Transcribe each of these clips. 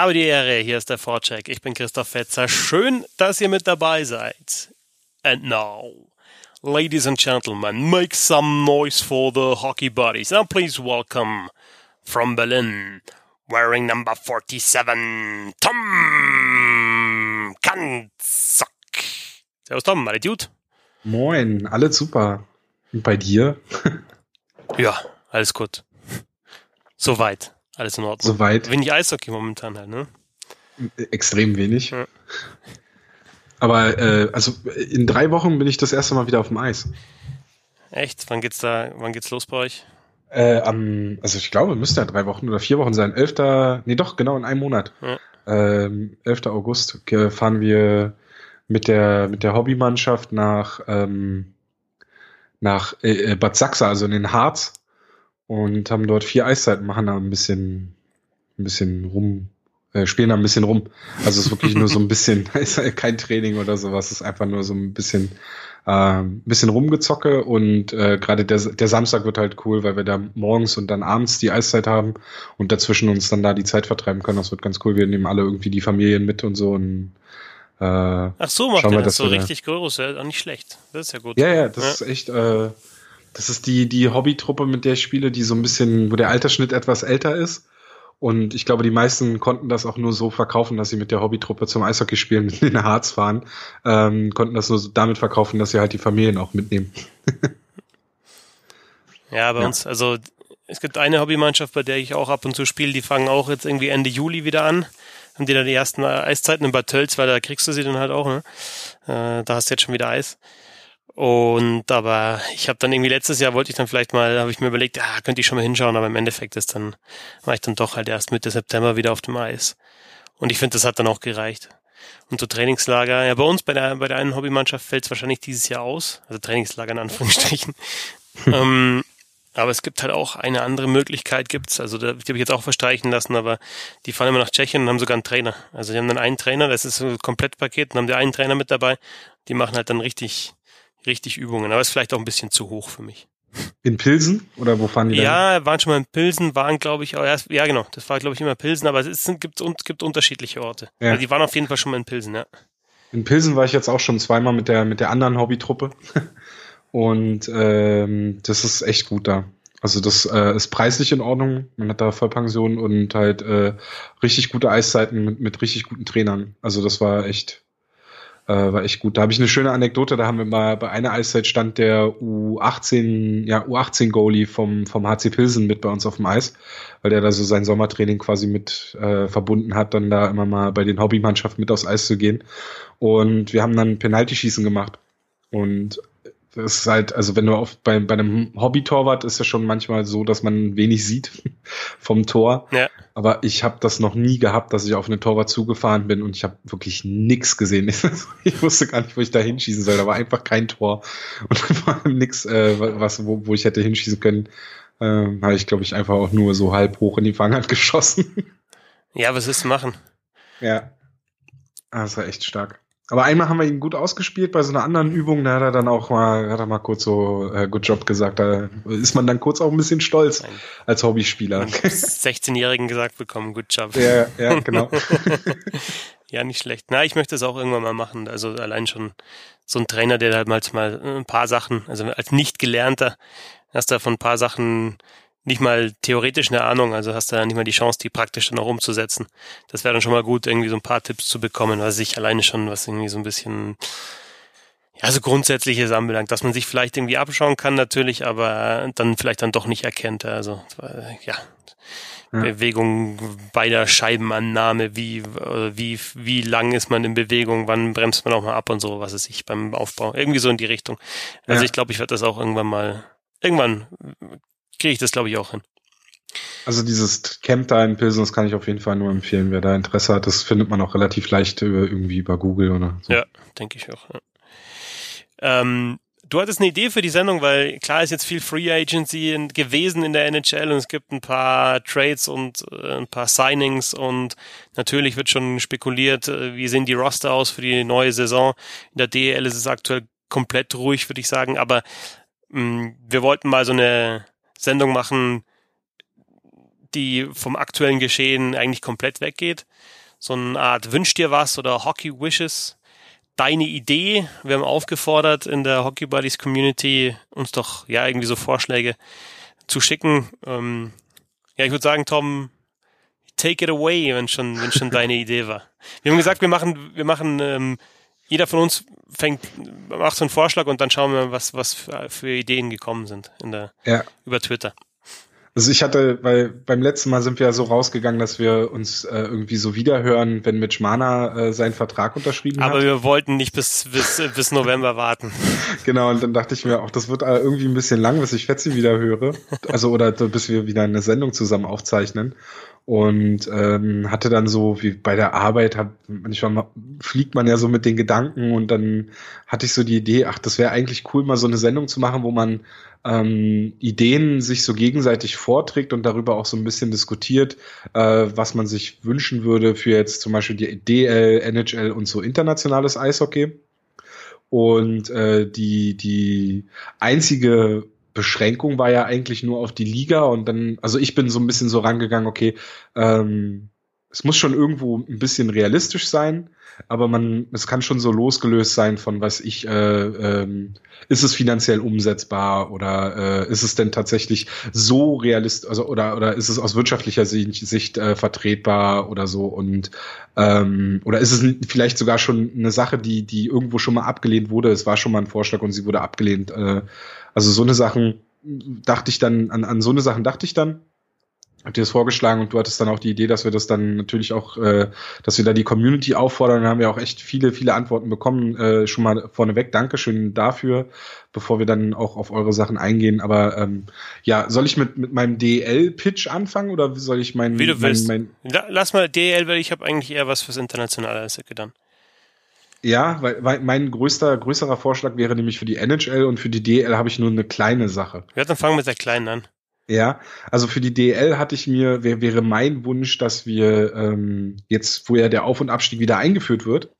Habe die Ehre, hier ist der Vorcheck. Ich bin Christoph Fetzer. Schön, dass ihr mit dabei seid. And now, ladies and gentlemen, make some noise for the hockey buddies. And please welcome from Berlin, wearing number 47, Tom Kanzak. Servus Tom, alle gut? Moin, alles super. Und bei dir? ja, alles gut. Soweit. Alles in Ordnung. Soweit. Wenig Eishockey momentan halt, ne? Extrem wenig. Ja. Aber äh, also in drei Wochen bin ich das erste Mal wieder auf dem Eis. Echt? Wann geht's da, wann geht's los bei euch? Äh, am, also ich glaube, müsste ja drei Wochen oder vier Wochen sein. 11. Nee, doch, genau, in einem Monat. Ja. Ähm, 11. August fahren wir mit der, mit der Hobbymannschaft nach, ähm, nach äh, Bad Sachsa, also in den Harz und haben dort vier Eiszeiten, machen da ein bisschen, ein bisschen rum, äh, spielen da ein bisschen rum. Also es ist wirklich nur so ein bisschen, ist kein Training oder sowas, es ist einfach nur so ein bisschen, äh, ein bisschen rumgezocke und äh, gerade der, der Samstag wird halt cool, weil wir da morgens und dann abends die Eiszeit haben und dazwischen uns dann da die Zeit vertreiben können. Das wird ganz cool. Wir nehmen alle irgendwie die Familien mit und so und äh, Ach so, macht ihr das so richtig groß, ja, auch nicht schlecht. Das ist ja gut. Ja, ja, das ja. ist echt, äh, das ist die, die Hobbytruppe, mit der ich spiele, die so ein bisschen, wo der Altersschnitt etwas älter ist. Und ich glaube, die meisten konnten das auch nur so verkaufen, dass sie mit der Hobbytruppe zum Eishockey spielen in den Harz fahren, ähm, konnten das nur damit verkaufen, dass sie halt die Familien auch mitnehmen. ja, bei ja. uns, also es gibt eine Hobbymannschaft, bei der ich auch ab und zu spiele, die fangen auch jetzt irgendwie Ende Juli wieder an. Haben die dann die ersten Eiszeiten in Bad Tölz, weil da kriegst du sie dann halt auch, ne? Äh, da hast du jetzt schon wieder Eis. Und aber ich habe dann irgendwie letztes Jahr wollte ich dann vielleicht mal, habe ich mir überlegt, ja, könnte ich schon mal hinschauen, aber im Endeffekt ist dann, war ich dann doch halt erst Mitte September wieder auf dem Eis. Und ich finde, das hat dann auch gereicht. Und so Trainingslager, ja, bei uns bei der, bei der einen Hobbymannschaft fällt es wahrscheinlich dieses Jahr aus. Also Trainingslager in Anführungsstrichen. ähm, aber es gibt halt auch eine andere Möglichkeit, gibt's. Also die habe ich jetzt auch verstreichen lassen, aber die fahren immer nach Tschechien und haben sogar einen Trainer. Also die haben dann einen Trainer, das ist so ein Komplettpaket, und haben die einen Trainer mit dabei. Die machen halt dann richtig richtig Übungen, aber ist vielleicht auch ein bisschen zu hoch für mich. In Pilsen oder wo fahren die dann? Ja, waren schon mal in Pilsen, waren glaube ich, erst, ja genau, das war glaube ich immer Pilsen, aber es ist, gibt, gibt unterschiedliche Orte. Ja. Also die waren auf jeden Fall schon mal in Pilsen, ja. In Pilsen war ich jetzt auch schon zweimal mit der mit der anderen Hobbytruppe und ähm, das ist echt gut da. Also das äh, ist preislich in Ordnung. Man hat da Vollpension und halt äh, richtig gute Eiszeiten mit, mit richtig guten Trainern. Also das war echt äh, war echt gut. Da habe ich eine schöne Anekdote. Da haben wir mal bei einer Eiszeit stand der U18, ja, U18 Goalie vom, vom HC Pilsen mit bei uns auf dem Eis, weil der da so sein Sommertraining quasi mit äh, verbunden hat, dann da immer mal bei den Hobbymannschaften mit aufs Eis zu gehen. Und wir haben dann Penaltyschießen gemacht. Und das ist halt, also wenn du auf, bei, bei einem Hobby-Torwart ist ja schon manchmal so, dass man wenig sieht vom Tor. Ja. Aber ich habe das noch nie gehabt, dass ich auf einen Torwart zugefahren bin und ich habe wirklich nix gesehen. ich wusste gar nicht, wo ich da hinschießen soll. Da war einfach kein Tor und vor allem nix, äh, was, wo, wo ich hätte hinschießen können. Äh, habe ich, glaube ich, einfach auch nur so halb hoch in die Fanghand geschossen. Ja, was ist zu machen? Ja. Ah, das war echt stark. Aber einmal haben wir ihn gut ausgespielt bei so einer anderen Übung, da hat er dann auch mal, hat er mal kurz so äh, Good Job gesagt. Da ist man dann kurz auch ein bisschen stolz Nein. als Hobbyspieler. 16-Jährigen gesagt bekommen, Good Job. Ja, ja, genau. ja, nicht schlecht. Na, ich möchte es auch irgendwann mal machen. Also allein schon so ein Trainer, der halt mal ein paar Sachen, also als nicht gelernter, hast du von ein paar Sachen nicht mal theoretisch eine Ahnung, also hast du ja nicht mal die Chance, die praktisch dann auch umzusetzen. Das wäre dann schon mal gut, irgendwie so ein paar Tipps zu bekommen, was ich alleine schon, was irgendwie so ein bisschen, ja, so grundsätzliches anbelangt, dass man sich vielleicht irgendwie abschauen kann natürlich, aber dann vielleicht dann doch nicht erkennt. Also, ja, ja. Bewegung bei der Scheibenannahme, wie, wie, wie lang ist man in Bewegung, wann bremst man auch mal ab und so, was ist ich beim Aufbau. Irgendwie so in die Richtung. Also ja. ich glaube, ich werde das auch irgendwann mal, irgendwann kriege ich das, glaube ich, auch hin. Also dieses Camp da in Pilsen, das kann ich auf jeden Fall nur empfehlen. Wer da Interesse hat, das findet man auch relativ leicht irgendwie bei Google oder so. Ja, denke ich auch. Ja. Ähm, du hattest eine Idee für die Sendung, weil klar ist jetzt viel Free Agency gewesen in der NHL und es gibt ein paar Trades und äh, ein paar Signings und natürlich wird schon spekuliert, äh, wie sehen die Roster aus für die neue Saison. In der DL ist es aktuell komplett ruhig, würde ich sagen, aber mh, mm, wir wollten mal so eine Sendung machen, die vom aktuellen Geschehen eigentlich komplett weggeht. So eine Art Wünsch dir was oder Hockey Wishes. Deine Idee. Wir haben aufgefordert in der Hockey Buddies Community uns doch ja irgendwie so Vorschläge zu schicken. Ähm, ja, ich würde sagen, Tom, take it away, wenn schon, wenn schon deine Idee war. Wir haben gesagt, wir machen, wir machen, ähm, jeder von uns fängt, macht so einen Vorschlag und dann schauen wir, was, was für, Ideen gekommen sind in der, ja. über Twitter. Also ich hatte, weil beim letzten Mal sind wir ja so rausgegangen, dass wir uns äh, irgendwie so wiederhören, wenn Mitch Mana äh, seinen Vertrag unterschrieben Aber hat. Aber wir wollten nicht bis, bis, bis November warten. genau, und dann dachte ich mir auch, das wird äh, irgendwie ein bisschen lang, bis ich Fetzi wieder höre. Also oder bis wir wieder eine Sendung zusammen aufzeichnen und ähm, hatte dann so wie bei der Arbeit hat manchmal fliegt man ja so mit den Gedanken und dann hatte ich so die Idee ach das wäre eigentlich cool mal so eine Sendung zu machen wo man ähm, Ideen sich so gegenseitig vorträgt und darüber auch so ein bisschen diskutiert äh, was man sich wünschen würde für jetzt zum Beispiel die DL NHL und so internationales Eishockey. Und äh, die die einzige Beschränkung war ja eigentlich nur auf die Liga und dann, also ich bin so ein bisschen so rangegangen, okay, ähm, es muss schon irgendwo ein bisschen realistisch sein, aber man, es kann schon so losgelöst sein von, was ich, äh, ähm, ist es finanziell umsetzbar oder äh, ist es denn tatsächlich so realistisch, also oder oder ist es aus wirtschaftlicher Sicht, äh, vertretbar oder so und ähm, oder ist es vielleicht sogar schon eine Sache, die die irgendwo schon mal abgelehnt wurde? Es war schon mal ein Vorschlag und sie wurde abgelehnt. Äh, also so eine Sachen dachte ich dann, an, an so eine Sachen dachte ich dann, hab dir das vorgeschlagen und du hattest dann auch die Idee, dass wir das dann natürlich auch, äh, dass wir da die Community auffordern. Dann haben wir auch echt viele, viele Antworten bekommen. Äh, schon mal vorneweg Dankeschön dafür, bevor wir dann auch auf eure Sachen eingehen. Aber ähm, ja, soll ich mit, mit meinem DL-Pitch anfangen oder soll ich meinen. Wie du willst. Mein, mein Lass mal DL, weil ich habe eigentlich eher was fürs internationale dann. Ja, weil, weil mein größter, größerer Vorschlag wäre nämlich für die NHL und für die DL habe ich nur eine kleine Sache. Ja, dann fangen wir mit der kleinen an. Ja, also für die DL hatte ich mir, wär, wäre mein Wunsch, dass wir ähm, jetzt, wo ja der Auf- und Abstieg wieder eingeführt wird,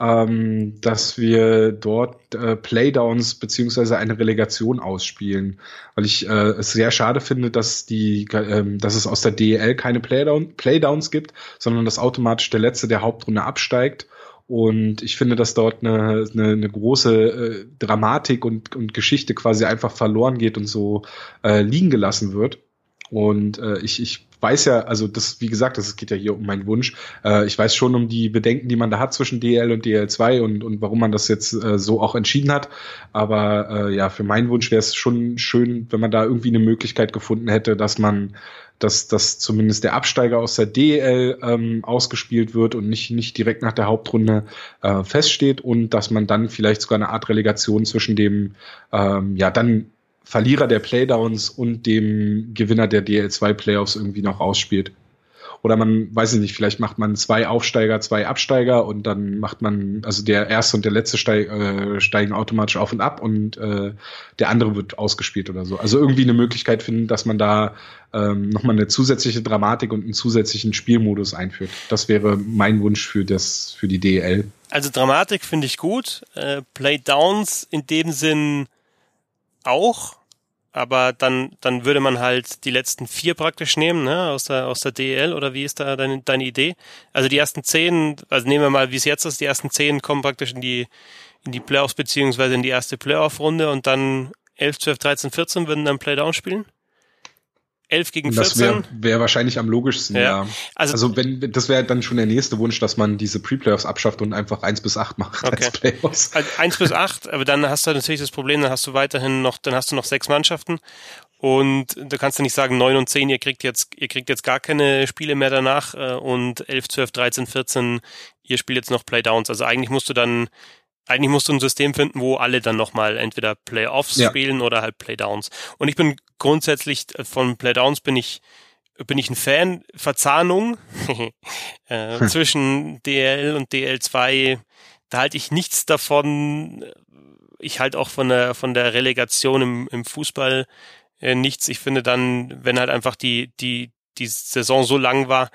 ähm, dass wir dort äh, Playdowns beziehungsweise eine Relegation ausspielen, weil ich äh, es sehr schade finde, dass die, äh, dass es aus der DL keine Playdown, Playdowns gibt, sondern dass automatisch der letzte der Hauptrunde absteigt und ich finde, dass dort eine, eine, eine große äh, Dramatik und, und Geschichte quasi einfach verloren geht und so äh, liegen gelassen wird. Und äh, ich, ich weiß ja, also das, wie gesagt, das geht ja hier um meinen Wunsch. Äh, ich weiß schon um die Bedenken, die man da hat zwischen DL und DL2 und, und warum man das jetzt äh, so auch entschieden hat. Aber äh, ja, für meinen Wunsch wäre es schon schön, wenn man da irgendwie eine Möglichkeit gefunden hätte, dass man dass, dass zumindest der Absteiger aus der DL ähm, ausgespielt wird und nicht, nicht direkt nach der Hauptrunde äh, feststeht und dass man dann vielleicht sogar eine Art Relegation zwischen dem ähm, ja dann Verlierer der Playdowns und dem Gewinner der DL2 Playoffs irgendwie noch ausspielt. Oder man, weiß ich nicht, vielleicht macht man zwei Aufsteiger, zwei Absteiger und dann macht man, also der erste und der letzte steig, äh, steigen automatisch auf und ab und äh, der andere wird ausgespielt oder so. Also irgendwie eine Möglichkeit finden, dass man da ähm, nochmal eine zusätzliche Dramatik und einen zusätzlichen Spielmodus einführt. Das wäre mein Wunsch für das, für die DL. Also Dramatik finde ich gut. Äh, Playdowns in dem Sinn auch aber dann, dann würde man halt die letzten vier praktisch nehmen, ne, aus der, aus der DEL, oder wie ist da deine, deine Idee? Also die ersten zehn, also nehmen wir mal, wie es jetzt ist, die ersten zehn kommen praktisch in die, in die Playoffs beziehungsweise in die erste Playoff-Runde und dann 11, 12, 13, 14 würden dann Playdown spielen? 11 gegen 14. Das wäre wär wahrscheinlich am logischsten, ja. ja. Also, also wenn, das wäre dann schon der nächste Wunsch, dass man diese Pre-Playoffs abschafft und einfach 1 bis 8 macht okay. als Playoffs. Also 1 bis 8, aber dann hast du natürlich das Problem, dann hast du weiterhin noch, dann hast du noch sechs Mannschaften und da kannst du nicht sagen, 9 und 10, ihr kriegt jetzt, ihr kriegt jetzt gar keine Spiele mehr danach äh, und 11, 12, 13, 14, ihr spielt jetzt noch Playdowns. Also eigentlich musst du dann eigentlich musst du ein System finden, wo alle dann nochmal entweder Playoffs ja. spielen oder halt Playdowns. Und ich bin grundsätzlich von Playdowns bin ich bin ich ein Fan. Verzahnung äh, hm. zwischen DL und DL2, da halte ich nichts davon. Ich halte auch von der von der Relegation im, im Fußball äh, nichts. Ich finde dann, wenn halt einfach die die die Saison so lang war,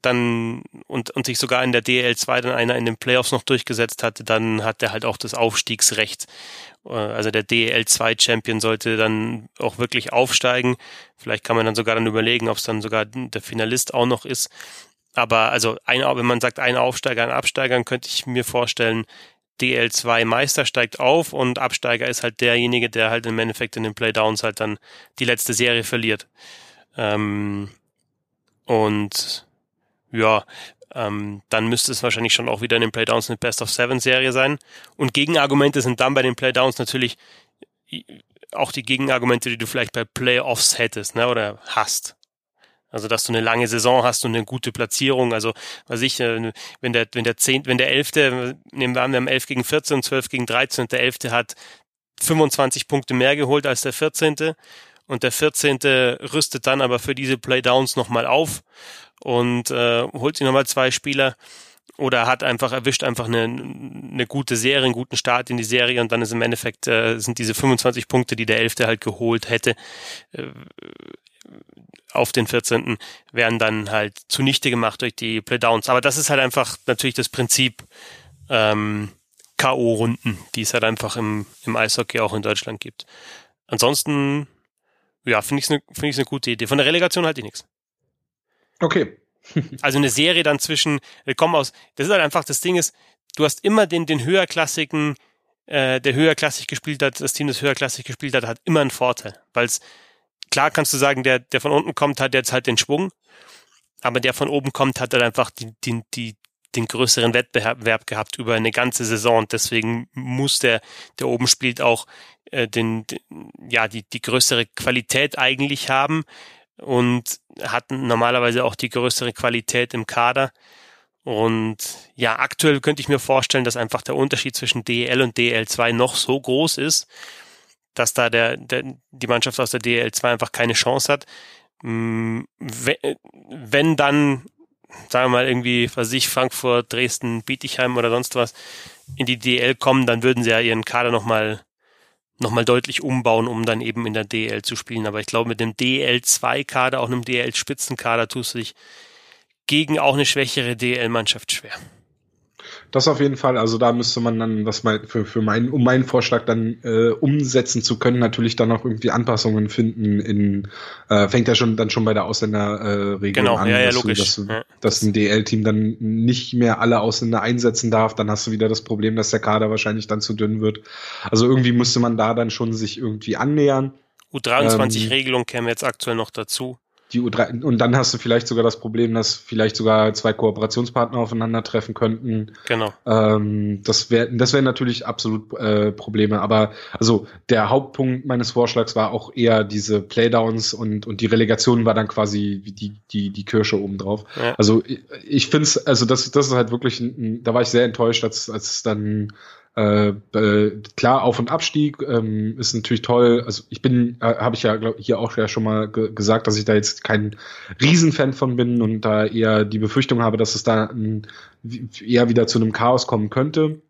dann und, und sich sogar in der DL2 dann einer in den Playoffs noch durchgesetzt hatte, dann hat er halt auch das Aufstiegsrecht. Äh, also der DL2 Champion sollte dann auch wirklich aufsteigen. Vielleicht kann man dann sogar dann überlegen, ob es dann sogar der Finalist auch noch ist. Aber also ein, wenn man sagt, ein Aufsteiger, ein Absteiger, könnte ich mir vorstellen, DL2 Meister steigt auf und Absteiger ist halt derjenige, der halt im Endeffekt in den Playdowns halt dann die letzte Serie verliert. Ähm, und ja, ähm, dann müsste es wahrscheinlich schon auch wieder in den Playdowns eine Best of Seven Serie sein. Und Gegenargumente sind dann bei den Playdowns natürlich auch die Gegenargumente, die du vielleicht bei Playoffs hättest, ne, oder hast. Also, dass du eine lange Saison hast und eine gute Platzierung. Also, was ich, äh, wenn der, wenn der zehn, wenn der Elfte, nehmen wir an, wir haben 11 gegen 14, 12 gegen 13 und der Elfte hat 25 Punkte mehr geholt als der 14. Und der 14. rüstet dann aber für diese Playdowns nochmal auf und äh, holt sich nochmal zwei Spieler oder hat einfach erwischt einfach eine, eine gute Serie, einen guten Start in die Serie und dann ist im Endeffekt äh, sind diese 25 Punkte, die der Elfte halt geholt hätte, äh, auf den 14. werden dann halt zunichte gemacht durch die Playdowns. Aber das ist halt einfach natürlich das Prinzip ähm, K.O.-Runden, die es halt einfach im, im Eishockey auch in Deutschland gibt. Ansonsten, ja, finde ich es eine find eine gute Idee. Von der Relegation halte ich nichts. Okay. also eine Serie dann zwischen, kommen aus, das ist halt einfach, das Ding ist, du hast immer den, den höherklassigen, äh, der höherklassig gespielt hat, das Team, das höherklassig gespielt hat, hat immer einen Vorteil, weil es klar kannst du sagen, der, der von unten kommt, hat jetzt halt den Schwung, aber der von oben kommt, hat dann einfach die, die, die, den größeren Wettbewerb gehabt über eine ganze Saison und deswegen muss der, der oben spielt auch äh, den, den, ja, die, die größere Qualität eigentlich haben und hatten normalerweise auch die größere Qualität im Kader. Und ja, aktuell könnte ich mir vorstellen, dass einfach der Unterschied zwischen DL und DL2 noch so groß ist, dass da der, der, die Mannschaft aus der DL2 einfach keine Chance hat. Mm, wenn dann, sagen wir mal irgendwie, was ich, Frankfurt, Dresden, Bietigheim oder sonst was in die DL kommen, dann würden sie ja ihren Kader nochmal noch mal deutlich umbauen, um dann eben in der DL zu spielen. Aber ich glaube, mit dem DL2-Kader, auch einem DL-Spitzenkader, tust du dich gegen auch eine schwächere DL-Mannschaft schwer. Das auf jeden Fall. Also da müsste man dann, was mein, für, für meinen, um meinen Vorschlag dann äh, umsetzen zu können, natürlich dann auch irgendwie Anpassungen finden. In äh, fängt ja schon dann schon bei der Ausländerregelung äh, genau, an, ja, ja, dass, logisch. Du, dass, ja. dass ein DL-Team dann nicht mehr alle Ausländer einsetzen darf. Dann hast du wieder das Problem, dass der Kader wahrscheinlich dann zu dünn wird. Also irgendwie müsste man da dann schon sich irgendwie annähern. U23-Regelung ähm, käme jetzt aktuell noch dazu die U3 und dann hast du vielleicht sogar das Problem, dass vielleicht sogar zwei Kooperationspartner aufeinandertreffen könnten. Genau. Ähm, das wäre das wären natürlich absolut äh, Probleme. Aber also der Hauptpunkt meines Vorschlags war auch eher diese Playdowns und und die Relegation war dann quasi die die die Kirsche obendrauf. Ja. Also ich, ich finde es also das das ist halt wirklich ein, da war ich sehr enttäuscht, als als dann äh, äh, klar, Auf- und Abstieg ähm, ist natürlich toll. Also ich bin, äh, habe ich ja glaub, hier auch ja schon mal ge gesagt, dass ich da jetzt kein Riesenfan von bin und da eher die Befürchtung habe, dass es da ein, eher wieder zu einem Chaos kommen könnte.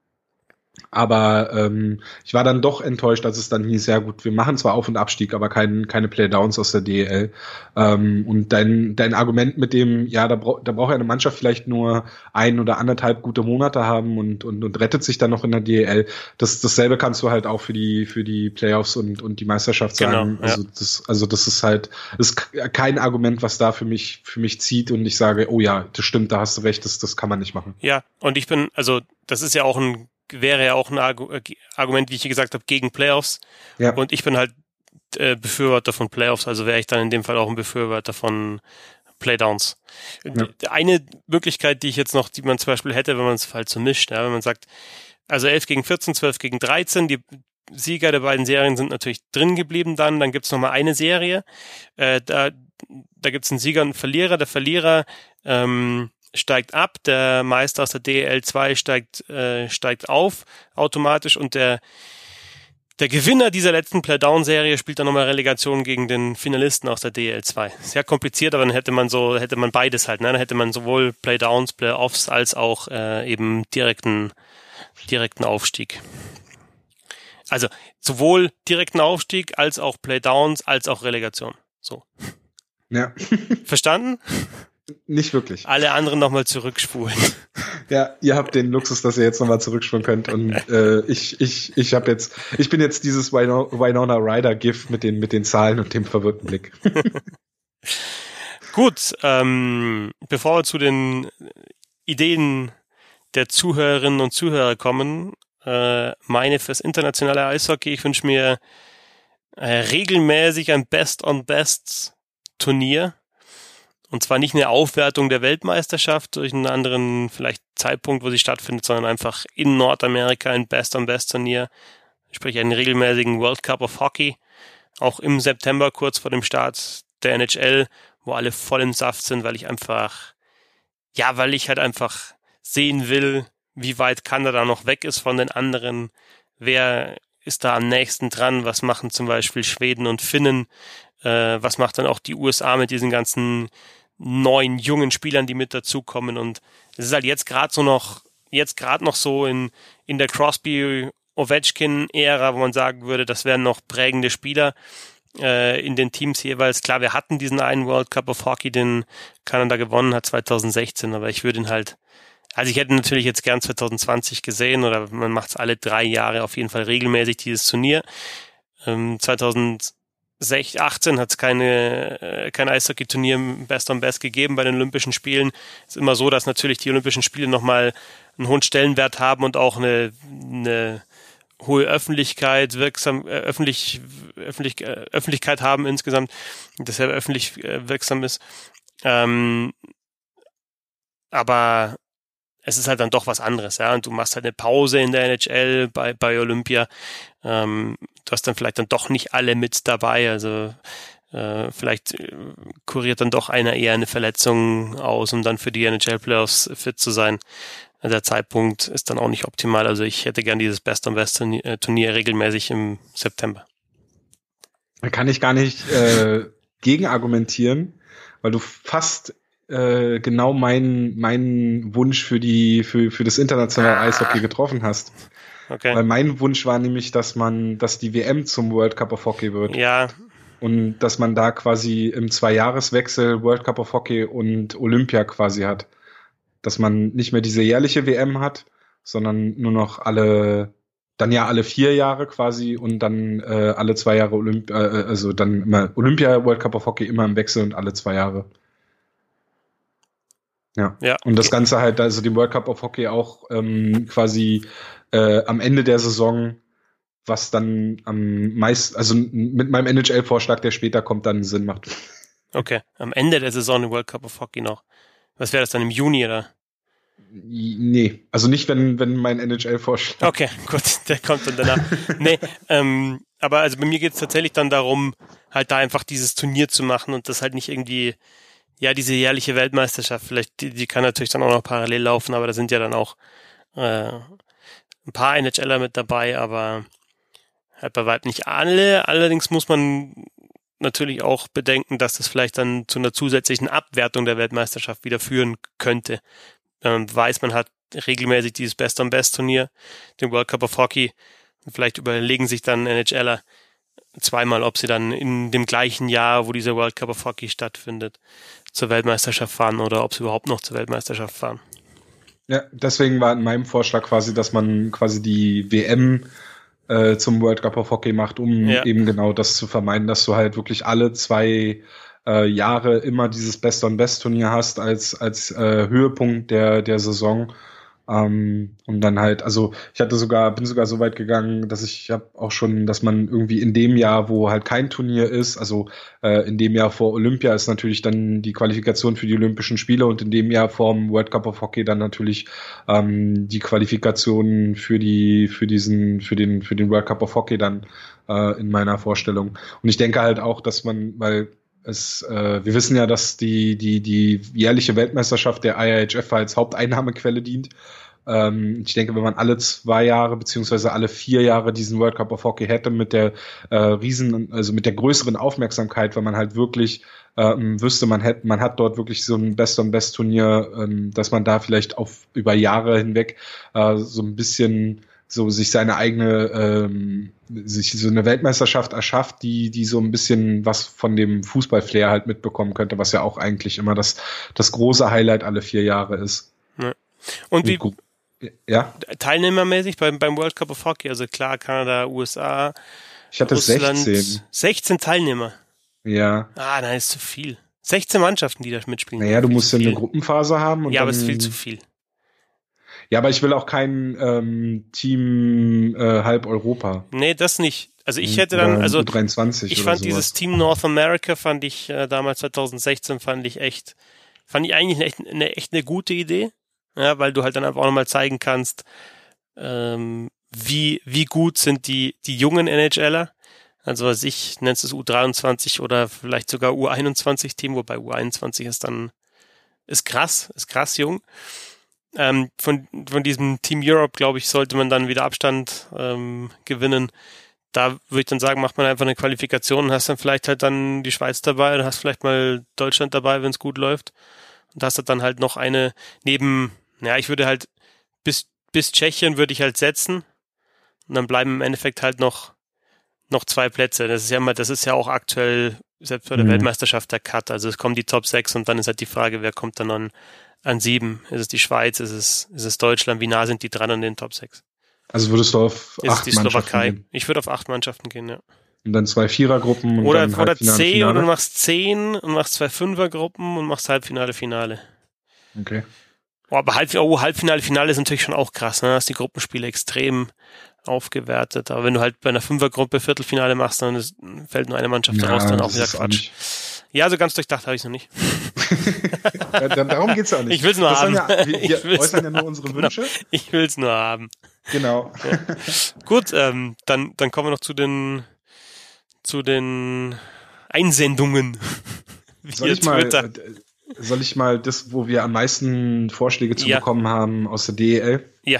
Aber ähm, ich war dann doch enttäuscht, als es dann hieß, ja gut, wir machen zwar Auf- und Abstieg, aber kein, keine Playdowns aus der DL. Ähm, und dein, dein Argument mit dem, ja, da, bra da braucht ja eine Mannschaft vielleicht nur ein oder anderthalb gute Monate haben und, und, und rettet sich dann noch in der DL. Das, dasselbe kannst du halt auch für die, für die Playoffs und, und die Meisterschaft sagen. Genau, ja. also, das, also das ist halt, das ist kein Argument, was da für mich, für mich zieht und ich sage, oh ja, das stimmt, da hast du recht, das, das kann man nicht machen. Ja, und ich bin, also das ist ja auch ein wäre ja auch ein äh, Argument, wie ich gesagt habe, gegen Playoffs. Ja. Und ich bin halt äh, Befürworter von Playoffs, also wäre ich dann in dem Fall auch ein Befürworter von Playdowns. Ja. Eine Möglichkeit, die ich jetzt noch, die man zum Beispiel hätte, wenn man es halt so mischt, ja, wenn man sagt, also 11 gegen 14, 12 gegen 13, die Sieger der beiden Serien sind natürlich drin geblieben dann, dann gibt's noch mal eine Serie, äh, da, da gibt's einen Sieger und einen Verlierer, der Verlierer ähm, steigt ab, der Meister aus der DL2 steigt, äh, steigt auf automatisch und der, der Gewinner dieser letzten Playdown-Serie spielt dann nochmal Relegation gegen den Finalisten aus der DL2. Sehr kompliziert, aber dann hätte man so, hätte man beides halt, ne? Dann hätte man sowohl Playdowns, Playoffs als auch äh, eben direkten, direkten Aufstieg. Also sowohl direkten Aufstieg als auch Playdowns als auch Relegation. So. Ja. Verstanden? nicht wirklich. Alle anderen nochmal zurückspulen. Ja, ihr habt den Luxus, dass ihr jetzt nochmal zurückspulen könnt. Und äh, ich, ich, ich habe jetzt, ich bin jetzt dieses Winona Ryder GIF mit den, mit den Zahlen und dem verwirrten Blick. Gut, ähm, bevor wir zu den Ideen der Zuhörerinnen und Zuhörer kommen, äh, meine fürs internationale Eishockey. Ich wünsche mir äh, regelmäßig ein Best-on-Best-Turnier. Und zwar nicht eine Aufwertung der Weltmeisterschaft durch einen anderen vielleicht Zeitpunkt, wo sie stattfindet, sondern einfach in Nordamerika ein Best-on-Best-Turnier. Sprich einen regelmäßigen World Cup of Hockey. Auch im September, kurz vor dem Start der NHL, wo alle voll im Saft sind, weil ich einfach, ja, weil ich halt einfach sehen will, wie weit Kanada noch weg ist von den anderen, wer ist da am nächsten dran, was machen zum Beispiel Schweden und Finnen, äh, was macht dann auch die USA mit diesen ganzen neuen jungen Spielern, die mit dazukommen und es ist halt jetzt gerade so noch, jetzt gerade noch so in, in der Crosby Ovechkin-Ära, wo man sagen würde, das wären noch prägende Spieler äh, in den Teams jeweils. Klar, wir hatten diesen einen World Cup of Hockey, den Kanada gewonnen hat 2016, aber ich würde ihn halt also ich hätte natürlich jetzt gern 2020 gesehen oder man macht es alle drei Jahre auf jeden Fall regelmäßig dieses Turnier. Ähm, 2018 hat es keine äh, kein Eishockey-Turnier Best on Best gegeben bei den Olympischen Spielen. Es ist immer so, dass natürlich die Olympischen Spiele nochmal einen hohen Stellenwert haben und auch eine, eine hohe Öffentlichkeit, wirksam, äh, öffentlich, öffentlich, äh, Öffentlichkeit haben insgesamt, deshalb öffentlich äh, wirksam ist. Ähm, aber es ist halt dann doch was anderes, ja. Und du machst halt eine Pause in der NHL bei, bei Olympia. Ähm, du hast dann vielleicht dann doch nicht alle mit dabei. Also äh, vielleicht äh, kuriert dann doch einer eher eine Verletzung aus, um dann für die NHL-Playoffs fit zu sein. Der Zeitpunkt ist dann auch nicht optimal. Also ich hätte gern dieses Best on Best Turnier regelmäßig im September. Da kann ich gar nicht äh, gegen argumentieren, weil du fast äh, genau meinen meinen Wunsch für die für für das internationale ah. Eishockey getroffen hast. Okay. Weil mein Wunsch war nämlich, dass man, dass die WM zum World Cup of Hockey wird. Ja. Und dass man da quasi im Zweijahreswechsel World Cup of Hockey und Olympia quasi hat. Dass man nicht mehr diese jährliche WM hat, sondern nur noch alle, dann ja alle vier Jahre quasi und dann äh, alle zwei Jahre Olympia, äh, also dann immer Olympia, World Cup of Hockey immer im Wechsel und alle zwei Jahre. Ja. ja. Und das Ganze halt, also die World Cup of Hockey auch ähm, quasi äh, am Ende der Saison, was dann am meisten, also mit meinem NHL-Vorschlag, der später kommt, dann Sinn macht. Okay, am Ende der Saison im World Cup of Hockey noch. Was wäre das dann im Juni oder? Nee, also nicht, wenn, wenn mein NHL-Vorschlag. Okay, gut, der kommt dann danach. nee, ähm, aber also bei mir geht es tatsächlich dann darum, halt da einfach dieses Turnier zu machen und das halt nicht irgendwie ja, diese jährliche Weltmeisterschaft, vielleicht, die, die kann natürlich dann auch noch parallel laufen, aber da sind ja dann auch äh, ein paar NHLer mit dabei, aber halt bei weitem nicht alle. Allerdings muss man natürlich auch bedenken, dass das vielleicht dann zu einer zusätzlichen Abwertung der Weltmeisterschaft wieder führen könnte. Man weiß, man hat regelmäßig dieses Best-on-Best-Turnier, den World Cup of Hockey, und vielleicht überlegen sich dann NHLer, zweimal, ob sie dann in dem gleichen Jahr, wo dieser World Cup of Hockey stattfindet, zur Weltmeisterschaft fahren oder ob sie überhaupt noch zur Weltmeisterschaft fahren. Ja, deswegen war in meinem Vorschlag quasi, dass man quasi die WM äh, zum World Cup of Hockey macht, um ja. eben genau das zu vermeiden, dass du halt wirklich alle zwei äh, Jahre immer dieses Best-on-Best-Turnier hast als, als äh, Höhepunkt der, der Saison ähm, und dann halt, also ich hatte sogar, bin sogar so weit gegangen, dass ich habe auch schon, dass man irgendwie in dem Jahr, wo halt kein Turnier ist, also äh, in dem Jahr vor Olympia ist natürlich dann die Qualifikation für die Olympischen Spiele und in dem Jahr vor dem World Cup of Hockey dann natürlich ähm, die Qualifikation für die, für diesen, für den, für den World Cup of Hockey dann äh, in meiner Vorstellung. Und ich denke halt auch, dass man, weil es, äh, wir wissen ja, dass die, die, die jährliche Weltmeisterschaft der IIHF als Haupteinnahmequelle dient. Ähm, ich denke, wenn man alle zwei Jahre beziehungsweise alle vier Jahre diesen World Cup of Hockey hätte mit der äh, riesen, also mit der größeren Aufmerksamkeit, weil man halt wirklich ähm, wüsste, man hätte, man hat dort wirklich so ein Best on Best Turnier, ähm, dass man da vielleicht auf über Jahre hinweg äh, so ein bisschen so sich seine eigene, ähm, sich so eine Weltmeisterschaft erschafft, die, die so ein bisschen was von dem Fußballflair halt mitbekommen könnte, was ja auch eigentlich immer das, das große Highlight alle vier Jahre ist. Ja. Und wie, ja? Teilnehmermäßig beim, beim World Cup of Hockey, also klar, Kanada, USA. Ich hatte Russland, 16. 16 Teilnehmer. Ja. Ah, nein, ist zu viel. 16 Mannschaften, die da mitspielen. Naja, du musst ja eine Gruppenphase haben. Und ja, aber es ist viel zu viel. Ja, aber ich will auch kein ähm, Team äh, halb Europa. Nee, das nicht. Also ich hätte dann, also 23 ich fand dieses Team North America fand ich äh, damals 2016 fand ich echt, fand ich eigentlich eine, echt eine, echt eine gute Idee, ja, weil du halt dann einfach auch nochmal zeigen kannst, ähm, wie wie gut sind die die jungen NHLer also was ich nenne es U23 oder vielleicht sogar U21 Team, wobei U21 ist dann ist krass, ist krass jung. Ähm, von, von diesem Team Europe, glaube ich, sollte man dann wieder Abstand ähm, gewinnen. Da würde ich dann sagen, macht man einfach eine Qualifikation und hast dann vielleicht halt dann die Schweiz dabei oder hast vielleicht mal Deutschland dabei, wenn es gut läuft. Und hast dann halt noch eine neben, ja, ich würde halt bis, bis Tschechien würde ich halt setzen. Und dann bleiben im Endeffekt halt noch noch zwei Plätze. Das ist ja immer, das ist ja auch aktuell selbst bei der mhm. Weltmeisterschaft der Cut. Also es kommen die Top 6 und dann ist halt die Frage, wer kommt dann an, an sieben? Ist es die Schweiz? Ist es, ist es Deutschland? Wie nah sind die dran an den Top 6? Also würdest du auf ist acht die Slowakei? Gehen? Ich würde auf acht Mannschaften gehen, ja. Und dann zwei Vierergruppen und oder, dann oder zehn oder du machst zehn und machst zwei Fünfergruppen und machst Halbfinale, Finale. Okay. Oh, aber Halb, oh, Halbfinale, Finale ist natürlich schon auch krass, ne? Da hast die Gruppenspiele extrem aufgewertet. Aber wenn du halt bei einer Fünfergruppe Viertelfinale machst, dann ist, fällt nur eine Mannschaft ja, raus, dann auch wieder Quatsch. Auch ja, so ganz durchdacht habe ich es noch nicht. ja, darum geht's auch nicht. Ich will es nur das haben. Ja, wir, wir äußern ja nur unsere genau. Wünsche. Ich will es nur haben. Genau. Ja. Gut, ähm, dann, dann kommen wir noch zu den zu den Einsendungen. Soll ich, mal, äh, soll ich mal das, wo wir am meisten Vorschläge zu bekommen haben aus der DEL? Ja.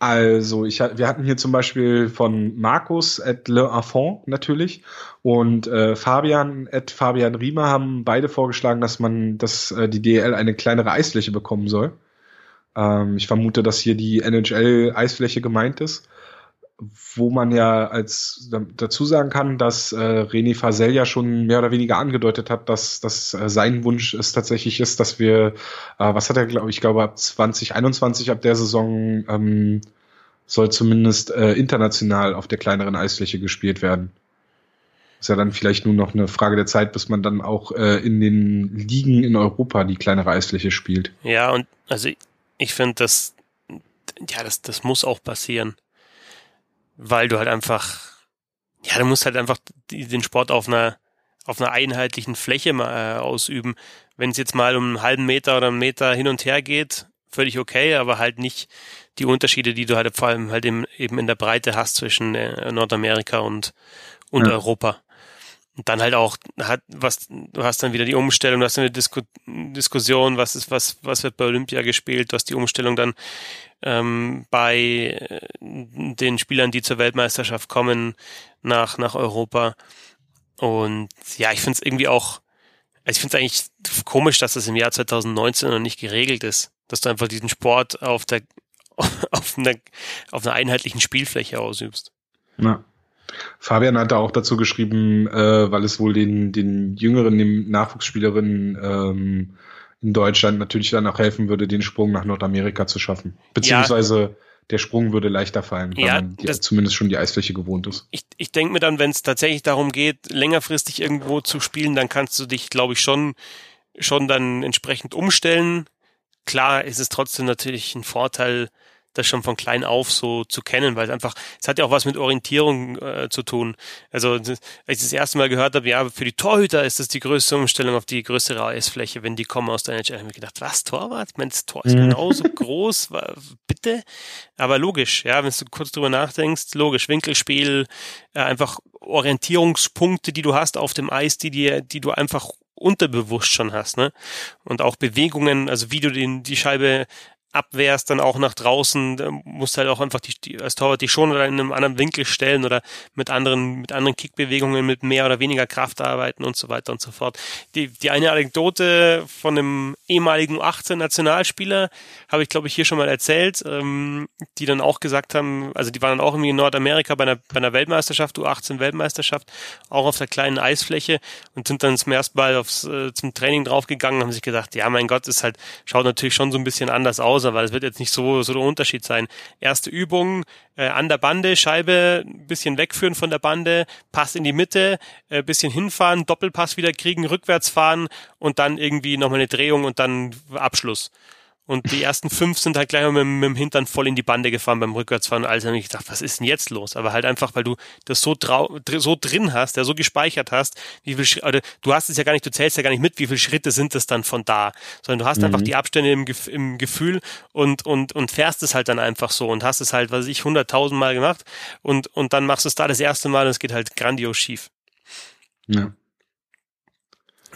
Also, ich, wir hatten hier zum Beispiel von Markus at Le Affont natürlich und äh, Fabian at Fabian Riemer haben beide vorgeschlagen, dass man, dass äh, die DL eine kleinere Eisfläche bekommen soll. Ähm, ich vermute, dass hier die NHL-Eisfläche gemeint ist, wo man ja als dazu sagen kann, dass äh, René Fasel ja schon mehr oder weniger angedeutet hat, dass, dass äh, sein Wunsch es tatsächlich ist, dass wir, äh, was hat er, glaube ich, glaube ab 2021, ab der Saison ähm, soll zumindest äh, international auf der kleineren Eisfläche gespielt werden. Ist ja dann vielleicht nur noch eine Frage der Zeit, bis man dann auch äh, in den Ligen in Europa die kleinere Eisfläche spielt. Ja, und also ich, ich finde, das, ja, das, das muss auch passieren weil du halt einfach, ja, du musst halt einfach den Sport auf einer, auf einer einheitlichen Fläche mal äh, ausüben. Wenn es jetzt mal um einen halben Meter oder einen Meter hin und her geht, völlig okay, aber halt nicht die Unterschiede, die du halt vor allem halt eben in der Breite hast zwischen äh, Nordamerika und, und ja. Europa. Und dann halt auch hat was du hast dann wieder die Umstellung, du hast eine Disku Diskussion, was ist was was wird bei Olympia gespielt, du hast die Umstellung dann ähm, bei äh, den Spielern, die zur Weltmeisterschaft kommen nach nach Europa. Und ja, ich finde es irgendwie auch, also ich finde es eigentlich komisch, dass das im Jahr 2019 noch nicht geregelt ist, dass du einfach diesen Sport auf der auf einer auf einer einheitlichen Spielfläche ausübst. Ja. Fabian hat da auch dazu geschrieben, äh, weil es wohl den, den jüngeren, den Nachwuchsspielerinnen ähm, in Deutschland natürlich dann auch helfen würde, den Sprung nach Nordamerika zu schaffen. Beziehungsweise ja. der Sprung würde leichter fallen, weil ja, man die, zumindest schon die Eisfläche gewohnt ist. Ich, ich denke mir dann, wenn es tatsächlich darum geht, längerfristig irgendwo zu spielen, dann kannst du dich, glaube ich, schon, schon dann entsprechend umstellen. Klar ist es trotzdem natürlich ein Vorteil, das schon von klein auf so zu kennen, weil es einfach, es hat ja auch was mit Orientierung äh, zu tun. Also als ich das erste Mal gehört habe, ja, für die Torhüter ist das die größte Umstellung auf die größere Eisfläche, wenn die kommen aus der NHL. habe ich gedacht, was, Torwart? Ich meine, das Tor ist mhm. genauso groß, bitte? Aber logisch, ja, wenn du kurz drüber nachdenkst, logisch, Winkelspiel, äh, einfach Orientierungspunkte, die du hast auf dem Eis, die dir, die du einfach unterbewusst schon hast, ne? Und auch Bewegungen, also wie du den, die Scheibe abwehrst, dann auch nach draußen, musst halt auch einfach die, die, als Torwart die schon oder in einem anderen Winkel stellen oder mit anderen, mit anderen Kickbewegungen, mit mehr oder weniger Kraft arbeiten und so weiter und so fort. Die, die eine Anekdote von einem ehemaligen 18 Nationalspieler habe ich, glaube ich, hier schon mal erzählt, ähm, die dann auch gesagt haben, also die waren dann auch irgendwie in Nordamerika bei einer, bei einer Weltmeisterschaft, U18 Weltmeisterschaft, auch auf der kleinen Eisfläche und sind dann zum ersten Mal aufs, äh, zum Training draufgegangen, haben sich gedacht, ja, mein Gott, ist halt, schaut natürlich schon so ein bisschen anders aus, aber es wird jetzt nicht so, so der Unterschied sein. Erste Übung, äh, an der Bande, Scheibe bisschen wegführen von der Bande, Pass in die Mitte, äh, bisschen hinfahren, Doppelpass wieder kriegen, rückwärts fahren und dann irgendwie nochmal eine Drehung und dann Abschluss. Und die ersten fünf sind halt gleich mal mit, mit dem Hintern voll in die Bande gefahren beim Rückwärtsfahren. Also habe ich gedacht, was ist denn jetzt los? Aber halt einfach, weil du das so, trau so drin hast, ja, so gespeichert hast, wie viel Schritte, oder du hast es ja gar nicht, du zählst ja gar nicht mit, wie viele Schritte sind es dann von da, sondern du hast mhm. einfach die Abstände im, im Gefühl und, und, und fährst es halt dann einfach so und hast es halt, was ich, hunderttausend Mal gemacht und, und dann machst du es da das erste Mal und es geht halt grandios schief. Ja.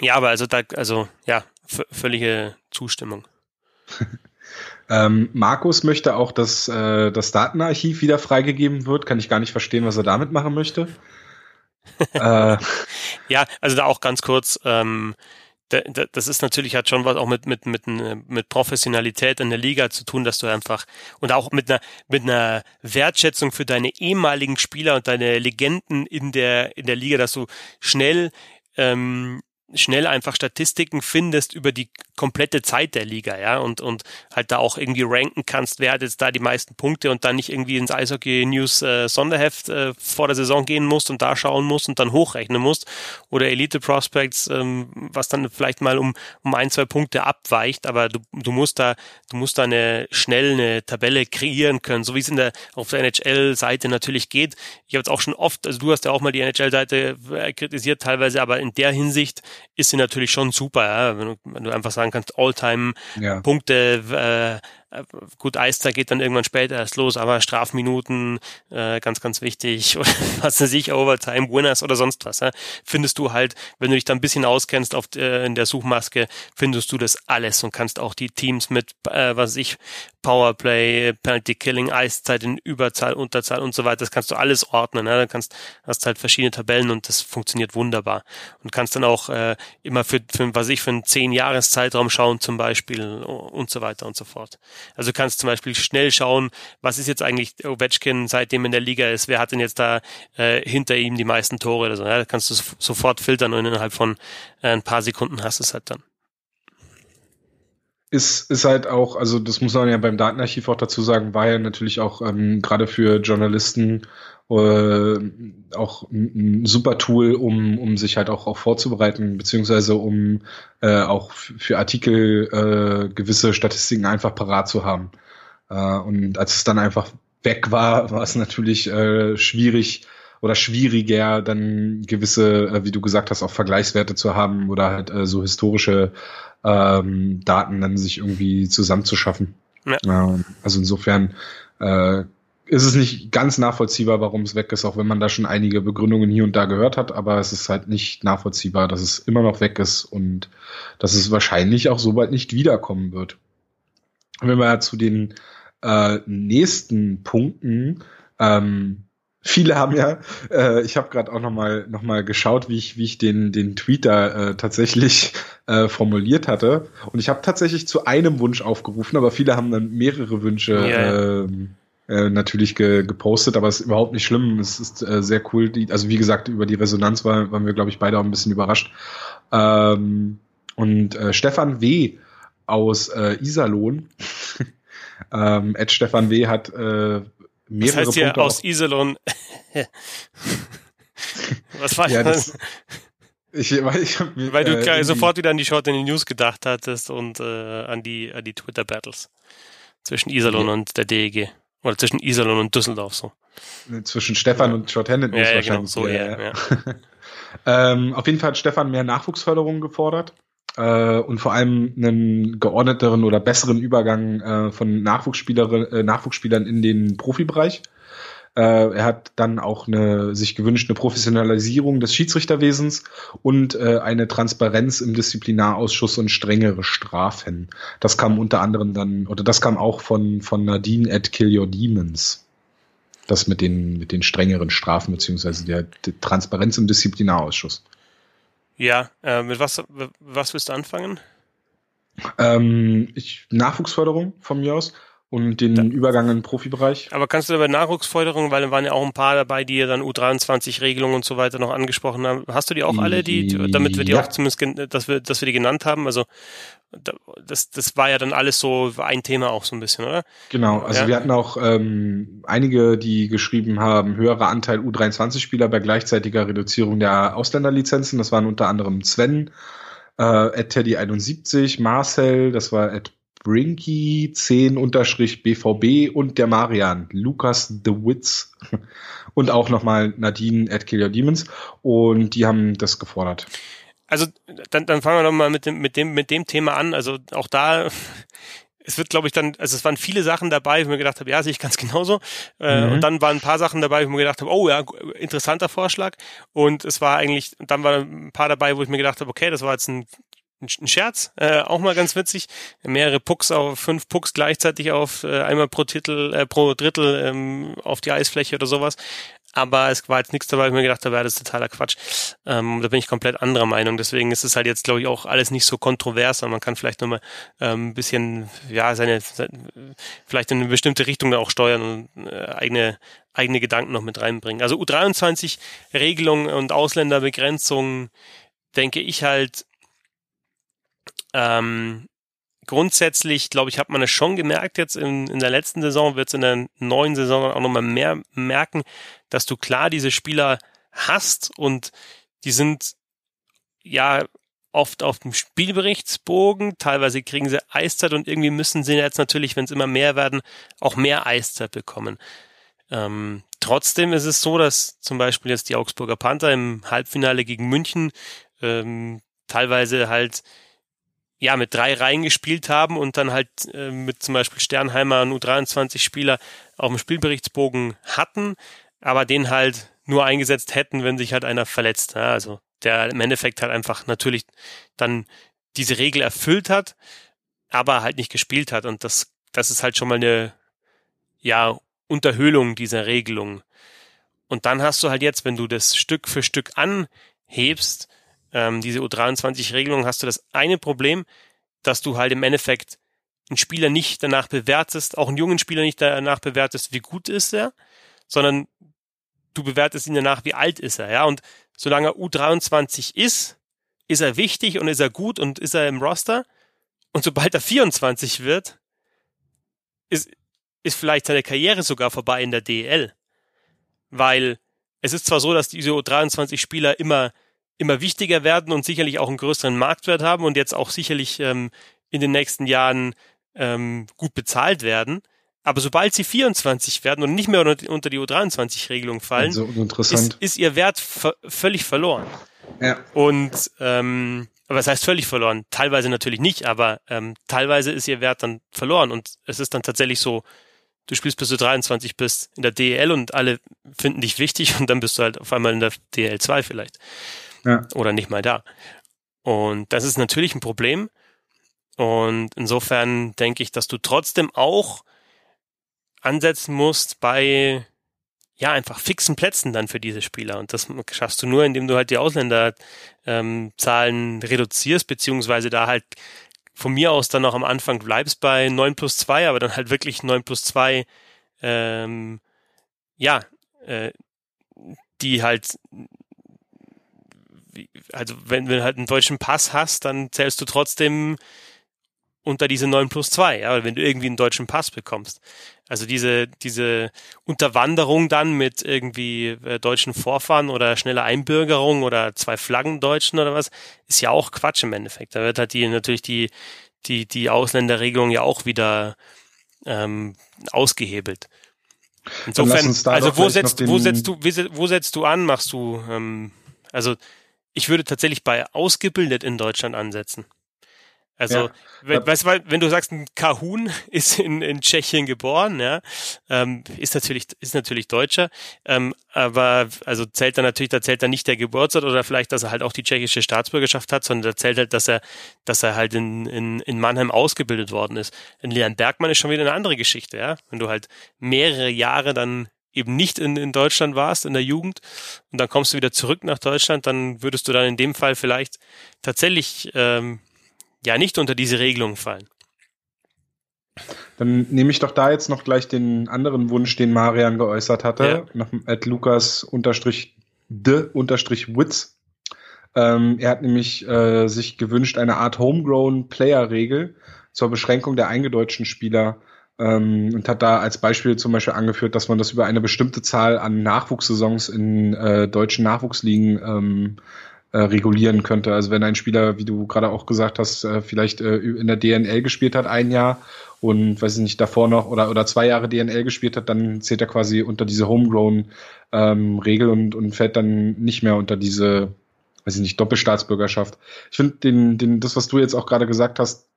Ja, aber also da, also, ja, völlige Zustimmung. ähm, Markus möchte auch, dass äh, das Datenarchiv wieder freigegeben wird. Kann ich gar nicht verstehen, was er damit machen möchte. äh, ja, also da auch ganz kurz. Ähm, das ist natürlich hat schon was auch mit mit mit mit Professionalität in der Liga zu tun, dass du einfach und auch mit einer mit einer Wertschätzung für deine ehemaligen Spieler und deine Legenden in der in der Liga, dass du schnell ähm, schnell einfach Statistiken findest über die komplette Zeit der Liga, ja, und, und halt da auch irgendwie ranken kannst, wer hat jetzt da die meisten Punkte und dann nicht irgendwie ins Eishockey News äh, Sonderheft äh, vor der Saison gehen musst und da schauen musst und dann hochrechnen musst oder Elite Prospects, ähm, was dann vielleicht mal um, um ein, zwei Punkte abweicht, aber du, du musst da, du musst da eine schnell eine Tabelle kreieren können, so wie es in der, auf der NHL-Seite natürlich geht. Ich habe jetzt auch schon oft, also du hast ja auch mal die NHL-Seite äh, kritisiert teilweise, aber in der Hinsicht ist sie natürlich schon super, ja? wenn, du, wenn du einfach sagen kannst, All-Time-Punkte, ja. äh, gut, Eiszeit geht dann irgendwann später erst los, aber Strafminuten, äh, ganz, ganz wichtig, oder was weiß ich, Overtime, Winners oder sonst was, ja, findest du halt, wenn du dich da ein bisschen auskennst auf, äh, in der Suchmaske, findest du das alles und kannst auch die Teams mit, äh, was weiß ich, Powerplay, Penalty Killing, Eiszeit in Überzahl, Unterzahl und so weiter, das kannst du alles ordnen, ja, da kannst, hast halt verschiedene Tabellen und das funktioniert wunderbar. Und kannst dann auch äh, immer für, für was ich, für einen zehn Jahres Zeitraum schauen zum Beispiel und so weiter und so fort. Also du kannst zum Beispiel schnell schauen, was ist jetzt eigentlich Ovechkin seitdem in der Liga ist, wer hat denn jetzt da äh, hinter ihm die meisten Tore oder so. Ja, da kannst du sofort filtern und innerhalb von äh, ein paar Sekunden hast du es halt dann ist, ist halt auch, also das muss man ja beim Datenarchiv auch dazu sagen, war ja natürlich auch ähm, gerade für Journalisten äh, auch ein, ein super Tool, um, um sich halt auch, auch vorzubereiten, beziehungsweise um äh, auch für Artikel äh, gewisse Statistiken einfach parat zu haben. Äh, und als es dann einfach weg war, war es natürlich äh, schwierig oder schwieriger, dann gewisse, äh, wie du gesagt hast, auch Vergleichswerte zu haben oder halt äh, so historische ähm, Daten dann sich irgendwie zusammenzuschaffen. Ja. Ähm, also insofern äh, ist es nicht ganz nachvollziehbar, warum es weg ist, auch wenn man da schon einige Begründungen hier und da gehört hat, aber es ist halt nicht nachvollziehbar, dass es immer noch weg ist und dass es wahrscheinlich auch so bald nicht wiederkommen wird. Wenn wir zu den äh, nächsten Punkten ähm, Viele haben ja, äh, ich habe gerade auch nochmal noch mal geschaut, wie ich, wie ich den, den Tweet da äh, tatsächlich äh, formuliert hatte. Und ich habe tatsächlich zu einem Wunsch aufgerufen, aber viele haben dann mehrere Wünsche yeah. äh, äh, natürlich ge, gepostet, aber es ist überhaupt nicht schlimm. Es ist äh, sehr cool. Die, also wie gesagt, über die Resonanz war, waren wir, glaube ich, beide auch ein bisschen überrascht. Ähm, und äh, Stefan W. aus äh, Iserlohn, ähm, Ed Stefan W. hat äh, mehrere Was heißt hier Punkte aus Iserlohn? Was war ja, das? Ich, weil, ich hab weil du äh, sofort wieder an die Short in the News gedacht hattest und äh, an die an die Twitter Battles zwischen Iserlohn ja. und der DEG oder zwischen Iserlohn und Düsseldorf so. Zwischen Stefan ja. und Shorthanded News ja, wahrscheinlich. Genau, so eher, ja. ähm, auf jeden Fall hat Stefan mehr Nachwuchsförderung gefordert äh, und vor allem einen geordneteren oder besseren Übergang äh, von Nachwuchsspielerinnen, äh, Nachwuchsspielern in den Profibereich. Äh, er hat dann auch eine sich gewünscht eine Professionalisierung des Schiedsrichterwesens und äh, eine Transparenz im Disziplinarausschuss und strengere Strafen. Das kam unter anderem dann, oder das kam auch von, von Nadine at Kill Your Demons. Das mit den, mit den strengeren Strafen, beziehungsweise der, der Transparenz im Disziplinarausschuss. Ja, äh, mit was, was willst du anfangen? Ähm, ich, Nachwuchsförderung von mir aus und den da, Übergang in den Profibereich. Aber kannst du über Nachwuchsförderung, weil da waren ja auch ein paar dabei, die ja dann U23-Regelungen und so weiter noch angesprochen haben. Hast du die auch alle, die, damit wir die ja. auch zumindest, dass wir, dass wir die genannt haben? Also das, das war ja dann alles so ein Thema auch so ein bisschen, oder? Genau, also ja. wir hatten auch ähm, einige, die geschrieben haben, höherer Anteil U23-Spieler bei gleichzeitiger Reduzierung der Ausländerlizenzen. Das waren unter anderem Sven, äh, Teddy71, Marcel, das war Ed Brinky 10 unterstrich BVB und der Marian, Lukas The Witz und auch nochmal Nadine at Kill Your Demons und die haben das gefordert. Also dann, dann fangen wir doch mal mit dem, mit dem, mit dem Thema an. Also auch da, es wird, glaube ich, dann, also es waren viele Sachen dabei, wo ich mir gedacht habe, ja, sehe ich ganz genauso. Äh, mhm. Und dann waren ein paar Sachen dabei, wo ich mir gedacht habe, oh ja, interessanter Vorschlag. Und es war eigentlich, dann waren ein paar dabei, wo ich mir gedacht habe, okay, das war jetzt ein ein Scherz, äh, auch mal ganz witzig. Mehrere Pucks auf fünf Pucks gleichzeitig auf äh, einmal pro Titel, äh, pro Drittel ähm, auf die Eisfläche oder sowas. Aber es war jetzt nichts dabei, ich mir gedacht habe, ja, das totaler Quatsch. Ähm, da bin ich komplett anderer Meinung. Deswegen ist es halt jetzt, glaube ich, auch alles nicht so kontrovers, und man kann vielleicht nochmal ähm, bisschen, ja, seine, seine, vielleicht in eine bestimmte Richtung da auch steuern und äh, eigene, eigene Gedanken noch mit reinbringen. Also U23-Regelung und Ausländerbegrenzung, denke ich halt, ähm, grundsätzlich, glaube ich, hat man es schon gemerkt jetzt in, in der letzten Saison, wird es in der neuen Saison auch nochmal mehr merken, dass du klar diese Spieler hast und die sind ja oft auf dem Spielberichtsbogen, teilweise kriegen sie Eiszeit und irgendwie müssen sie jetzt natürlich, wenn es immer mehr werden, auch mehr Eiszeit bekommen. Ähm, trotzdem ist es so, dass zum Beispiel jetzt die Augsburger Panther im Halbfinale gegen München ähm, teilweise halt ja mit drei Reihen gespielt haben und dann halt äh, mit zum Beispiel Sternheimer und U23-Spieler auf dem Spielberichtsbogen hatten, aber den halt nur eingesetzt hätten, wenn sich halt einer verletzt. Ja, also der im Endeffekt halt einfach natürlich dann diese Regel erfüllt hat, aber halt nicht gespielt hat. Und das, das ist halt schon mal eine ja, Unterhöhlung dieser Regelung. Und dann hast du halt jetzt, wenn du das Stück für Stück anhebst, ähm, diese U23-Regelung hast du das eine Problem, dass du halt im Endeffekt einen Spieler nicht danach bewertest, auch einen jungen Spieler nicht danach bewertest, wie gut ist er, sondern du bewertest ihn danach, wie alt ist er, ja. Und solange er U23 ist, ist er wichtig und ist er gut und ist er im Roster. Und sobald er 24 wird, ist, ist vielleicht seine Karriere sogar vorbei in der DL. Weil es ist zwar so, dass diese U23-Spieler immer immer wichtiger werden und sicherlich auch einen größeren Marktwert haben und jetzt auch sicherlich ähm, in den nächsten Jahren ähm, gut bezahlt werden. Aber sobald sie 24 werden und nicht mehr unter die U23-Regelung fallen, also ist, ist, ihr Wert völlig verloren. Ja. Und ähm, was heißt völlig verloren? Teilweise natürlich nicht, aber ähm, teilweise ist ihr Wert dann verloren und es ist dann tatsächlich so, du spielst bis du 23 bist in der DEL und alle finden dich wichtig und dann bist du halt auf einmal in der DL 2 vielleicht ja. oder nicht mal da. Und das ist natürlich ein Problem. Und insofern denke ich, dass du trotzdem auch ansetzen musst bei ja einfach fixen Plätzen dann für diese Spieler. Und das schaffst du nur, indem du halt die Ausländerzahlen ähm, reduzierst, beziehungsweise da halt von mir aus dann noch am Anfang bleibst bei 9 plus 2, aber dann halt wirklich 9 plus 2, ähm, ja, äh, die halt also wenn, wenn du halt einen deutschen Pass hast, dann zählst du trotzdem unter diese 9 plus 2, ja, wenn du irgendwie einen deutschen Pass bekommst. Also diese, diese Unterwanderung dann mit irgendwie äh, deutschen Vorfahren oder schnelle Einbürgerung oder zwei Flaggen Deutschen oder was, ist ja auch Quatsch im Endeffekt. Da wird halt die natürlich die, die, die Ausländerregelung ja auch wieder ähm, ausgehebelt. Insofern, also wo setzt, wo setzt du, wo setzt du an, machst du, ähm, also ich würde tatsächlich bei ausgebildet in Deutschland ansetzen. Also, ja. wenn, weißt du, wenn du sagst, ein Kahun ist in, in Tschechien geboren, ja, ähm, ist natürlich, ist natürlich Deutscher, ähm, aber also zählt dann natürlich, da zählt dann nicht der Geburtsort oder vielleicht, dass er halt auch die tschechische Staatsbürgerschaft hat, sondern da zählt halt, dass er, dass er halt in, in, in Mannheim ausgebildet worden ist. In Leon Bergmann ist schon wieder eine andere Geschichte, ja. Wenn du halt mehrere Jahre dann eben nicht in, in Deutschland warst, in der Jugend, und dann kommst du wieder zurück nach Deutschland, dann würdest du dann in dem Fall vielleicht tatsächlich ähm, ja nicht unter diese Regelung fallen. Dann nehme ich doch da jetzt noch gleich den anderen Wunsch, den Marian geäußert hatte, ja. nach at Lukas unterstrich de unterstrich Witz. Ähm, er hat nämlich äh, sich gewünscht, eine Art Homegrown Player-Regel zur Beschränkung der eingedeutschten Spieler ähm, und hat da als Beispiel zum Beispiel angeführt, dass man das über eine bestimmte Zahl an Nachwuchssaisons in äh, deutschen Nachwuchsligen ähm, äh, regulieren könnte. Also wenn ein Spieler, wie du gerade auch gesagt hast, äh, vielleicht äh, in der DNL gespielt hat ein Jahr und weiß ich nicht, davor noch oder, oder zwei Jahre DNL gespielt hat, dann zählt er quasi unter diese Homegrown-Regel ähm, und, und fällt dann nicht mehr unter diese, weiß ich nicht, Doppelstaatsbürgerschaft. Ich finde den, den, das, was du jetzt auch gerade gesagt hast,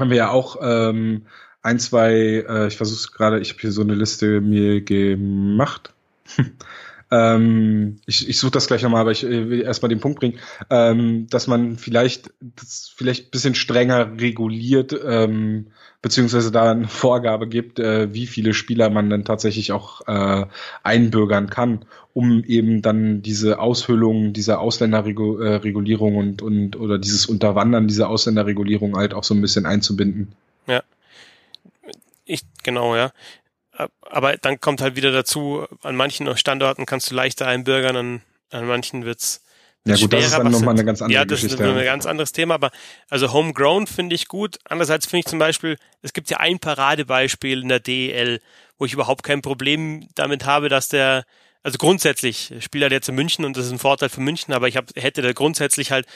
haben wir ja auch ähm, ein, zwei, äh, ich versuche gerade, ich habe hier so eine Liste mir gemacht. ähm, ich ich suche das gleich nochmal, aber ich äh, will erstmal den Punkt bringen, ähm, dass man vielleicht das vielleicht bisschen strenger reguliert, ähm, beziehungsweise da eine Vorgabe gibt, äh, wie viele Spieler man dann tatsächlich auch äh, einbürgern kann, um eben dann diese Aushöhlung dieser Ausländerregulierung und, und oder dieses Unterwandern dieser Ausländerregulierung halt auch so ein bisschen einzubinden. Ja. Ich, genau, ja aber dann kommt halt wieder dazu, an manchen Standorten kannst du leichter einbürgern, an, an manchen wird's ja gut, das ist dann nochmal eine ganz andere ja, das Geschichte. Ist ein ganz anderes Thema, aber also Homegrown finde ich gut. Andererseits finde ich zum Beispiel, es gibt ja ein Paradebeispiel in der DEL, wo ich überhaupt kein Problem damit habe, dass der, also grundsätzlich, Spieler jetzt in München und das ist ein Vorteil für München, aber ich hab, hätte da grundsätzlich halt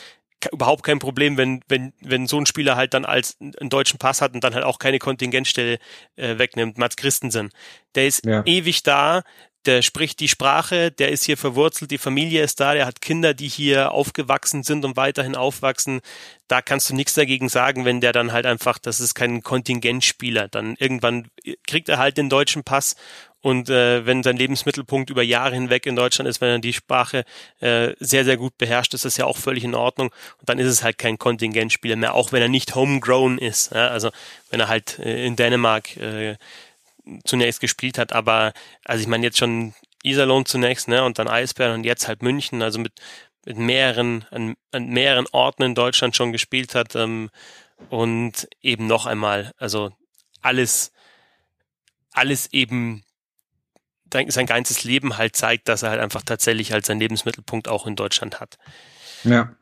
überhaupt kein Problem, wenn, wenn, wenn so ein Spieler halt dann als einen deutschen Pass hat und dann halt auch keine Kontingentstelle äh, wegnimmt. Mats Christensen. Der ist ja. ewig da, der spricht die Sprache, der ist hier verwurzelt, die Familie ist da, der hat Kinder, die hier aufgewachsen sind und weiterhin aufwachsen. Da kannst du nichts dagegen sagen, wenn der dann halt einfach, das ist kein Kontingentspieler. Dann irgendwann kriegt er halt den deutschen Pass und äh, wenn sein Lebensmittelpunkt über Jahre hinweg in Deutschland ist, wenn er die Sprache äh, sehr, sehr gut beherrscht, ist das ja auch völlig in Ordnung. Und dann ist es halt kein Kontingentspieler mehr, auch wenn er nicht homegrown ist. Ja? Also wenn er halt äh, in Dänemark äh, zunächst gespielt hat. Aber also ich meine jetzt schon Iserlohn zunächst, ne, und dann Eisbären und jetzt halt München, also mit, mit mehreren, an, an mehreren Orten in Deutschland schon gespielt hat. Ähm, und eben noch einmal, also alles, alles eben sein ganzes Leben halt zeigt, dass er halt einfach tatsächlich halt seinen Lebensmittelpunkt auch in Deutschland hat. Ja.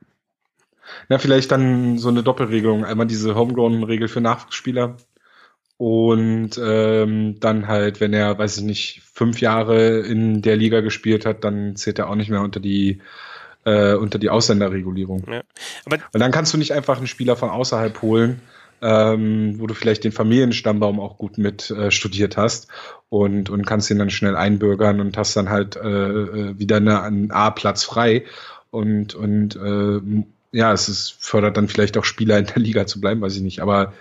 Na, vielleicht dann so eine Doppelregelung. Einmal diese Homegrown-Regel für Nachwuchsspieler und ähm, dann halt, wenn er, weiß ich nicht, fünf Jahre in der Liga gespielt hat, dann zählt er auch nicht mehr unter die äh, unter die Ausländerregulierung. Ja. Aber und dann kannst du nicht einfach einen Spieler von außerhalb holen, ähm, wo du vielleicht den Familienstammbaum auch gut mit äh, studiert hast und, und kannst ihn dann schnell einbürgern und hast dann halt äh, äh wieder eine, einen A-Platz frei. Und, und äh, ja, es ist, fördert dann vielleicht auch Spieler in der Liga zu bleiben, weiß ich nicht, aber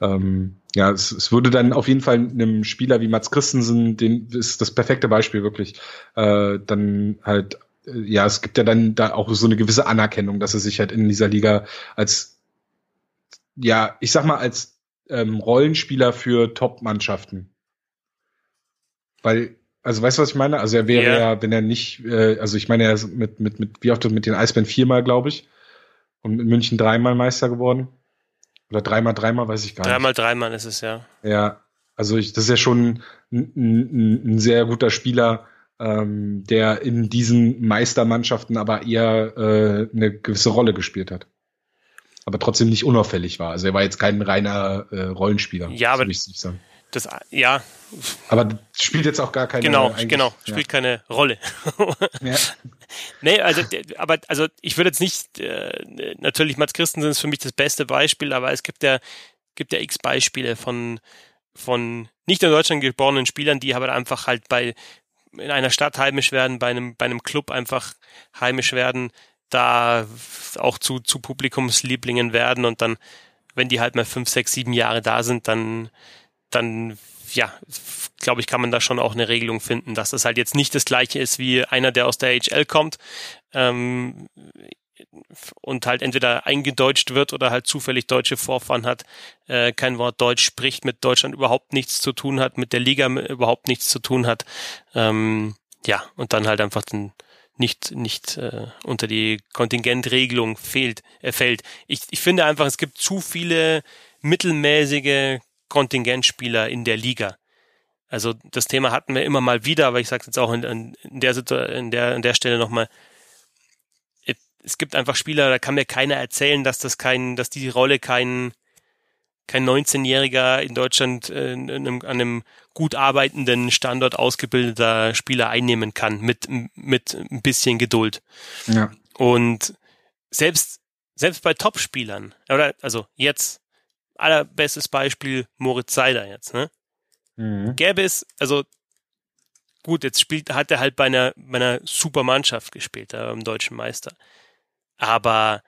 ähm, ja, es, es würde dann auf jeden Fall einem Spieler wie Mats Christensen, den ist das perfekte Beispiel wirklich, äh, dann halt äh, ja, es gibt ja dann da auch so eine gewisse Anerkennung, dass er sich halt in dieser Liga als ja, ich sag mal, als ähm, Rollenspieler für Top-Mannschaften. Weil, also weißt du, was ich meine? Also er wäre yeah. ja, wenn er nicht, äh, also ich meine, er ist mit, mit, mit, wie oft mit den Eisbären viermal, glaube ich. Und mit München dreimal Meister geworden. Oder dreimal, dreimal, weiß ich gar dreimal, nicht. Dreimal, dreimal ist es, ja. Ja, also ich, das ist ja schon ein, ein, ein sehr guter Spieler, ähm, der in diesen Meistermannschaften aber eher äh, eine gewisse Rolle gespielt hat aber trotzdem nicht unauffällig war. Also er war jetzt kein reiner äh, Rollenspieler. Ja, aber ich sagen. das ja. Aber spielt jetzt auch gar keine Genau, genau, spielt ja. keine Rolle. ja. Nee, also aber also ich würde jetzt nicht äh, natürlich Mats Christensen ist für mich das beste Beispiel, aber es gibt ja gibt ja x Beispiele von von nicht in Deutschland geborenen Spielern, die aber einfach halt bei in einer Stadt heimisch werden, bei einem bei einem Club einfach heimisch werden, da auch zu, zu Publikumslieblingen werden und dann wenn die halt mal fünf, sechs, sieben Jahre da sind, dann, dann, ja, glaube ich, kann man da schon auch eine Regelung finden, dass das halt jetzt nicht das gleiche ist wie einer, der aus der HL kommt ähm, und halt entweder eingedeutscht wird oder halt zufällig deutsche Vorfahren hat, äh, kein Wort Deutsch spricht, mit Deutschland überhaupt nichts zu tun hat, mit der Liga überhaupt nichts zu tun hat. Ähm, ja, und dann halt einfach den, nicht, nicht äh, unter die Kontingentregelung fehlt, äh, fällt. Ich, ich finde einfach, es gibt zu viele mittelmäßige Kontingentspieler in der Liga. Also das Thema hatten wir immer mal wieder, aber ich sage jetzt auch in, in, der in der in der Stelle nochmal. Es gibt einfach Spieler, da kann mir keiner erzählen, dass das kein, dass die Rolle kein kein 19-Jähriger in Deutschland äh, in einem, an einem gut arbeitenden Standort ausgebildeter Spieler einnehmen kann mit mit ein bisschen Geduld. Ja. Und selbst selbst bei Top-Spielern oder also jetzt allerbestes Beispiel Moritz Seider jetzt, ne? Mhm. Gäbe es, also gut, jetzt spielt, hat er halt bei einer, bei einer super Mannschaft gespielt, da beim deutschen Meister. Aber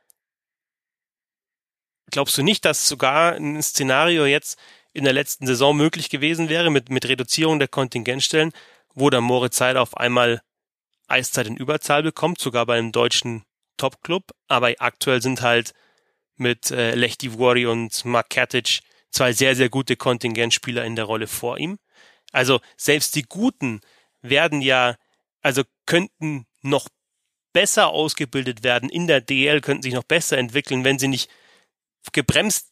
glaubst du nicht, dass sogar ein Szenario jetzt in der letzten Saison möglich gewesen wäre mit, mit Reduzierung der Kontingentstellen, wo der Moritz Seider auf einmal Eiszeit in Überzahl bekommt, sogar bei einem deutschen Topclub, aber aktuell sind halt mit äh, Lechti Wori und Mark Katic zwei sehr, sehr gute Kontingentspieler in der Rolle vor ihm. Also selbst die Guten werden ja, also könnten noch besser ausgebildet werden in der DL, könnten sich noch besser entwickeln, wenn sie nicht gebremst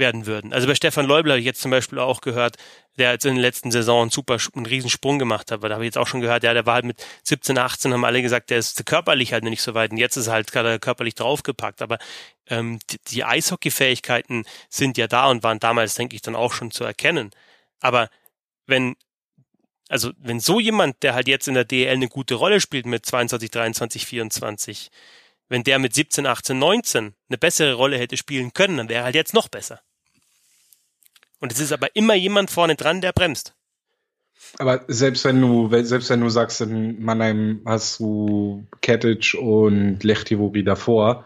werden würden. Also bei Stefan Leubler habe ich jetzt zum Beispiel auch gehört, der jetzt in den letzten Saison einen super, einen Riesensprung gemacht hat, weil da habe ich jetzt auch schon gehört, ja, der war halt mit 17, 18, haben alle gesagt, der ist körperlich halt nicht so weit und jetzt ist er halt gerade körperlich draufgepackt, aber ähm, die, die Eishockey-Fähigkeiten sind ja da und waren damals, denke ich, dann auch schon zu erkennen. Aber wenn also wenn so jemand, der halt jetzt in der DL eine gute Rolle spielt mit 22, 23, 24, wenn der mit 17, 18, 19 eine bessere Rolle hätte spielen können, dann wäre er halt jetzt noch besser. Und es ist aber immer jemand vorne dran, der bremst. Aber selbst wenn du, selbst wenn du sagst, in Mannheim hast du Ketic und Lechtivori davor,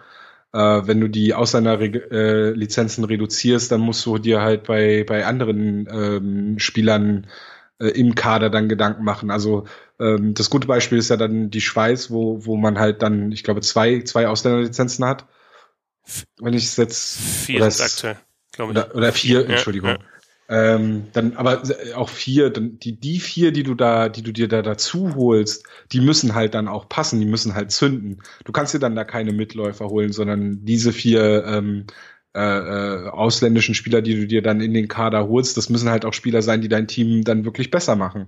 äh, wenn du die Ausländerlizenzen äh, reduzierst, dann musst du dir halt bei, bei anderen ähm, Spielern äh, im Kader dann Gedanken machen. Also ähm, das gute Beispiel ist ja dann die Schweiz, wo, wo man halt dann, ich glaube, zwei, zwei Ausländerlizenzen hat. Wenn ich es jetzt. Vier aktuell, glaube ich. Oder, oder vier, ja, Entschuldigung. Ja. Ähm, dann aber auch vier, dann die, die vier, die du da, die du dir da dazu holst, die müssen halt dann auch passen, die müssen halt zünden. Du kannst dir dann da keine Mitläufer holen, sondern diese vier ähm, äh, äh, ausländischen Spieler, die du dir dann in den Kader holst, das müssen halt auch Spieler sein, die dein Team dann wirklich besser machen.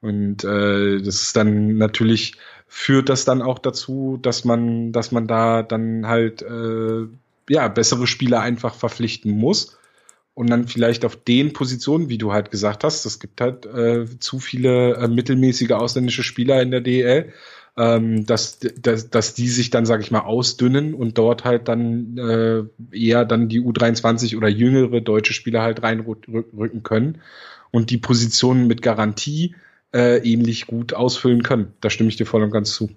Und äh, das ist dann natürlich führt das dann auch dazu, dass man, dass man da dann halt äh, ja bessere Spieler einfach verpflichten muss und dann vielleicht auf den Positionen, wie du halt gesagt hast, es gibt halt äh, zu viele äh, mittelmäßige ausländische Spieler in der DL ähm, dass, dass, dass die sich dann, sage ich mal, ausdünnen und dort halt dann äh, eher dann die U23 oder jüngere deutsche Spieler halt reinrücken können und die Positionen mit Garantie äh, ähnlich gut ausfüllen können. Da stimme ich dir voll und ganz zu.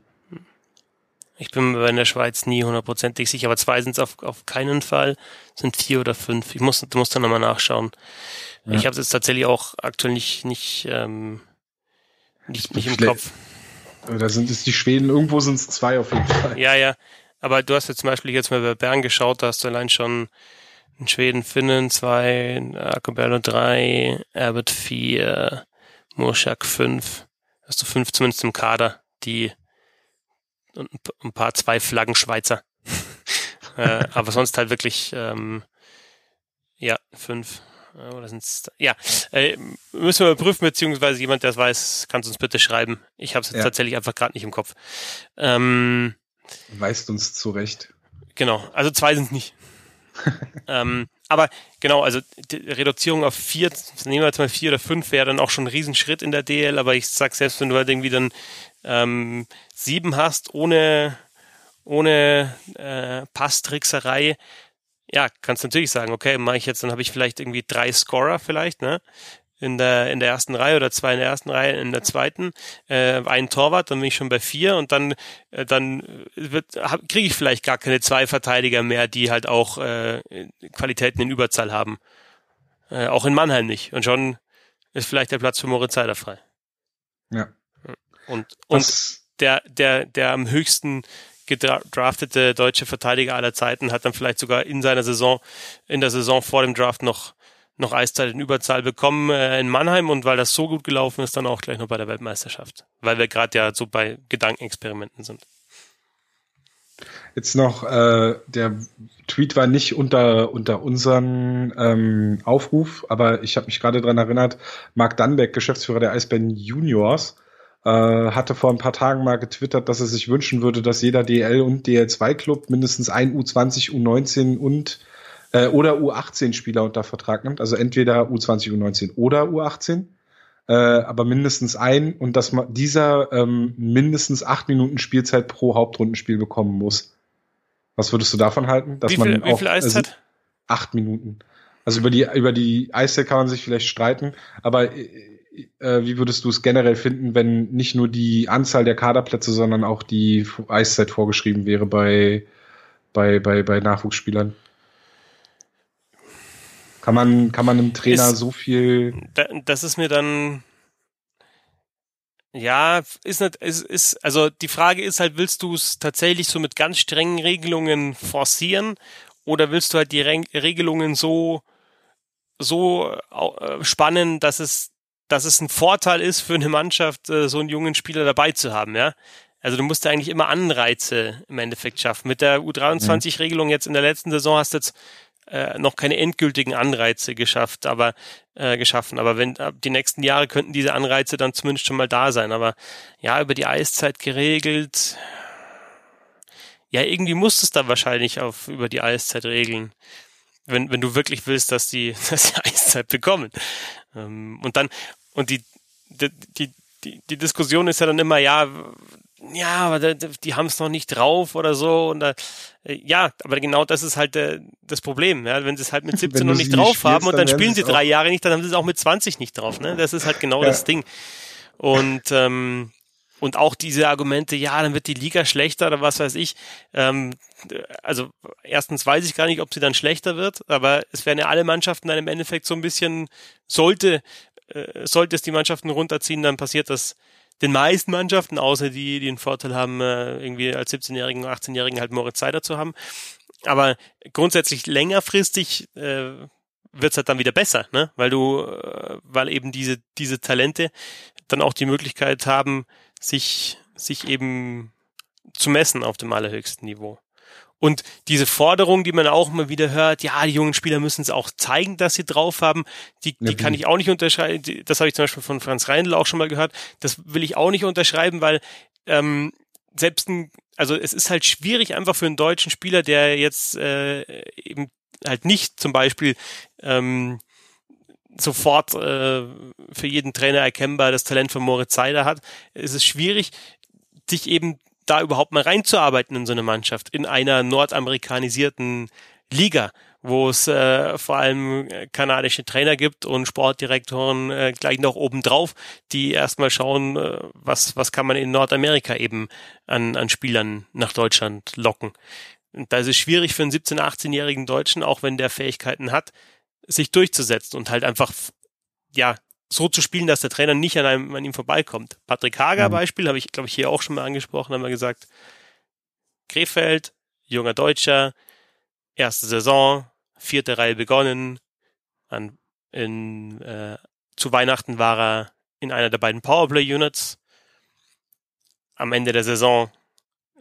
Ich bin mir in der Schweiz nie hundertprozentig sicher, aber zwei sind es auf, auf keinen Fall, sind vier oder fünf. Ich muss, du musst dann nochmal nachschauen. Ja. Ich habe es jetzt tatsächlich auch aktuell nicht, nicht, ähm, nicht, nicht im Kopf. Da sind es die Schweden, irgendwo sind es zwei auf jeden Fall. Ja, ja. Aber du hast jetzt zum Beispiel jetzt mal bei Bern geschaut, da hast du allein schon in Schweden Finnen zwei, Akobello drei, Erbert vier, Murschak fünf. Hast du fünf zumindest im Kader, die und ein paar zwei Flaggen Schweizer. äh, aber sonst halt wirklich ähm, ja fünf. Äh, oder sind's, ja, äh, müssen wir überprüfen, beziehungsweise jemand, der es weiß, kann es uns bitte schreiben. Ich habe es ja. tatsächlich einfach gerade nicht im Kopf. Ähm, Weist uns zurecht. Genau, also zwei sind nicht. ähm, aber genau, also die Reduzierung auf vier, nehmen wir jetzt mal vier oder fünf, wäre dann auch schon ein Riesenschritt in der DL, aber ich sag selbst, wenn du halt irgendwie dann ähm, sieben hast, ohne, ohne äh, Passtrickserei, ja, kannst natürlich sagen, okay, mache ich jetzt, dann habe ich vielleicht irgendwie drei Scorer vielleicht, ne? in der, in der ersten Reihe oder zwei in der ersten Reihe, in der zweiten, äh, einen Torwart, dann bin ich schon bei vier und dann, äh, dann kriege ich vielleicht gar keine zwei Verteidiger mehr, die halt auch äh, Qualitäten in Überzahl haben. Äh, auch in Mannheim nicht. Und schon ist vielleicht der Platz für Moritz Seider frei. Ja. Und, und der, der, der am höchsten gedraftete deutsche Verteidiger aller Zeiten hat dann vielleicht sogar in seiner Saison, in der Saison vor dem Draft noch noch Eiszeit in Überzahl bekommen äh, in Mannheim und weil das so gut gelaufen ist, dann auch gleich noch bei der Weltmeisterschaft. Weil wir gerade ja so bei Gedankenexperimenten sind. Jetzt noch, äh, der Tweet war nicht unter, unter unseren ähm, Aufruf, aber ich habe mich gerade dran erinnert, Marc Dannbeck, Geschäftsführer der Eisbären Juniors, äh, hatte vor ein paar Tagen mal getwittert, dass er sich wünschen würde, dass jeder DL und DL2-Club mindestens ein U20, U19 und äh, oder U18-Spieler unter Vertrag nimmt, also entweder U20, U19 oder U18, äh, aber mindestens ein und dass man dieser ähm, mindestens acht Minuten Spielzeit pro Hauptrundenspiel bekommen muss. Was würdest du davon halten? Dass wie viel, man auch, wie viel Eiszeit? Also, acht Minuten. Also über die über die Eiszeit kann man sich vielleicht streiten, aber äh, wie würdest du es generell finden, wenn nicht nur die Anzahl der Kaderplätze, sondern auch die Eiszeit vorgeschrieben wäre bei bei bei bei Nachwuchsspielern? Kann man, kann man einem Trainer ist, so viel. Das ist mir dann. Ja, ist nicht, ist, ist, also die Frage ist halt, willst du es tatsächlich so mit ganz strengen Regelungen forcieren oder willst du halt die Re Regelungen so, so äh, spannen, dass es, dass es ein Vorteil ist für eine Mannschaft, äh, so einen jungen Spieler dabei zu haben, ja? Also du musst ja eigentlich immer Anreize im Endeffekt schaffen. Mit der U23-Regelung jetzt in der letzten Saison hast du jetzt äh, noch keine endgültigen Anreize geschafft, aber äh, geschaffen. Aber wenn ab die nächsten Jahre könnten diese Anreize dann zumindest schon mal da sein. Aber ja, über die Eiszeit geregelt. Ja, irgendwie musst du es da wahrscheinlich auf über die Eiszeit regeln. Wenn, wenn du wirklich willst, dass die, dass die Eiszeit bekommen. Ähm, und dann, und die, die, die, die, Diskussion ist ja dann immer, ja, ja, aber die haben es noch nicht drauf oder so. Und da, äh, ja, aber genau das ist halt äh, das Problem. Ja? Wenn sie es halt mit 17 noch nicht drauf haben und dann, dann spielen sie drei Jahre nicht, dann haben sie es auch mit 20 nicht drauf. Ne? Das ist halt genau ja. das Ding. Und ähm, und auch diese Argumente, ja, dann wird die Liga schlechter oder was weiß ich. Ähm, also erstens weiß ich gar nicht, ob sie dann schlechter wird, aber es werden ja alle Mannschaften dann im Endeffekt so ein bisschen, sollte, äh, sollte es die Mannschaften runterziehen, dann passiert das den meisten Mannschaften, außer die, die den Vorteil haben, äh, irgendwie als 17-Jährigen, 18-Jährigen halt Moritz Seider zu haben. Aber grundsätzlich längerfristig äh, wird's halt dann wieder besser, ne? Weil du, äh, weil eben diese, diese Talente dann auch die Möglichkeit haben, sich, sich eben zu messen auf dem allerhöchsten Niveau. Und diese Forderung, die man auch mal wieder hört, ja, die jungen Spieler müssen es auch zeigen, dass sie drauf haben, die, die kann ich auch nicht unterschreiben. Das habe ich zum Beispiel von Franz Reindl auch schon mal gehört. Das will ich auch nicht unterschreiben, weil ähm, selbst ein, also es ist halt schwierig einfach für einen deutschen Spieler, der jetzt äh, eben halt nicht zum Beispiel ähm, sofort äh, für jeden Trainer erkennbar das Talent von Moritz Seider hat, es ist schwierig, sich eben da überhaupt mal reinzuarbeiten in so eine Mannschaft, in einer nordamerikanisierten Liga, wo es äh, vor allem kanadische Trainer gibt und Sportdirektoren äh, gleich noch obendrauf, die erstmal schauen, äh, was, was kann man in Nordamerika eben an, an Spielern nach Deutschland locken. Und da ist es schwierig für einen 17-, 18-jährigen Deutschen, auch wenn der Fähigkeiten hat, sich durchzusetzen und halt einfach, ja, so zu spielen, dass der Trainer nicht an, einem, an ihm vorbeikommt. Patrick Hager mhm. Beispiel, habe ich, glaube ich, hier auch schon mal angesprochen, haben wir gesagt, Krefeld, junger Deutscher, erste Saison, vierte Reihe begonnen, an, in, äh, zu Weihnachten war er in einer der beiden Powerplay-Units. Am Ende der Saison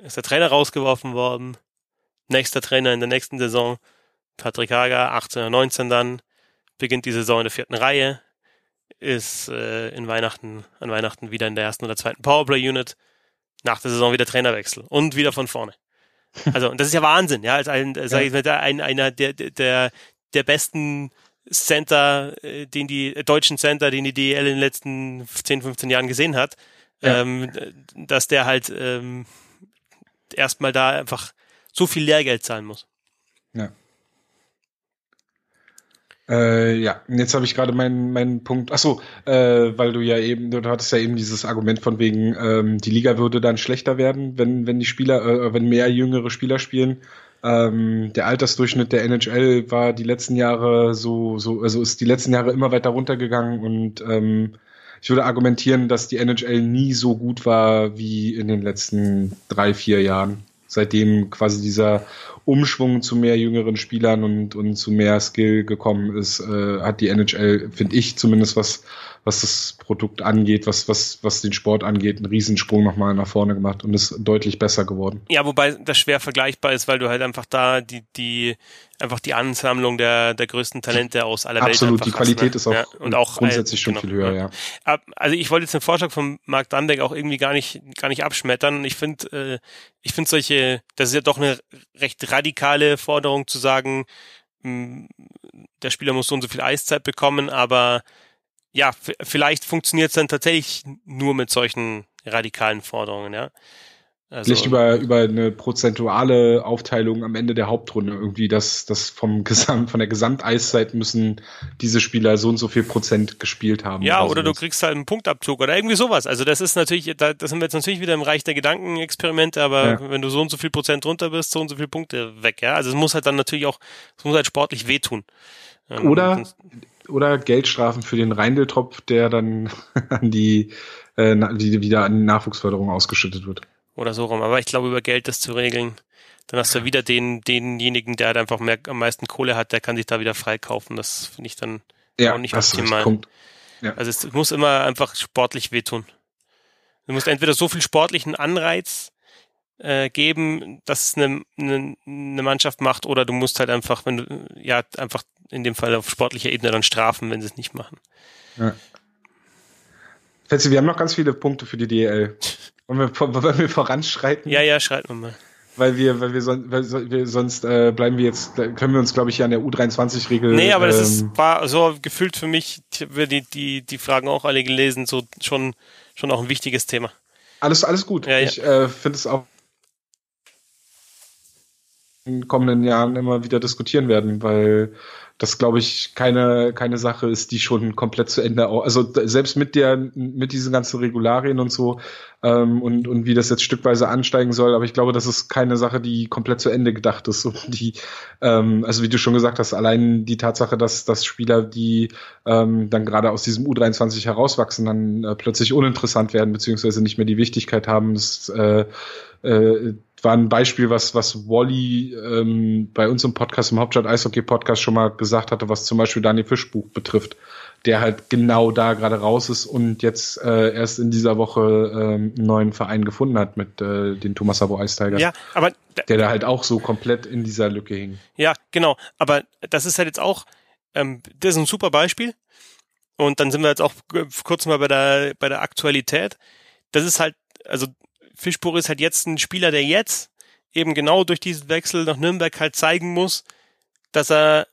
ist der Trainer rausgeworfen worden. Nächster Trainer in der nächsten Saison, Patrick Hager, 18 oder 19 dann, beginnt die Saison in der vierten Reihe, ist äh, in Weihnachten, an Weihnachten wieder in der ersten oder zweiten Powerplay-Unit, nach der Saison wieder Trainerwechsel und wieder von vorne. Also, und das ist ja Wahnsinn, ja, als ein, sag ich mal, ein, einer der, der, der besten Center, äh, den die, äh, deutschen Center, den die DL in den letzten 10, 15 Jahren gesehen hat, ja. ähm, dass der halt ähm, erstmal da einfach so viel Lehrgeld zahlen muss. Ja. Äh, ja, jetzt habe ich gerade meinen meinen Punkt. Ach so, äh, weil du ja eben, du hattest ja eben dieses Argument von wegen, ähm, die Liga würde dann schlechter werden, wenn wenn die Spieler, äh, wenn mehr jüngere Spieler spielen. Ähm, der Altersdurchschnitt der NHL war die letzten Jahre so so, also ist die letzten Jahre immer weiter runtergegangen und ähm, ich würde argumentieren, dass die NHL nie so gut war wie in den letzten drei vier Jahren seitdem quasi dieser Umschwung zu mehr jüngeren Spielern und, und zu mehr Skill gekommen ist, äh, hat die NHL, finde ich zumindest, was, was das Produkt angeht, was, was, was den Sport angeht, einen Riesensprung nochmal nach vorne gemacht und ist deutlich besser geworden. Ja, wobei das schwer vergleichbar ist, weil du halt einfach da die, die, einfach die Ansammlung der, der größten Talente aus aller Welt. Absolut, die Qualität hast, ne? ist auch, ja, und auch grundsätzlich genau, schon viel höher, ja. ja. Also ich wollte jetzt den Vorschlag von Marc Danbeck auch irgendwie gar nicht, gar nicht abschmettern. Ich finde, äh, ich finde solche, das ist ja doch eine recht radikale Forderung zu sagen, mh, der Spieler muss so und so viel Eiszeit bekommen, aber ja, vielleicht funktioniert es dann tatsächlich nur mit solchen radikalen Forderungen, ja. Also, Vielleicht über, über eine prozentuale Aufteilung am Ende der Hauptrunde irgendwie, dass das vom Gesamt, von der Gesamteiszeit müssen diese Spieler so und so viel Prozent gespielt haben. Ja, oder, oder du kriegst halt einen Punktabzug oder irgendwie sowas. Also das ist natürlich, da, das sind wir jetzt natürlich wieder im Reich der Gedankenexperimente, aber ja. wenn du so und so viel Prozent runter bist, so und so viele Punkte weg, ja. Also es muss halt dann natürlich auch, es muss halt sportlich wehtun. Ähm, oder, oder Geldstrafen für den Reindeltropf, der dann an die, äh, die wieder an die Nachwuchsförderung ausgeschüttet wird. Oder so rum. Aber ich glaube, über Geld das zu regeln, dann hast du wieder den, denjenigen, der halt einfach mehr, am meisten Kohle hat, der kann sich da wieder freikaufen. Das finde ich dann ja, auch nicht optimal. Ja. Also es muss immer einfach sportlich wehtun. Du musst entweder so viel sportlichen Anreiz äh, geben, dass es eine, eine, eine Mannschaft macht, oder du musst halt einfach, wenn du, ja, einfach in dem Fall auf sportlicher Ebene dann strafen, wenn sie es nicht machen. Ja. Fetzi, wir haben noch ganz viele Punkte für die DL. Wollen wir, wollen wir voranschreiten? Ja, ja, schreiten wir mal. Weil wir, weil wir, son weil wir sonst äh, bleiben wir jetzt, können wir uns, glaube ich, hier an der U23-Regel. Nee, aber das ist, ähm, war so gefühlt für mich, ich habe die, die, die Fragen auch alle gelesen, so schon, schon auch ein wichtiges Thema. Alles, alles gut. Ja, ich ja. äh, finde es auch in kommenden Jahren immer wieder diskutieren werden, weil das glaube ich keine keine Sache ist, die schon komplett zu Ende also selbst mit der mit diesen ganzen Regularien und so ähm, und und wie das jetzt stückweise ansteigen soll, aber ich glaube, das ist keine Sache, die komplett zu Ende gedacht ist. Und die ähm, also wie du schon gesagt hast, allein die Tatsache, dass dass Spieler, die ähm, dann gerade aus diesem U23 herauswachsen, dann äh, plötzlich uninteressant werden beziehungsweise nicht mehr die Wichtigkeit haben, das äh, äh, war ein Beispiel, was, was Wally ähm, bei uns im Podcast, im Hauptstadt Eishockey Podcast schon mal gesagt hatte, was zum Beispiel Daniel Fischbuch betrifft, der halt genau da gerade raus ist und jetzt äh, erst in dieser Woche ähm, einen neuen Verein gefunden hat mit äh, den Thomas Sabo Ice Tigers. Ja, aber der da halt auch so komplett in dieser Lücke hing. Ja, genau. Aber das ist halt jetzt auch, ähm, das ist ein super Beispiel. Und dann sind wir jetzt auch kurz mal bei der, bei der Aktualität. Das ist halt, also Fischbuch ist halt jetzt ein Spieler, der jetzt eben genau durch diesen Wechsel nach Nürnberg halt zeigen muss, dass er,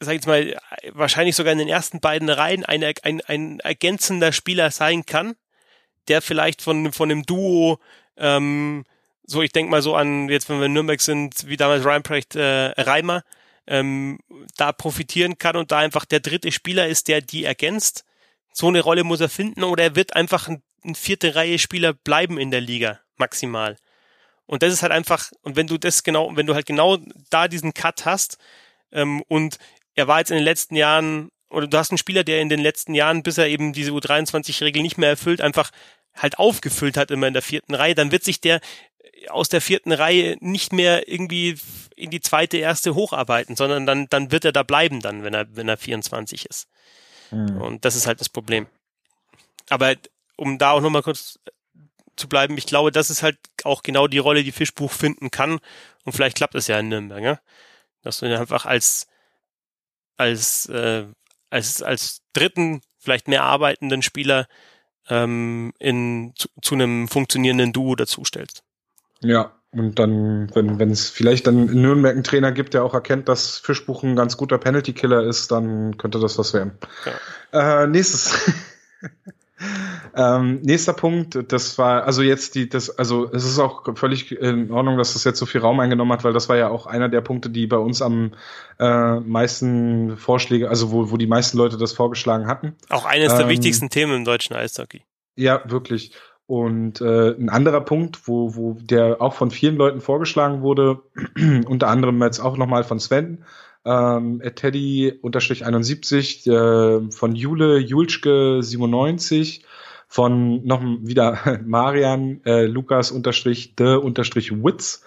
sag ich jetzt mal, wahrscheinlich sogar in den ersten beiden Reihen ein, ein, ein ergänzender Spieler sein kann, der vielleicht von, von dem Duo, ähm, so ich denke mal so an, jetzt wenn wir in Nürnberg sind, wie damals Reinprecht äh, Reimer, ähm, da profitieren kann und da einfach der dritte Spieler ist, der die ergänzt. So eine Rolle muss er finden oder er wird einfach ein ein vierte Reihe Spieler bleiben in der Liga, maximal. Und das ist halt einfach, und wenn du das genau, wenn du halt genau da diesen Cut hast, ähm, und er war jetzt in den letzten Jahren, oder du hast einen Spieler, der in den letzten Jahren, bis er eben diese U23-Regel nicht mehr erfüllt, einfach halt aufgefüllt hat immer in der vierten Reihe, dann wird sich der aus der vierten Reihe nicht mehr irgendwie in die zweite, erste hocharbeiten, sondern dann, dann wird er da bleiben dann, wenn er, wenn er 24 ist. Mhm. Und das ist halt das Problem. Aber um da auch nochmal kurz zu bleiben, ich glaube, das ist halt auch genau die Rolle, die Fischbuch finden kann. Und vielleicht klappt es ja in Nürnberg, ja? dass du ihn einfach als als äh, als als dritten, vielleicht mehr arbeitenden Spieler ähm, in zu, zu einem funktionierenden Duo dazustellst. Ja, und dann, wenn wenn es vielleicht dann in Nürnberg einen Trainer gibt, der auch erkennt, dass Fischbuch ein ganz guter Penalty-Killer ist, dann könnte das was werden. Ja. Äh, nächstes. Ähm, nächster Punkt, das war, also jetzt die, das, also es ist auch völlig in Ordnung, dass das jetzt so viel Raum eingenommen hat, weil das war ja auch einer der Punkte, die bei uns am äh, meisten Vorschläge, also wo, wo die meisten Leute das vorgeschlagen hatten. Auch eines ähm, der wichtigsten Themen im deutschen Eishockey. Ja, wirklich. Und äh, ein anderer Punkt, wo, wo der auch von vielen Leuten vorgeschlagen wurde, unter anderem jetzt auch nochmal von Sven, ähm, Teddy unterstrich 71, äh, von Jule Julschke 97, von noch wieder Marian äh, Lukas unterstrich the unterstrich Witz,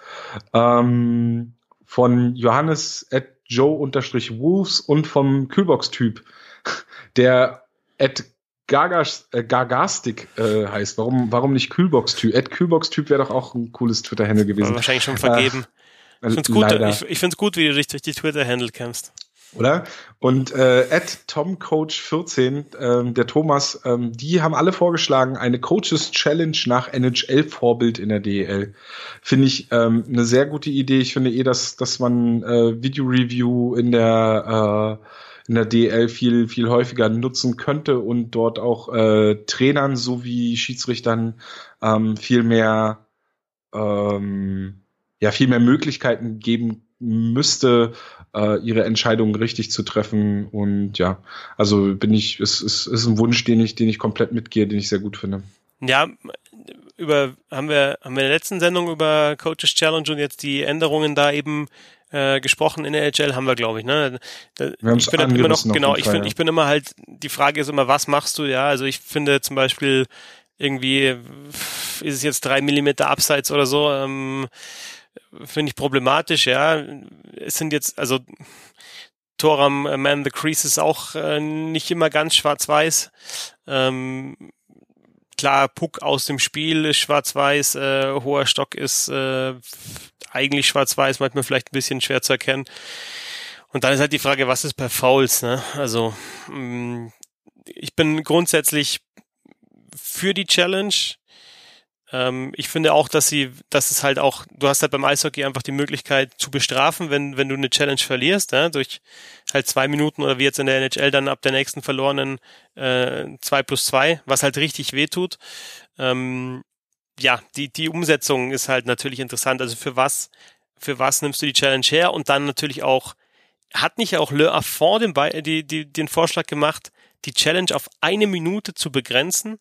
ähm, von Johannes at Joe unterstrich Wolves und vom Kühlbox-Typ, der at Gagas, äh, Gagastic äh, heißt. Warum, warum nicht Kühlbox-Typ? At Kühlbox-Typ wäre doch auch ein cooles Twitter-Handle gewesen. wahrscheinlich schon vergeben. Äh, ich finde es gut, ich, ich find's gut, wie du dich durch die Twitter-Handle kämpfst. Oder? Und äh, at TomCoach14, ähm, der Thomas, ähm, die haben alle vorgeschlagen, eine Coaches Challenge nach NHL-Vorbild in der DEL. Finde ich ähm, eine sehr gute Idee. Ich finde eh, dass, dass man äh, Video-Review in der äh, in der DL viel, viel häufiger nutzen könnte und dort auch äh, Trainern sowie Schiedsrichtern ähm, viel mehr ähm, ja viel mehr Möglichkeiten geben müsste, äh, ihre Entscheidungen richtig zu treffen. Und ja, also bin ich, es ist, ist ein Wunsch, den ich, den ich komplett mitgehe, den ich sehr gut finde. Ja, über haben wir haben wir in der letzten Sendung über Coaches Challenge und jetzt die Änderungen da eben äh, gesprochen in der NHL haben wir glaube ich ne da, wir ich bin immer noch genau ich finde ja. ich bin immer halt die Frage ist immer was machst du ja also ich finde zum Beispiel irgendwie ist es jetzt drei Millimeter abseits oder so ähm, finde ich problematisch, ja. Es sind jetzt, also Toram äh, Man the Crease ist auch äh, nicht immer ganz schwarz-weiß. Ähm, klar, Puck aus dem Spiel ist schwarz-weiß, äh, hoher Stock ist äh, eigentlich schwarz-weiß, manchmal vielleicht ein bisschen schwer zu erkennen. Und dann ist halt die Frage, was ist bei Fouls, ne? Also, mh, mm, ich bin grundsätzlich für die Challenge. Ähm, ich finde auch, dass sie, dass es halt auch, du hast halt beim Eishockey einfach die Möglichkeit zu bestrafen, wenn, wenn du eine Challenge verlierst, ja, durch halt zwei Minuten oder wie jetzt in der NHL dann ab der nächsten verlorenen äh, zwei plus zwei, was halt richtig wehtut. Ähm, ja, die, die Umsetzung ist halt natürlich interessant. Also für was, für was nimmst du die Challenge her? Und dann natürlich auch, hat nicht auch Le Afford den, die, die, den Vorschlag gemacht, die Challenge auf eine Minute zu begrenzen?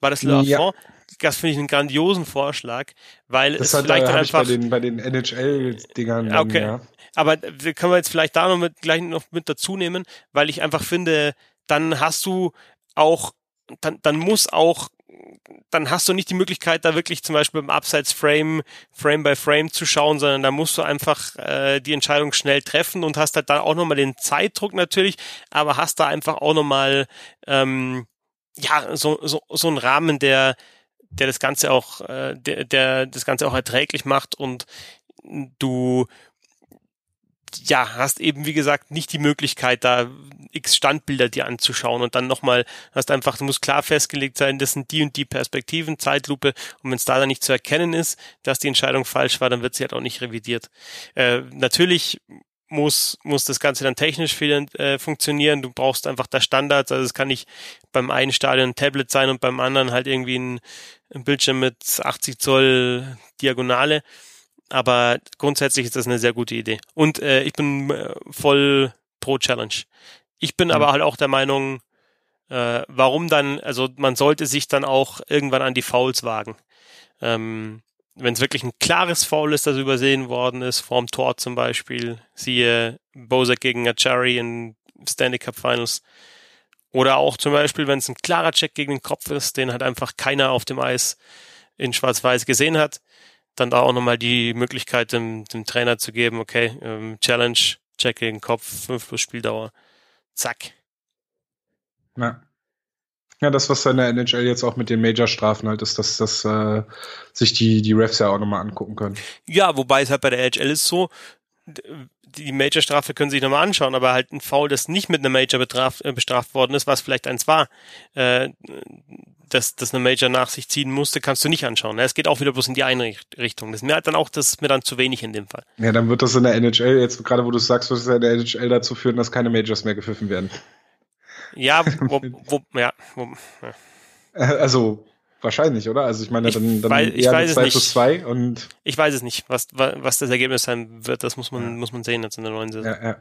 War das Le Afford? Ja das finde ich einen grandiosen Vorschlag, weil das es hat, vielleicht da, einfach bei den, bei den NHL-Dingern. Okay. Ja. Aber können wir jetzt vielleicht da noch mit, gleich noch mit dazu nehmen, weil ich einfach finde, dann hast du auch, dann, dann muss auch dann hast du nicht die Möglichkeit, da wirklich zum Beispiel im Abseits-Frame, Frame by Frame zu schauen, sondern da musst du einfach äh, die Entscheidung schnell treffen und hast halt dann auch nochmal den Zeitdruck natürlich, aber hast da einfach auch nochmal ähm, ja, so, so, so einen Rahmen, der, der das Ganze auch, äh, der, der das Ganze auch erträglich macht und du ja, hast eben, wie gesagt, nicht die Möglichkeit, da x Standbilder dir anzuschauen und dann nochmal, hast einfach, du musst klar festgelegt sein, das sind die und die Perspektiven, Zeitlupe und wenn es da dann nicht zu erkennen ist, dass die Entscheidung falsch war, dann wird sie halt auch nicht revidiert. Äh, natürlich muss, muss das Ganze dann technisch viel, äh, funktionieren. Du brauchst einfach da Standards. Also es kann nicht beim einen Stadion ein Tablet sein und beim anderen halt irgendwie ein, ein Bildschirm mit 80 Zoll Diagonale. Aber grundsätzlich ist das eine sehr gute Idee. Und äh, ich bin äh, voll pro Challenge. Ich bin mhm. aber halt auch der Meinung, äh, warum dann, also man sollte sich dann auch irgendwann an die Fouls wagen. Ähm, wenn es wirklich ein klares Foul ist, das übersehen worden ist, vorm Tor zum Beispiel, siehe Bozak gegen Achari in Stanley Cup Finals. Oder auch zum Beispiel, wenn es ein klarer Check gegen den Kopf ist, den halt einfach keiner auf dem Eis in Schwarz-Weiß gesehen hat, dann da auch nochmal die Möglichkeit dem, dem Trainer zu geben, okay, ähm, Challenge, Check gegen Kopf, 5 plus Spieldauer. Zack. Ja. Ja, das, was in der NHL jetzt auch mit den Major-Strafen halt ist, dass, dass äh, sich die, die Refs ja auch nochmal angucken können. Ja, wobei es halt bei der NHL ist so, die Major-Strafe können Sie sich nochmal anschauen, aber halt ein Foul, das nicht mit einer Major betraf, äh, bestraft worden ist, was vielleicht eins war, äh, dass das eine Major nach sich ziehen musste, kannst du nicht anschauen. Es geht auch wieder bloß in die eine Richtung. Das ist mir halt dann auch, das ist mir dann zu wenig in dem Fall. Ja, dann wird das in der NHL, jetzt gerade wo du sagst, wird es in der NHL dazu führen, dass keine Majors mehr gepfiffen werden. Ja, wo, wo, ja, wo, ja. Also wahrscheinlich, oder? Also ich meine, dann, dann weiß, eher eine 2 plus 2 und. Ich weiß es nicht, was, was das Ergebnis sein wird, das muss man, ja. muss man sehen jetzt in der neuen Saison. Ja, ja.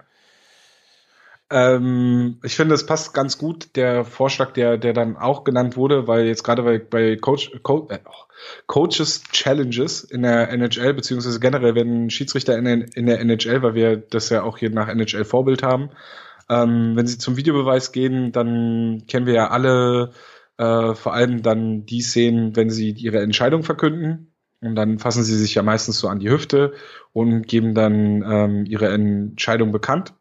Ähm, ich finde, es passt ganz gut, der Vorschlag, der, der dann auch genannt wurde, weil jetzt gerade bei, bei Coach, Co äh, Coaches Challenges in der NHL, beziehungsweise generell wenn Schiedsrichter in, in der NHL, weil wir das ja auch hier nach NHL Vorbild haben, ähm, wenn sie zum Videobeweis gehen, dann kennen wir ja alle äh, vor allem dann die Szenen, wenn sie ihre Entscheidung verkünden. Und dann fassen sie sich ja meistens so an die Hüfte und geben dann ähm, ihre Entscheidung bekannt.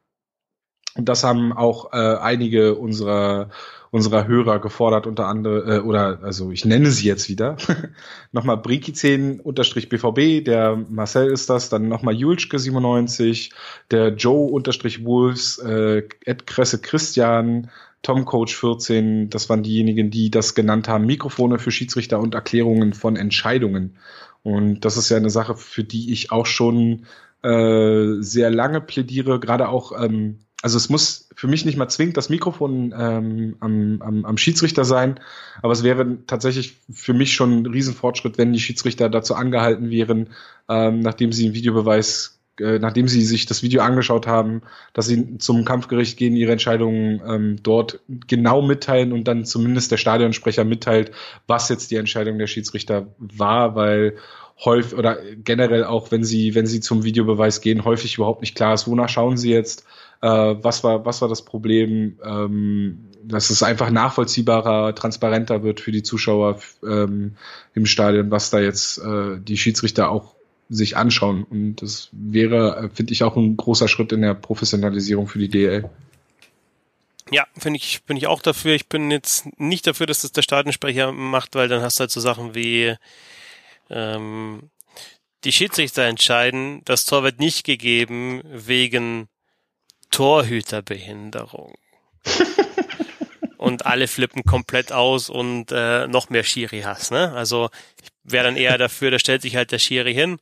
Und das haben auch äh, einige unserer unserer Hörer gefordert, unter anderem, äh, oder also ich nenne sie jetzt wieder. nochmal Brinki10 unterstrich BVB, der Marcel ist das, dann nochmal Julschke 97, der Joe unterstrich Wolves, äh, Ed Kresse Christian, Tom Coach 14, das waren diejenigen, die das genannt haben, Mikrofone für Schiedsrichter und Erklärungen von Entscheidungen. Und das ist ja eine Sache, für die ich auch schon äh, sehr lange plädiere, gerade auch, ähm, also es muss für mich nicht mal zwingend das Mikrofon ähm, am, am, am Schiedsrichter sein, aber es wäre tatsächlich für mich schon ein Riesenfortschritt, wenn die Schiedsrichter dazu angehalten wären, ähm, nachdem sie einen Videobeweis äh, nachdem sie sich das Video angeschaut haben, dass sie zum Kampfgericht gehen, ihre Entscheidungen ähm, dort genau mitteilen und dann zumindest der Stadionsprecher mitteilt, was jetzt die Entscheidung der Schiedsrichter war, weil häufig oder generell auch, wenn sie, wenn sie zum Videobeweis gehen, häufig überhaupt nicht klar ist, wonach schauen sie jetzt, äh, was war, was war das Problem, ähm, dass es einfach nachvollziehbarer, transparenter wird für die Zuschauer ähm, im Stadion, was da jetzt äh, die Schiedsrichter auch sich anschauen. Und das wäre, finde ich, auch ein großer Schritt in der Professionalisierung für die DL. Ja, finde ich, bin ich auch dafür. Ich bin jetzt nicht dafür, dass das der Stadionsprecher macht, weil dann hast du halt so Sachen wie ähm, die Schiedsrichter entscheiden, das Tor wird nicht gegeben wegen Torhüterbehinderung. und alle flippen komplett aus und äh, noch mehr Schiri hast. Ne? Also ich wäre dann eher dafür, da stellt sich halt der Schiri hin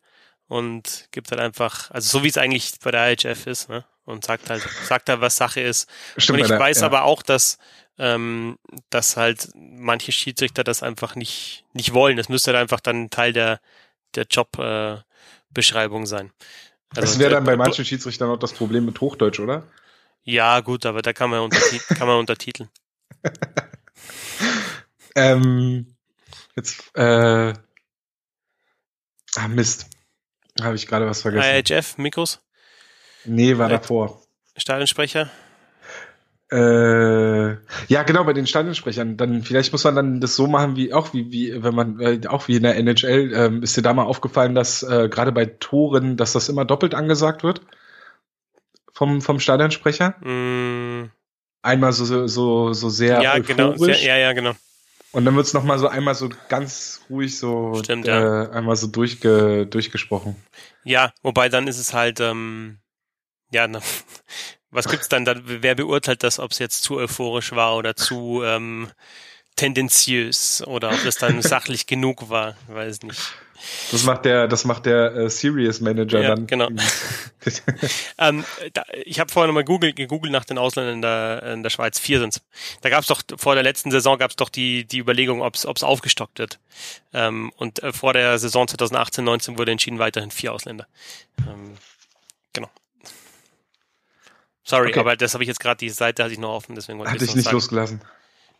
und gibt halt einfach, also so wie es eigentlich bei der IHF ist, ne? Und sagt halt, sagt halt, was Sache ist. Stimmt, und ich der, weiß ja. aber auch, dass, ähm, dass halt manche Schiedsrichter das einfach nicht, nicht wollen. Das müsste halt einfach dann Teil der, der Jobbeschreibung äh, sein. Also, das wäre dann bei manchen Schiedsrichtern auch das Problem mit Hochdeutsch, oder? Ja, gut, aber da kann man, kann man untertiteln. ähm, jetzt, äh, ah, Mist. Habe ich gerade was vergessen. IHF, Mikros? Nee, war äh, davor. Stadionsprecher? Äh, ja, genau, bei den Stadionsprechern. Dann vielleicht muss man dann das so machen, wie auch wie, wie wenn man äh, auch wie in der NHL, ähm, ist dir da mal aufgefallen, dass äh, gerade bei Toren, dass das immer doppelt angesagt wird? Vom, vom Stadionsprecher? Mm. Einmal so, so, so sehr. Ja, genau, sehr, ja, ja, genau. Und dann wird's noch mal so einmal so ganz ruhig so Stimmt, äh, ja. einmal so durchge, durchgesprochen. Ja, wobei dann ist es halt, ähm, ja, na, was gibt's dann? dann wer beurteilt das, ob es jetzt zu euphorisch war oder zu ähm, tendenziös oder ob das dann sachlich genug war? Ich weiß nicht. Das macht der, das macht der äh, Serious Manager ja, dann. Genau. ähm, da, ich habe vorher nochmal Google, gegoogelt nach den Ausländern in der, in der Schweiz. Vier sind's. Da gab es doch vor der letzten Saison gab es doch die die Überlegung, ob es aufgestockt wird. Ähm, und äh, vor der Saison 2018/19 wurde entschieden weiterhin vier Ausländer. Ähm, genau. Sorry, okay. aber das habe ich jetzt gerade die Seite hatte ich noch offen, deswegen wollte ich nicht sagen. losgelassen.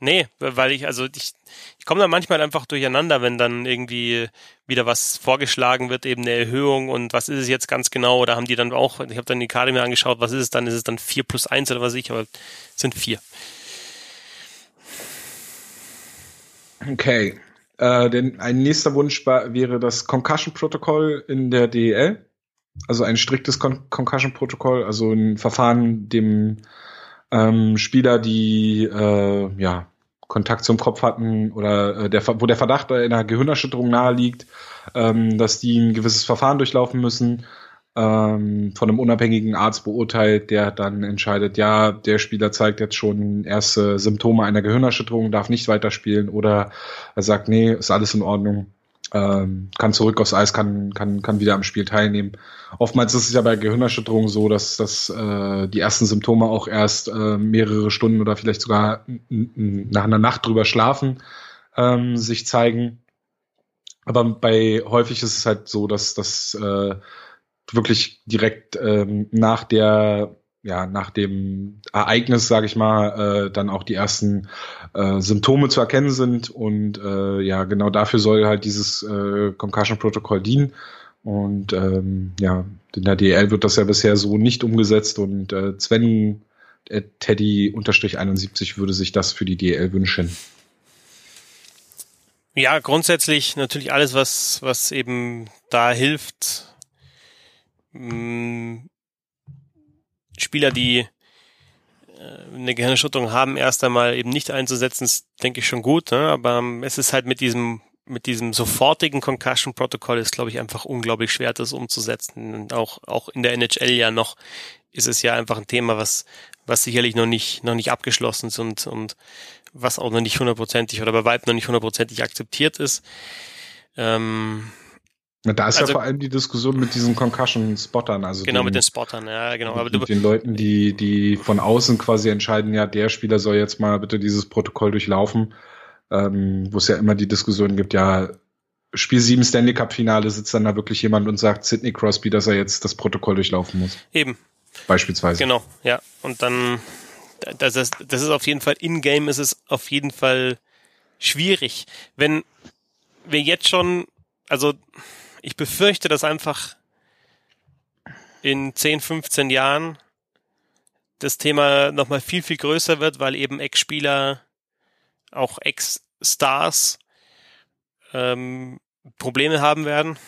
Nee, weil ich, also ich, ich komme da manchmal einfach durcheinander, wenn dann irgendwie wieder was vorgeschlagen wird, eben eine Erhöhung und was ist es jetzt ganz genau, oder haben die dann auch, ich habe dann die Karte mir angeschaut, was ist es dann, ist es dann vier plus eins oder was weiß ich, aber es sind vier. Okay. Äh, denn ein nächster Wunsch wäre das Concussion-Protokoll in der DEL. Also ein striktes Con Concussion-Protokoll, also ein Verfahren, dem ähm, Spieler, die äh, ja Kontakt zum Kopf hatten oder äh, der, wo der Verdacht einer Gehirnerschütterung nahe liegt, ähm, dass die ein gewisses Verfahren durchlaufen müssen, ähm, von einem unabhängigen Arzt beurteilt, der dann entscheidet, ja, der Spieler zeigt jetzt schon erste Symptome einer Gehirnerschütterung, darf nicht weiterspielen oder er sagt, nee, ist alles in Ordnung, ähm, kann zurück aufs Eis, kann, kann, kann wieder am Spiel teilnehmen. Oftmals ist es ja bei Gehirnerschütterungen so, dass, dass äh, die ersten Symptome auch erst äh, mehrere Stunden oder vielleicht sogar nach einer Nacht drüber schlafen ähm, sich zeigen. Aber bei häufig ist es halt so, dass das äh, wirklich direkt ähm, nach der ja nach dem Ereignis, sage ich mal, äh, dann auch die ersten äh, Symptome zu erkennen sind. Und äh, ja genau dafür soll halt dieses äh, Concussion-Protokoll dienen. Und ähm, ja in der DL wird das ja bisher so nicht umgesetzt. Und äh, Sven äh, Teddy unterstrich 71 würde sich das für die DL wünschen. Ja, grundsätzlich natürlich alles, was, was eben da hilft, mh, mm, Spieler, die äh, eine Gehirnerschütterung haben, erst einmal eben nicht einzusetzen, ist, denke ich, schon gut. Ne? Aber es ist halt mit diesem mit diesem sofortigen Concussion-Protokoll ist, glaube ich, einfach unglaublich schwer, das umzusetzen. Und auch, auch in der NHL ja noch ist es ja einfach ein Thema, was, was sicherlich noch nicht, noch nicht abgeschlossen ist und, und was auch noch nicht hundertprozentig oder bei weitem noch nicht hundertprozentig akzeptiert ist. Ähm, da ist also, ja vor allem die Diskussion mit diesen Concussion-Spottern. Also genau, den, mit den Spottern, ja, genau. Aber mit den Leuten, die, die von außen quasi entscheiden, ja, der Spieler soll jetzt mal bitte dieses Protokoll durchlaufen, ähm, wo es ja immer die Diskussion gibt, ja, Spiel 7 Stanley Cup Finale sitzt dann da wirklich jemand und sagt Sidney Crosby, dass er jetzt das Protokoll durchlaufen muss. Eben. Beispielsweise. Genau, ja. Und dann, das ist, das ist auf jeden Fall, in-game ist es auf jeden Fall schwierig. Wenn wir jetzt schon, also, ich befürchte, dass einfach in 10, 15 Jahren das Thema nochmal viel, viel größer wird, weil eben Ex-Spieler, auch Ex-Stars ähm, Probleme haben werden.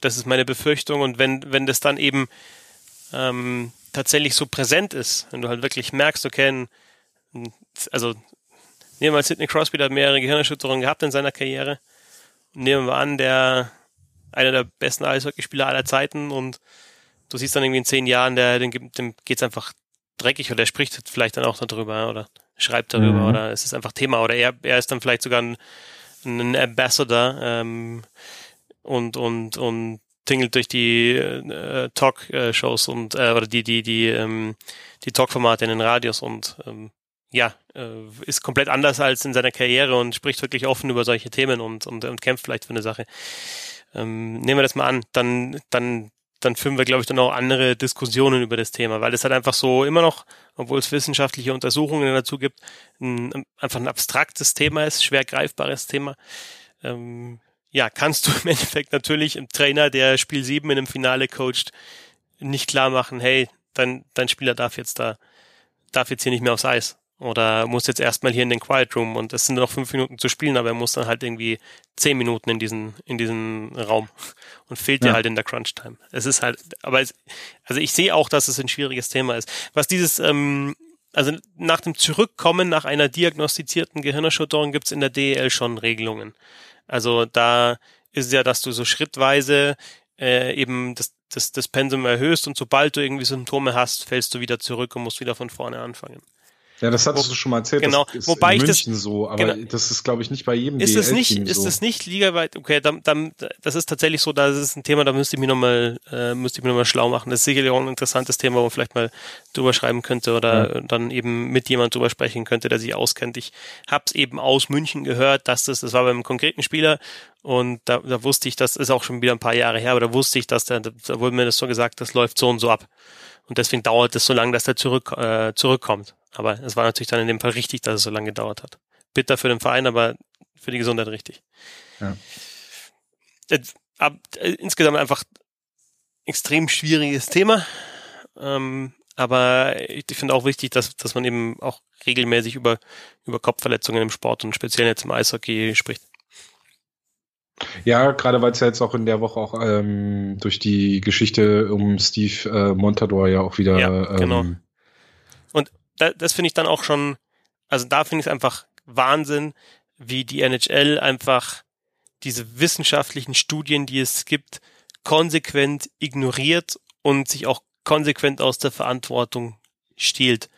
Das ist meine Befürchtung. Und wenn, wenn das dann eben ähm, tatsächlich so präsent ist, wenn du halt wirklich merkst, okay, also nehmen wir mal Sidney Crosby, der hat mehrere Gehirnerschütterungen gehabt in seiner Karriere. Nehmen wir an, der einer der besten Eishockeyspieler aller Zeiten und du siehst dann irgendwie in zehn Jahren, der, dem, dem geht's einfach dreckig oder er spricht vielleicht dann auch darüber oder schreibt darüber mhm. oder es ist einfach Thema oder er, er ist dann vielleicht sogar ein, ein Ambassador ähm, und und und tingelt durch die äh, Talk-Shows und äh, oder die die die ähm, die Talk-Formate in den Radios und ähm, ja äh, ist komplett anders als in seiner Karriere und spricht wirklich offen über solche Themen und und, und kämpft vielleicht für eine Sache ähm, nehmen wir das mal an, dann, dann, dann führen wir, glaube ich, dann auch andere Diskussionen über das Thema, weil es halt einfach so immer noch, obwohl es wissenschaftliche Untersuchungen dazu gibt, ein, einfach ein abstraktes Thema ist, schwer greifbares Thema. Ähm, ja, kannst du im Endeffekt natürlich im Trainer, der Spiel 7 in einem Finale coacht, nicht klar machen, hey, dein, dein Spieler darf jetzt da, darf jetzt hier nicht mehr aufs Eis. Oder muss jetzt erstmal hier in den Quiet Room und es sind noch fünf Minuten zu spielen, aber er muss dann halt irgendwie zehn Minuten in diesen, in diesen Raum und fehlt ja. dir halt in der Crunch Time. Es ist halt, aber es, also ich sehe auch, dass es ein schwieriges Thema ist. Was dieses, ähm, also nach dem Zurückkommen nach einer diagnostizierten Gehirnerschütterung gibt's in der DEL schon Regelungen. Also da ist es ja, dass du so schrittweise äh, eben das, das, das Pensum erhöhst und sobald du irgendwie Symptome hast, fällst du wieder zurück und musst wieder von vorne anfangen. Ja, das hattest Wo, du schon mal erzählt. Genau, das ist wobei in München das, so, aber genau, das ist, glaube ich, nicht bei jedem ist es nicht, so. Ist es nicht ligaweit? Okay, dann, dann, das ist tatsächlich so, das ist ein Thema, da müsste ich mich nochmal, äh, müsste ich mich nochmal schlau machen. Das ist sicherlich auch ein interessantes Thema, wo man vielleicht mal drüber schreiben könnte oder ja. dann eben mit jemand drüber sprechen könnte, der sich auskennt. Ich hab's eben aus München gehört, dass das, das war beim konkreten Spieler und da, da wusste ich, das ist auch schon wieder ein paar Jahre her, aber da wusste ich, dass der, da wurde mir das so gesagt, das läuft so und so ab. Und deswegen dauert es so lange, dass der zurück, äh, zurückkommt. Aber es war natürlich dann in dem Fall richtig, dass es so lange gedauert hat. Bitter für den Verein, aber für die Gesundheit richtig. Ja. Ab, äh, insgesamt einfach extrem schwieriges Thema. Ähm, aber ich finde auch wichtig, dass, dass man eben auch regelmäßig über, über Kopfverletzungen im Sport und speziell jetzt im Eishockey spricht. Ja, gerade weil es ja jetzt auch in der Woche auch ähm, durch die Geschichte um Steve äh, Montador ja auch wieder. Ja, genau. Ähm, da, das finde ich dann auch schon, also da finde ich es einfach Wahnsinn, wie die NHL einfach diese wissenschaftlichen Studien, die es gibt, konsequent ignoriert und sich auch konsequent aus der Verantwortung stiehlt.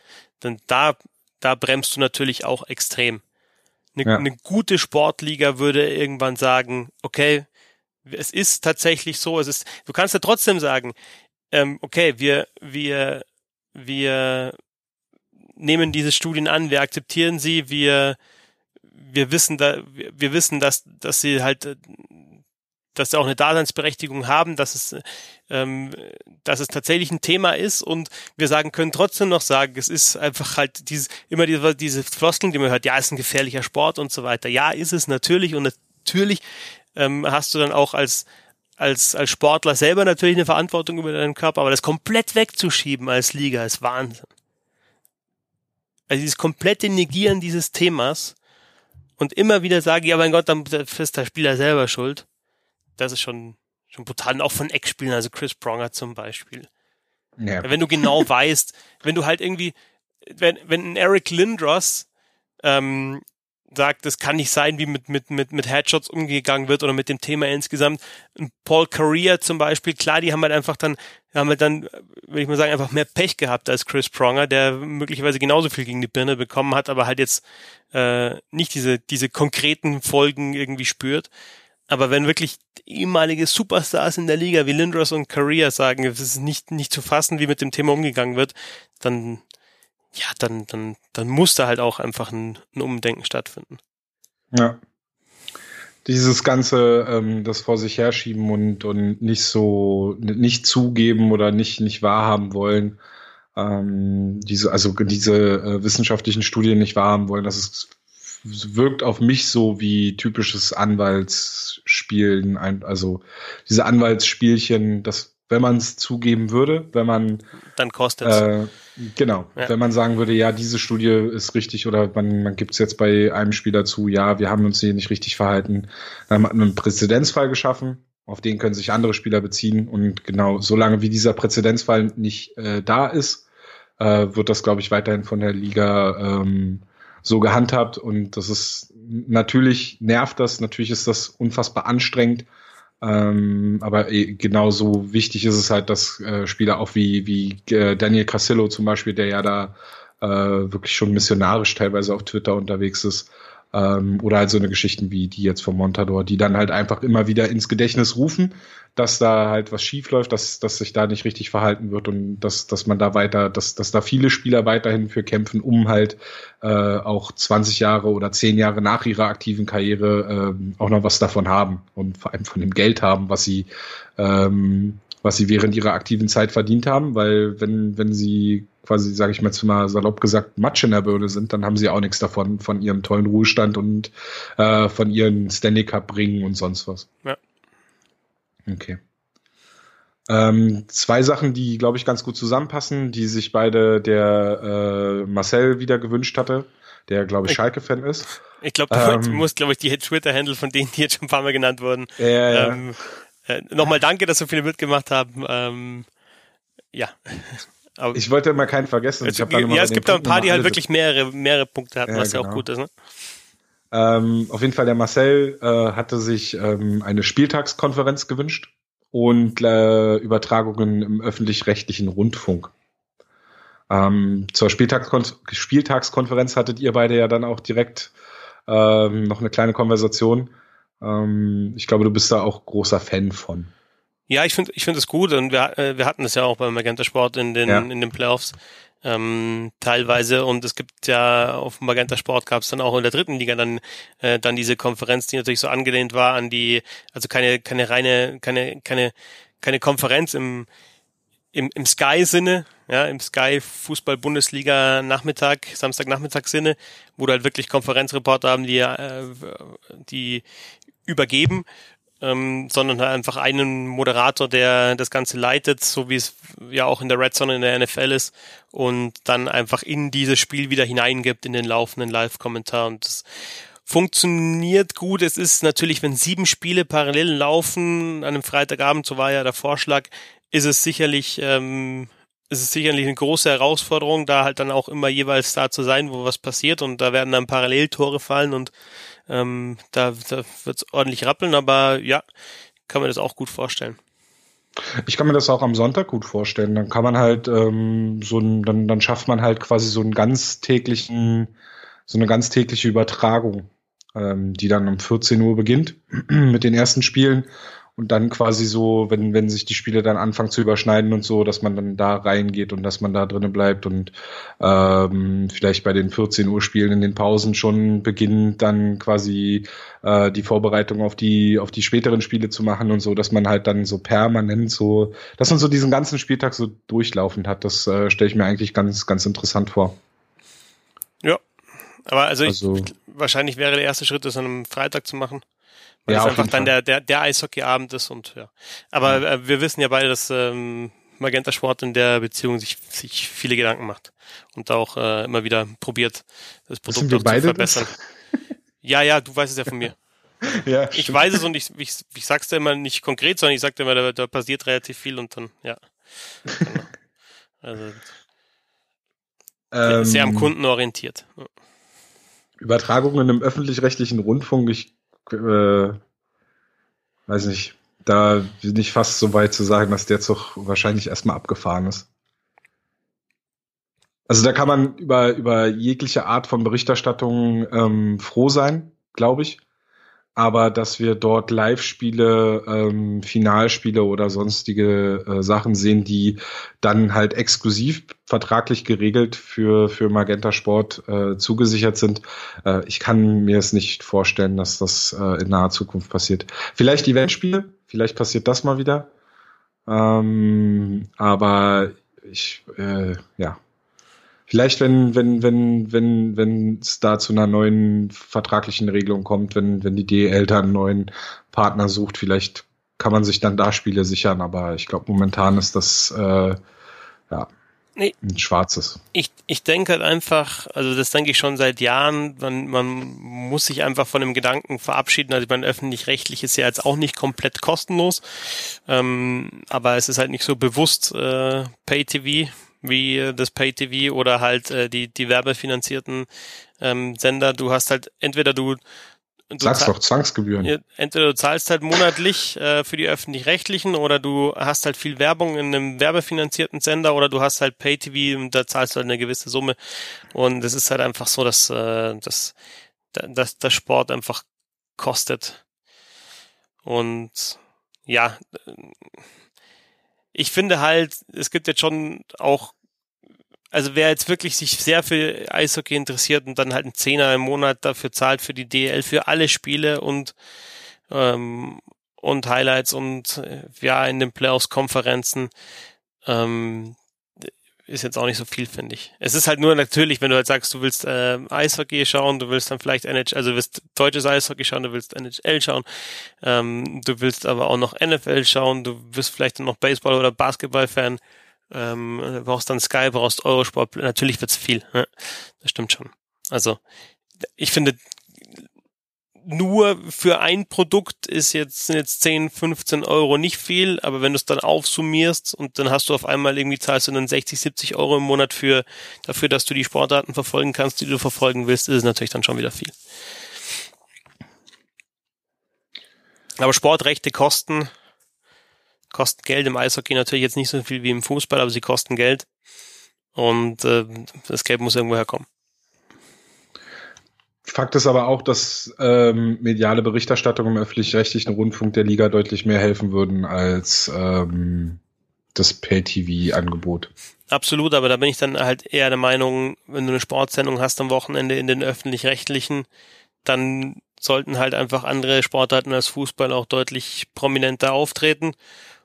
Denn da, da bremst du natürlich auch extrem. Eine, ja. eine gute Sportliga würde irgendwann sagen, okay, es ist tatsächlich so, es ist, du kannst ja trotzdem sagen, ähm, okay, wir, wir, wir nehmen diese Studien an, wir akzeptieren sie, wir, wir wissen da, wir wissen, dass, dass sie halt, dass sie auch eine Daseinsberechtigung haben, dass es, ähm, dass es tatsächlich ein Thema ist und wir sagen können trotzdem noch sagen, es ist einfach halt dieses, immer diese, diese Floskeln, die man hört, ja, ist ein gefährlicher Sport und so weiter. Ja, ist es natürlich und natürlich ähm, hast du dann auch als als, als Sportler selber natürlich eine Verantwortung über deinen Körper, aber das komplett wegzuschieben als Liga ist Wahnsinn. Also dieses komplette Negieren dieses Themas und immer wieder sagen, ja mein Gott, dann ist der Spieler selber schuld. Das ist schon, schon brutal. Und auch von Eckspielern, also Chris Pronger zum Beispiel. Ja. Wenn du genau weißt, wenn du halt irgendwie, wenn, wenn ein Eric Lindros ähm, sagt, das kann nicht sein, wie mit, mit, mit, mit Headshots umgegangen wird oder mit dem Thema insgesamt. Paul Correa zum Beispiel, klar, die haben halt einfach dann, haben halt dann, würde ich mal sagen, einfach mehr Pech gehabt als Chris Pronger, der möglicherweise genauso viel gegen die Birne bekommen hat, aber halt jetzt äh, nicht diese, diese konkreten Folgen irgendwie spürt. Aber wenn wirklich ehemalige Superstars in der Liga wie Lindros und Correa sagen, es ist nicht, nicht zu fassen, wie mit dem Thema umgegangen wird, dann ja, dann, dann, dann muss da halt auch einfach ein, ein Umdenken stattfinden. Ja. Dieses ganze, ähm, das vor sich herschieben und, und nicht so, nicht zugeben oder nicht, nicht wahrhaben wollen, ähm, diese, also diese äh, wissenschaftlichen Studien nicht wahrhaben wollen, das ist, wirkt auf mich so wie typisches Anwaltsspielen, also diese Anwaltsspielchen, das wenn man es zugeben würde, wenn man dann kostet es. Äh, genau, ja. wenn man sagen würde, ja, diese Studie ist richtig oder man, man gibt es jetzt bei einem Spieler zu, ja, wir haben uns hier nicht richtig verhalten, dann hat man einen Präzedenzfall geschaffen, auf den können sich andere Spieler beziehen und genau, solange wie dieser Präzedenzfall nicht äh, da ist, äh, wird das, glaube ich, weiterhin von der Liga ähm, so gehandhabt und das ist natürlich nervt das, natürlich ist das unfassbar anstrengend ähm, aber eh, genauso wichtig ist es halt, dass äh, Spieler auch wie, wie äh, Daniel Casillo zum Beispiel, der ja da äh, wirklich schon missionarisch teilweise auf Twitter unterwegs ist, ähm, oder halt so eine Geschichten wie die jetzt vom Montador, die dann halt einfach immer wieder ins Gedächtnis rufen, dass da halt was schief läuft, dass, dass sich da nicht richtig verhalten wird und dass, dass man da weiter, dass, dass da viele Spieler weiterhin für kämpfen, um halt äh, auch 20 Jahre oder 10 Jahre nach ihrer aktiven Karriere äh, auch noch was davon haben und vor allem von dem Geld haben, was sie ähm, was sie während ihrer aktiven Zeit verdient haben, weil wenn, wenn sie quasi, sage ich mal jetzt mal salopp gesagt, Matsch in der Birne sind, dann haben sie auch nichts davon, von ihrem tollen Ruhestand und äh, von ihren Stanley Cup Ringen und sonst was. Ja. Okay. Ähm, zwei Sachen, die, glaube ich, ganz gut zusammenpassen, die sich beide der äh, Marcel wieder gewünscht hatte, der, glaube ich, Schalke-Fan ist. Ich glaube, du ähm, musst, glaube ich, die Twitter-Handle von denen, die jetzt schon ein paar Mal genannt wurden. Ja, ja. Ähm, äh, Nochmal danke, dass so viele mitgemacht haben. Ähm, ja. Aber ich wollte mal keinen vergessen. Ich ja, es gibt da ein paar, die halt wirklich mehrere, mehrere Punkte hatten, ja, was genau. ja auch gut ist. Ne? Ähm, auf jeden Fall, der Marcel äh, hatte sich ähm, eine Spieltagskonferenz gewünscht und äh, Übertragungen im öffentlich-rechtlichen Rundfunk. Ähm, zur Spieltagskon Spieltagskonferenz hattet ihr beide ja dann auch direkt ähm, noch eine kleine Konversation. Ähm, ich glaube, du bist da auch großer Fan von. Ja, ich finde ich finde es gut und wir, äh, wir hatten es ja auch beim Magenta Sport in den, ja. in den Playoffs ähm, teilweise und es gibt ja auf dem Magenta Sport gab es dann auch in der dritten Liga dann äh, dann diese Konferenz, die natürlich so angelehnt war an die, also keine keine reine keine keine keine Konferenz im im, im Sky-Sinne, ja, im Sky Fußball Bundesliga Nachmittag, Samstag Nachmittag Sinne, wo du halt wirklich Konferenzreporter haben, die äh, die übergeben, ähm, sondern halt einfach einen Moderator, der das Ganze leitet, so wie es ja auch in der Red Zone in der NFL ist und dann einfach in dieses Spiel wieder hineingibt in den laufenden Live-Kommentar und das funktioniert gut. Es ist natürlich, wenn sieben Spiele parallel laufen an einem Freitagabend, so war ja der Vorschlag, ist es sicherlich ähm, ist es sicherlich eine große Herausforderung, da halt dann auch immer jeweils da zu sein, wo was passiert und da werden dann Paralleltore fallen und ähm, da da wird es ordentlich rappeln, aber ja, kann man das auch gut vorstellen. Ich kann mir das auch am Sonntag gut vorstellen. Dann kann man halt ähm, so ein, dann, dann schafft man halt quasi so einen ganz täglichen, so eine ganz tägliche Übertragung, ähm, die dann um 14 Uhr beginnt mit den ersten Spielen und dann quasi so, wenn, wenn sich die Spiele dann anfangen zu überschneiden und so, dass man dann da reingeht und dass man da drinnen bleibt und ähm, vielleicht bei den 14 Uhr Spielen in den Pausen schon beginnt, dann quasi äh, die Vorbereitung auf die, auf die späteren Spiele zu machen und so, dass man halt dann so permanent so, dass man so diesen ganzen Spieltag so durchlaufend hat, das äh, stelle ich mir eigentlich ganz, ganz interessant vor. Ja, aber also, also ich, wahrscheinlich wäre der erste Schritt, das an einem Freitag zu machen. Weil ja, es einfach dann der, der, der Eishockeyabend ist und ja. Aber mhm. äh, wir wissen ja beide, dass ähm, Magenta Sport in der Beziehung sich, sich viele Gedanken macht und auch äh, immer wieder probiert, das Produkt zu verbessern. ja, ja, du weißt es ja von mir. ja, ich stimmt. weiß es und ich, ich, ich sag's dir immer nicht konkret, sondern ich sag dir immer, da, da passiert relativ viel und dann, ja. Genau. Also ähm, sehr am Kunden orientiert. Übertragungen im öffentlich-rechtlichen Rundfunk, ich äh, weiß nicht, da bin ich fast so weit zu sagen, dass der Zug wahrscheinlich erstmal abgefahren ist. Also da kann man über, über jegliche Art von Berichterstattung ähm, froh sein, glaube ich aber dass wir dort Live-Spiele, ähm, Finalspiele oder sonstige äh, Sachen sehen, die dann halt exklusiv vertraglich geregelt für, für Magenta Sport äh, zugesichert sind. Äh, ich kann mir es nicht vorstellen, dass das äh, in naher Zukunft passiert. Vielleicht Eventspiele, vielleicht passiert das mal wieder. Ähm, aber ich, äh, ja, Vielleicht, wenn, wenn, wenn, wenn, wenn es da zu einer neuen vertraglichen Regelung kommt, wenn, wenn die DL da einen neuen Partner sucht, vielleicht kann man sich dann da Spiele sichern, aber ich glaube, momentan ist das äh, ja nee, ein schwarzes. Ich, ich denke halt einfach, also das denke ich schon seit Jahren, man, man muss sich einfach von dem Gedanken verabschieden. Also ich meine, öffentlich-rechtlich ist ja jetzt auch nicht komplett kostenlos, ähm, aber es ist halt nicht so bewusst äh, Pay-TV wie äh, das Pay-TV oder halt äh, die, die werbefinanzierten ähm, Sender. Du hast halt entweder du Du Sag's doch, Zwangsgebühren. Entweder du zahlst halt monatlich äh, für die öffentlich-rechtlichen oder du hast halt viel Werbung in einem werbefinanzierten Sender oder du hast halt Pay-TV und da zahlst du halt eine gewisse Summe. Und es ist halt einfach so, dass, äh, dass, dass der Sport einfach kostet. Und ja, ich finde halt, es gibt jetzt schon auch, also wer jetzt wirklich sich sehr für Eishockey interessiert und dann halt einen Zehner im Monat dafür zahlt für die DL für alle Spiele und ähm, und Highlights und äh, ja in den Playoffs Konferenzen, ähm, ist jetzt auch nicht so viel, finde ich. Es ist halt nur natürlich, wenn du halt sagst, du willst äh, Eishockey schauen, du willst dann vielleicht NHL, also du willst deutsches Eishockey schauen, du willst NHL schauen, ähm, du willst aber auch noch NFL schauen, du wirst vielleicht noch Baseball- oder Basketball-Fan, ähm, brauchst dann Sky, brauchst Eurosport, natürlich wird's viel. Ne? Das stimmt schon. Also ich finde, nur für ein Produkt ist jetzt, sind jetzt 10, 15 Euro nicht viel, aber wenn du es dann aufsummierst und dann hast du auf einmal irgendwie zahlst du dann 60, 70 Euro im Monat für, dafür, dass du die Sportdaten verfolgen kannst, die du verfolgen willst, ist es natürlich dann schon wieder viel. Aber Sportrechte kosten, kosten Geld im Eishockey natürlich jetzt nicht so viel wie im Fußball, aber sie kosten Geld. Und äh, das Geld muss irgendwo herkommen. Fakt ist aber auch, dass ähm, mediale Berichterstattung im öffentlich-rechtlichen Rundfunk der Liga deutlich mehr helfen würden als ähm, das Pay-TV-Angebot. Absolut, aber da bin ich dann halt eher der Meinung, wenn du eine Sportsendung hast am Wochenende in den öffentlich-rechtlichen, dann sollten halt einfach andere Sportarten als Fußball auch deutlich prominenter auftreten.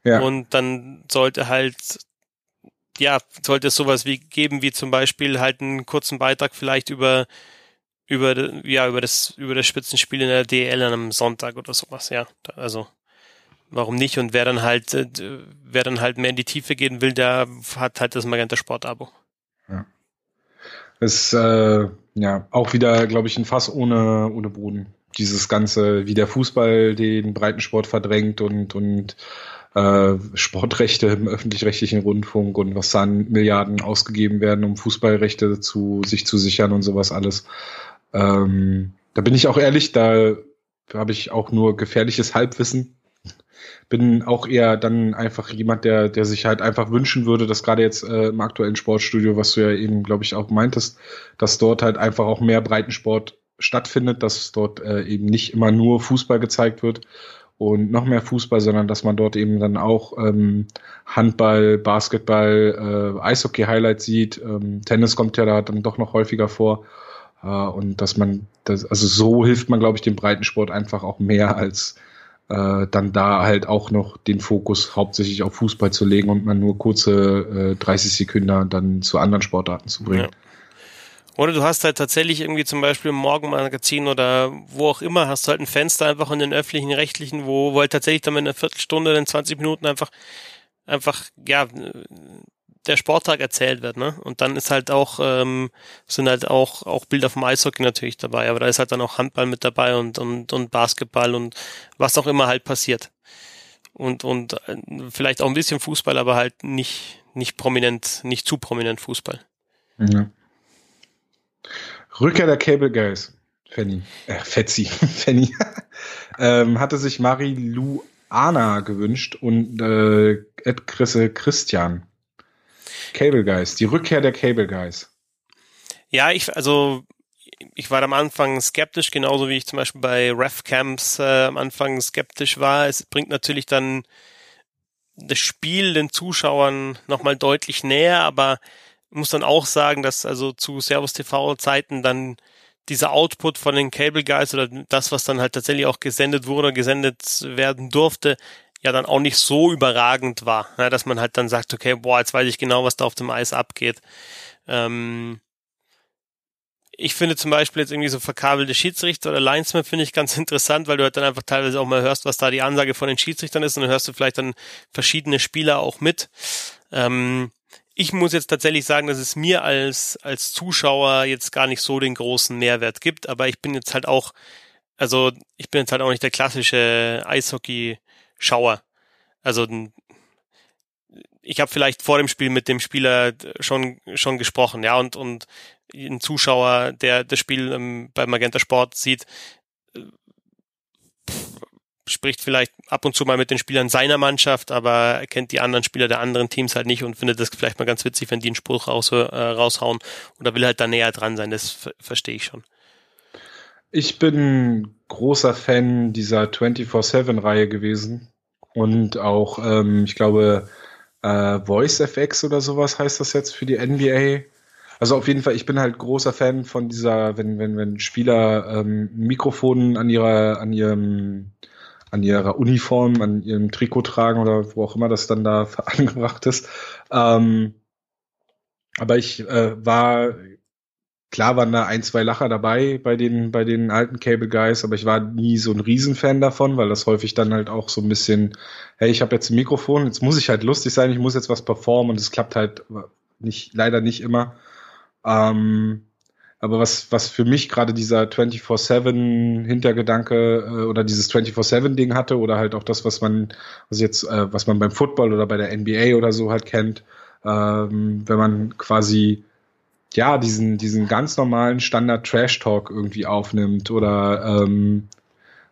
Ja. Und dann sollte halt, ja, sollte es sowas wie geben, wie zum Beispiel halt einen kurzen Beitrag vielleicht über über, ja, über das, über das Spitzenspiel in der DL an einem Sonntag oder sowas, ja. Also, warum nicht? Und wer dann halt, äh, wer dann halt mehr in die Tiefe gehen will, der hat halt das Magenta Sport Abo. Ja. Ist, äh, ja, auch wieder, glaube ich, ein Fass ohne, ohne Boden. Dieses Ganze, wie der Fußball den Breitensport verdrängt und, und, äh, Sportrechte im öffentlich-rechtlichen Rundfunk und was dann Milliarden ausgegeben werden, um Fußballrechte zu sich zu sichern und sowas alles. Ähm, da bin ich auch ehrlich, da habe ich auch nur gefährliches Halbwissen. Bin auch eher dann einfach jemand, der, der sich halt einfach wünschen würde, dass gerade jetzt äh, im aktuellen Sportstudio, was du ja eben, glaube ich, auch meintest, dass dort halt einfach auch mehr Breitensport stattfindet, dass dort äh, eben nicht immer nur Fußball gezeigt wird und noch mehr Fußball, sondern dass man dort eben dann auch ähm, Handball, Basketball, äh, Eishockey-Highlights sieht. Ähm, Tennis kommt ja da dann doch noch häufiger vor. Äh, und dass man, das, also so hilft man, glaube ich, dem Breitensport einfach auch mehr als äh, dann da halt auch noch den Fokus hauptsächlich auf Fußball zu legen und man nur kurze äh, 30 Sekunden dann zu anderen Sportarten zu bringen. Ja. Oder du hast halt tatsächlich irgendwie zum Beispiel im Morgenmagazin oder wo auch immer, hast du halt ein Fenster einfach in den öffentlichen, rechtlichen, wo, wo halt tatsächlich dann in einer Viertelstunde, in 20 Minuten einfach, einfach, ja, der Sporttag erzählt wird, ne? Und dann ist halt auch, ähm, sind halt auch, auch Bilder vom Eishockey natürlich dabei, aber da ist halt dann auch Handball mit dabei und, und, und Basketball und was auch immer halt passiert. Und, und äh, vielleicht auch ein bisschen Fußball, aber halt nicht, nicht prominent, nicht zu prominent Fußball. Ja. Rückkehr der Cable Guys, Fanny, äh, Fetzi, Fanny, ähm, hatte sich Marie Luana gewünscht und äh, Ed Chrisse Christian. Cable Guys, die Rückkehr der Cable Guys. Ja, ich, also ich war am Anfang skeptisch, genauso wie ich zum Beispiel bei RefCamps äh, am Anfang skeptisch war. Es bringt natürlich dann das Spiel den Zuschauern nochmal deutlich näher, aber muss dann auch sagen, dass also zu Servus TV Zeiten dann dieser Output von den Cable Guys oder das, was dann halt tatsächlich auch gesendet wurde, gesendet werden durfte, ja dann auch nicht so überragend war, ja, dass man halt dann sagt, okay, boah, jetzt weiß ich genau, was da auf dem Eis abgeht. Ähm, ich finde zum Beispiel jetzt irgendwie so verkabelte Schiedsrichter oder Linesman finde ich ganz interessant, weil du halt dann einfach teilweise auch mal hörst, was da die Ansage von den Schiedsrichtern ist und dann hörst du vielleicht dann verschiedene Spieler auch mit. Ähm, ich muss jetzt tatsächlich sagen, dass es mir als, als Zuschauer jetzt gar nicht so den großen Mehrwert gibt, aber ich bin jetzt halt auch, also ich bin jetzt halt auch nicht der klassische Eishockey-Schauer. Also ich habe vielleicht vor dem Spiel mit dem Spieler schon schon gesprochen, ja, und und ein Zuschauer, der das Spiel ähm, bei Magenta Sport sieht, spricht vielleicht ab und zu mal mit den Spielern seiner Mannschaft, aber kennt die anderen Spieler der anderen Teams halt nicht und findet das vielleicht mal ganz witzig, wenn die einen Spruch raus, äh, raushauen oder will halt da näher dran sein. Das verstehe ich schon. Ich bin großer Fan dieser 24-7-Reihe gewesen und auch, ähm, ich glaube, äh, Voice FX oder sowas heißt das jetzt für die NBA. Also auf jeden Fall, ich bin halt großer Fan von dieser, wenn, wenn, wenn Spieler ähm, Mikrofonen an ihrer, an ihrem an ihrer Uniform, an ihrem Trikot tragen oder wo auch immer das dann da angebracht ist. Ähm, aber ich äh, war klar waren da ein, zwei Lacher dabei bei den, bei den alten Cable Guys, aber ich war nie so ein Riesenfan davon, weil das häufig dann halt auch so ein bisschen, hey, ich habe jetzt ein Mikrofon, jetzt muss ich halt lustig sein, ich muss jetzt was performen und es klappt halt nicht, leider nicht immer. Ähm, aber was, was für mich gerade dieser 24-7-Hintergedanke äh, oder dieses 24-7-Ding hatte oder halt auch das, was man, also jetzt, äh, was man beim Football oder bei der NBA oder so halt kennt, ähm, wenn man quasi ja diesen, diesen ganz normalen Standard-Trash-Talk irgendwie aufnimmt oder ähm,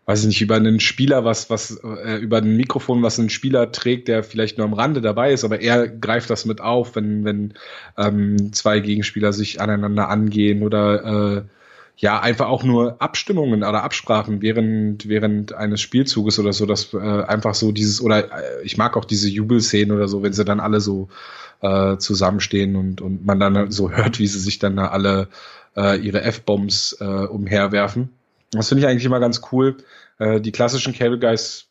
weiß ich nicht, über einen Spieler, was, was, äh, über ein Mikrofon, was ein Spieler trägt, der vielleicht nur am Rande dabei ist, aber er greift das mit auf, wenn, wenn ähm, zwei Gegenspieler sich aneinander angehen oder äh, ja, einfach auch nur Abstimmungen oder Absprachen während, während eines Spielzuges oder so, dass äh, einfach so dieses, oder äh, ich mag auch diese Jubelszenen oder so, wenn sie dann alle so äh, zusammenstehen und, und man dann so hört, wie sie sich dann da alle äh, ihre F-Bombs äh, umherwerfen. Das finde ich eigentlich immer ganz cool. Äh, die klassischen Cable Guys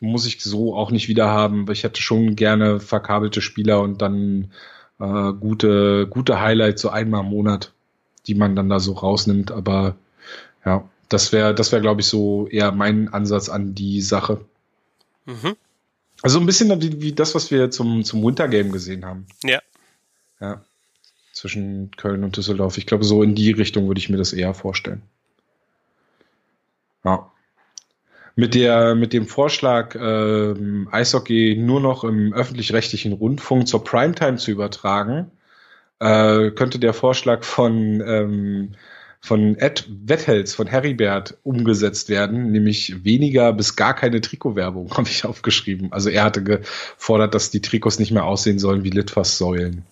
muss ich so auch nicht wieder haben, weil ich hätte schon gerne verkabelte Spieler und dann äh, gute, gute Highlights so einmal im Monat, die man dann da so rausnimmt. Aber ja, das wäre, das wäre, glaube ich, so eher mein Ansatz an die Sache. Mhm. Also ein bisschen wie, wie das, was wir zum, zum Wintergame gesehen haben. Ja. Ja. Zwischen Köln und Düsseldorf. Ich glaube, so in die Richtung würde ich mir das eher vorstellen. Ja. Mit, der, mit dem Vorschlag, ähm, Eishockey nur noch im öffentlich-rechtlichen Rundfunk zur Primetime zu übertragen, äh, könnte der Vorschlag von, ähm, von Ed Wethels, von Heribert, umgesetzt werden, nämlich weniger bis gar keine Trikotwerbung, habe ich aufgeschrieben. Also er hatte gefordert, dass die Trikots nicht mehr aussehen sollen wie Litfaßsäulen.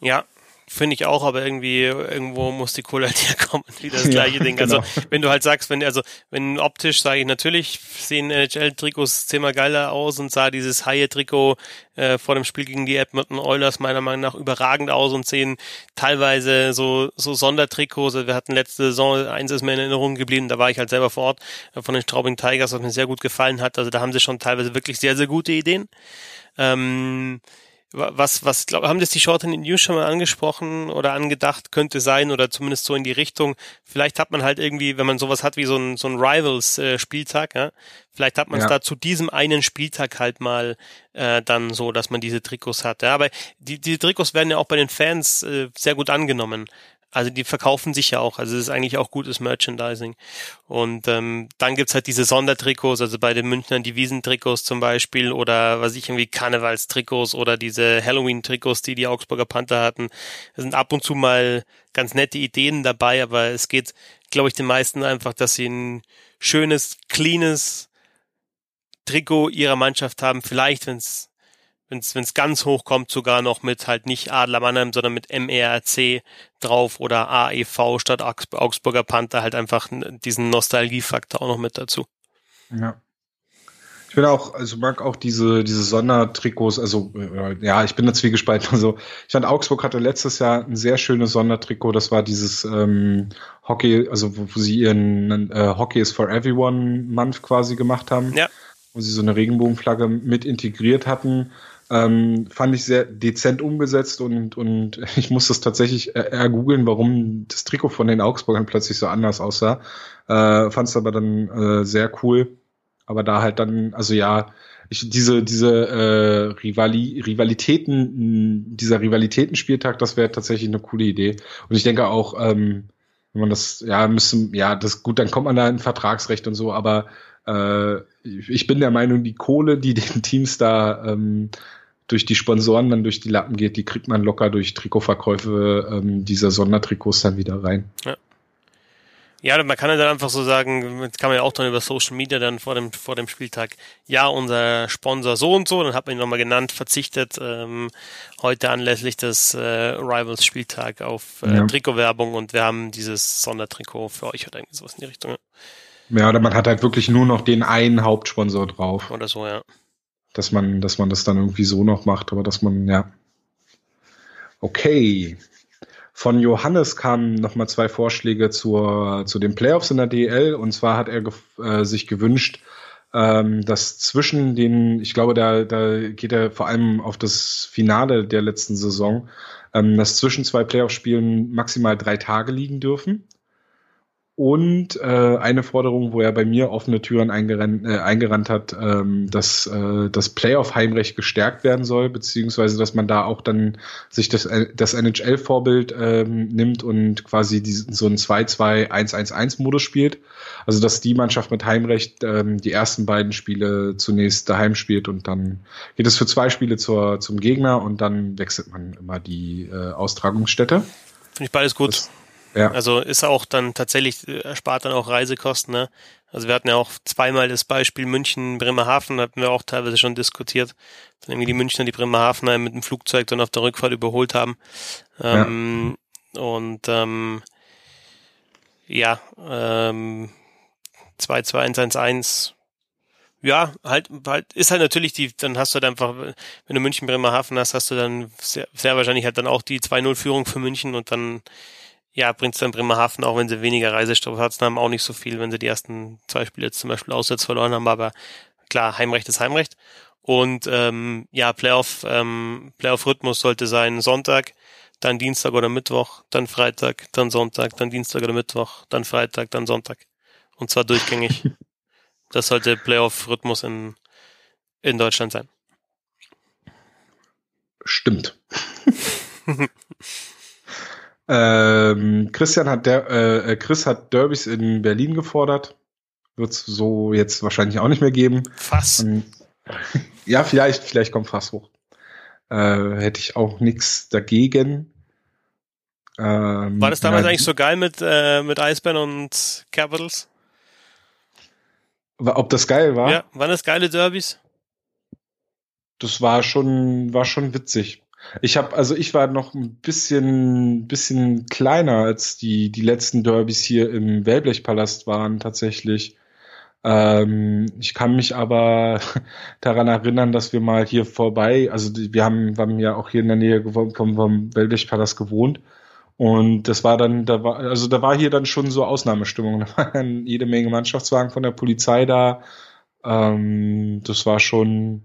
Ja, Finde ich auch, aber irgendwie, irgendwo muss die Kohle halt herkommen. Wieder das gleiche ja, Ding. Also, genau. wenn du halt sagst, wenn, also, wenn optisch sage ich natürlich, sehen NHL-Trikots zehnmal geiler aus und sah dieses Haie-Trikot äh, vor dem Spiel gegen die Edmonton Oilers meiner Meinung nach überragend aus und sehen teilweise so, so Sondertrikots. Also wir hatten letzte Saison, eins ist mir in Erinnerung geblieben, da war ich halt selber vor Ort, äh, von den Straubing Tigers, was mir sehr gut gefallen hat. Also da haben sie schon teilweise wirklich sehr, sehr gute Ideen. Ähm, was, was glaub, haben das die Short in den News schon mal angesprochen oder angedacht könnte sein oder zumindest so in die Richtung? Vielleicht hat man halt irgendwie, wenn man sowas hat wie so ein, so ein Rivals-Spieltag, äh, ja, vielleicht hat man es ja. da zu diesem einen Spieltag halt mal äh, dann so, dass man diese Trikots hat. Ja, aber die, die Trikots werden ja auch bei den Fans äh, sehr gut angenommen. Also die verkaufen sich ja auch. Also es ist eigentlich auch gutes Merchandising. Und ähm, dann gibt's halt diese Sondertrikots, also bei den Münchnern die Wiesentrikots zum Beispiel oder was ich irgendwie Karnevalstrikots oder diese Halloween-Trikots, die die Augsburger Panther hatten. Es sind ab und zu mal ganz nette Ideen dabei, aber es geht, glaube ich, den meisten einfach, dass sie ein schönes, cleanes Trikot ihrer Mannschaft haben. Vielleicht, wenn es wenn es ganz hoch kommt, sogar noch mit halt nicht Adler Mannheim, sondern mit MRC drauf oder AEV statt Augsburger Panther halt einfach diesen Nostalgiefaktor auch noch mit dazu. Ja. Ich bin auch, also mag auch diese, diese Sondertrikots, also äh, ja, ich bin da zwiegespalten. Also ich fand, Augsburg hatte letztes Jahr ein sehr schönes Sondertrikot, das war dieses ähm, Hockey, also wo, wo sie ihren äh, Hockey is for Everyone Month quasi gemacht haben. Ja. Wo sie so eine Regenbogenflagge mit integriert hatten. Ähm, fand ich sehr dezent umgesetzt und, und ich muss das tatsächlich eher googeln, warum das Trikot von den Augsburgern plötzlich so anders aussah. Äh, fand es aber dann äh, sehr cool. Aber da halt dann, also ja, ich, diese, diese äh, Rivali Rivalitäten, dieser Rivalitätenspieltag, das wäre tatsächlich eine coole Idee. Und ich denke auch, ähm, wenn man das, ja, müssen, ja, das gut, dann kommt man da in Vertragsrecht und so, aber äh, ich bin der Meinung, die Kohle, die den Teams da ähm, durch die Sponsoren dann durch die Lappen geht, die kriegt man locker durch Trikotverkäufe ähm, dieser Sondertrikots dann wieder rein. Ja. Ja, man kann ja dann einfach so sagen, das kann man ja auch dann über Social Media dann vor dem, vor dem Spieltag, ja, unser Sponsor so und so, dann hat man ihn nochmal genannt, verzichtet, ähm, heute anlässlich des äh, Rivals Spieltag auf äh, ja. Trikotwerbung und wir haben dieses Sondertrikot für euch oder irgendwie sowas in die Richtung. Ja, oder man hat halt wirklich nur noch den einen Hauptsponsor drauf. Oder so, ja. Dass man, dass man das dann irgendwie so noch macht, aber dass man, ja. Okay. Von Johannes kamen nochmal zwei Vorschläge zur, zu den Playoffs in der DL. Und zwar hat er äh, sich gewünscht, ähm, dass zwischen den, ich glaube, da, da geht er vor allem auf das Finale der letzten Saison, ähm, dass zwischen zwei Playoff-Spielen maximal drei Tage liegen dürfen. Und äh, eine Forderung, wo er bei mir offene Türen eingerannt, äh, eingerannt hat, ähm, dass äh, das Playoff-Heimrecht gestärkt werden soll, beziehungsweise dass man da auch dann sich das, äh, das NHL-Vorbild ähm, nimmt und quasi diesen, so ein 2-2-1-1-1-Modus spielt. Also dass die Mannschaft mit Heimrecht ähm, die ersten beiden Spiele zunächst daheim spielt und dann geht es für zwei Spiele zur, zum Gegner und dann wechselt man immer die äh, Austragungsstätte. Finde ich beides gut. Das, ja. Also ist auch dann tatsächlich, äh, erspart dann auch Reisekosten, ne? Also wir hatten ja auch zweimal das Beispiel München, Bremerhaven, hatten wir auch teilweise schon diskutiert. Dann irgendwie die Münchner die Bremerhavener mit dem Flugzeug dann auf der Rückfahrt überholt haben. Ähm, ja. Und ähm, ja, ähm, 22111 ja, halt, halt, ist halt natürlich die, dann hast du halt einfach, wenn du München Bremerhaven hast, hast du dann sehr, sehr wahrscheinlich halt dann auch die 2-0-Führung für München und dann ja, dann Bremerhaven, auch wenn sie weniger Reisestrapazen haben, auch nicht so viel, wenn sie die ersten zwei Spiele jetzt zum Beispiel auswärts verloren haben, aber klar, Heimrecht ist Heimrecht. Und ähm, ja, Playoff, ähm, Playoff-Rhythmus sollte sein Sonntag, dann Dienstag oder Mittwoch, dann Freitag, dann Sonntag, dann Dienstag oder Mittwoch, dann Freitag, dann Sonntag. Und zwar durchgängig. das sollte Playoff-Rhythmus in, in Deutschland sein. Stimmt. Ähm, Christian hat der, äh, äh, Chris hat Derbys in Berlin gefordert. Wird es so jetzt wahrscheinlich auch nicht mehr geben. Fass. Und, ja, vielleicht, vielleicht kommt Fass hoch. Äh, hätte ich auch nichts dagegen. Ähm, War das damals ja, eigentlich so geil mit, äh, mit Eisbären und Capitals? Ob das geil war? Ja, waren das geile Derbys? Das war schon, war schon witzig. Ich habe, also ich war noch ein bisschen, bisschen kleiner als die, die letzten Derbys hier im Wellblechpalast waren tatsächlich. Ähm, ich kann mich aber daran erinnern, dass wir mal hier vorbei, also wir haben, wir haben ja auch hier in der Nähe vom, vom Wellblechpalast gewohnt. Und das war dann, da war, also da war hier dann schon so Ausnahmestimmung. Da waren jede Menge Mannschaftswagen von der Polizei da. Ähm, das war schon,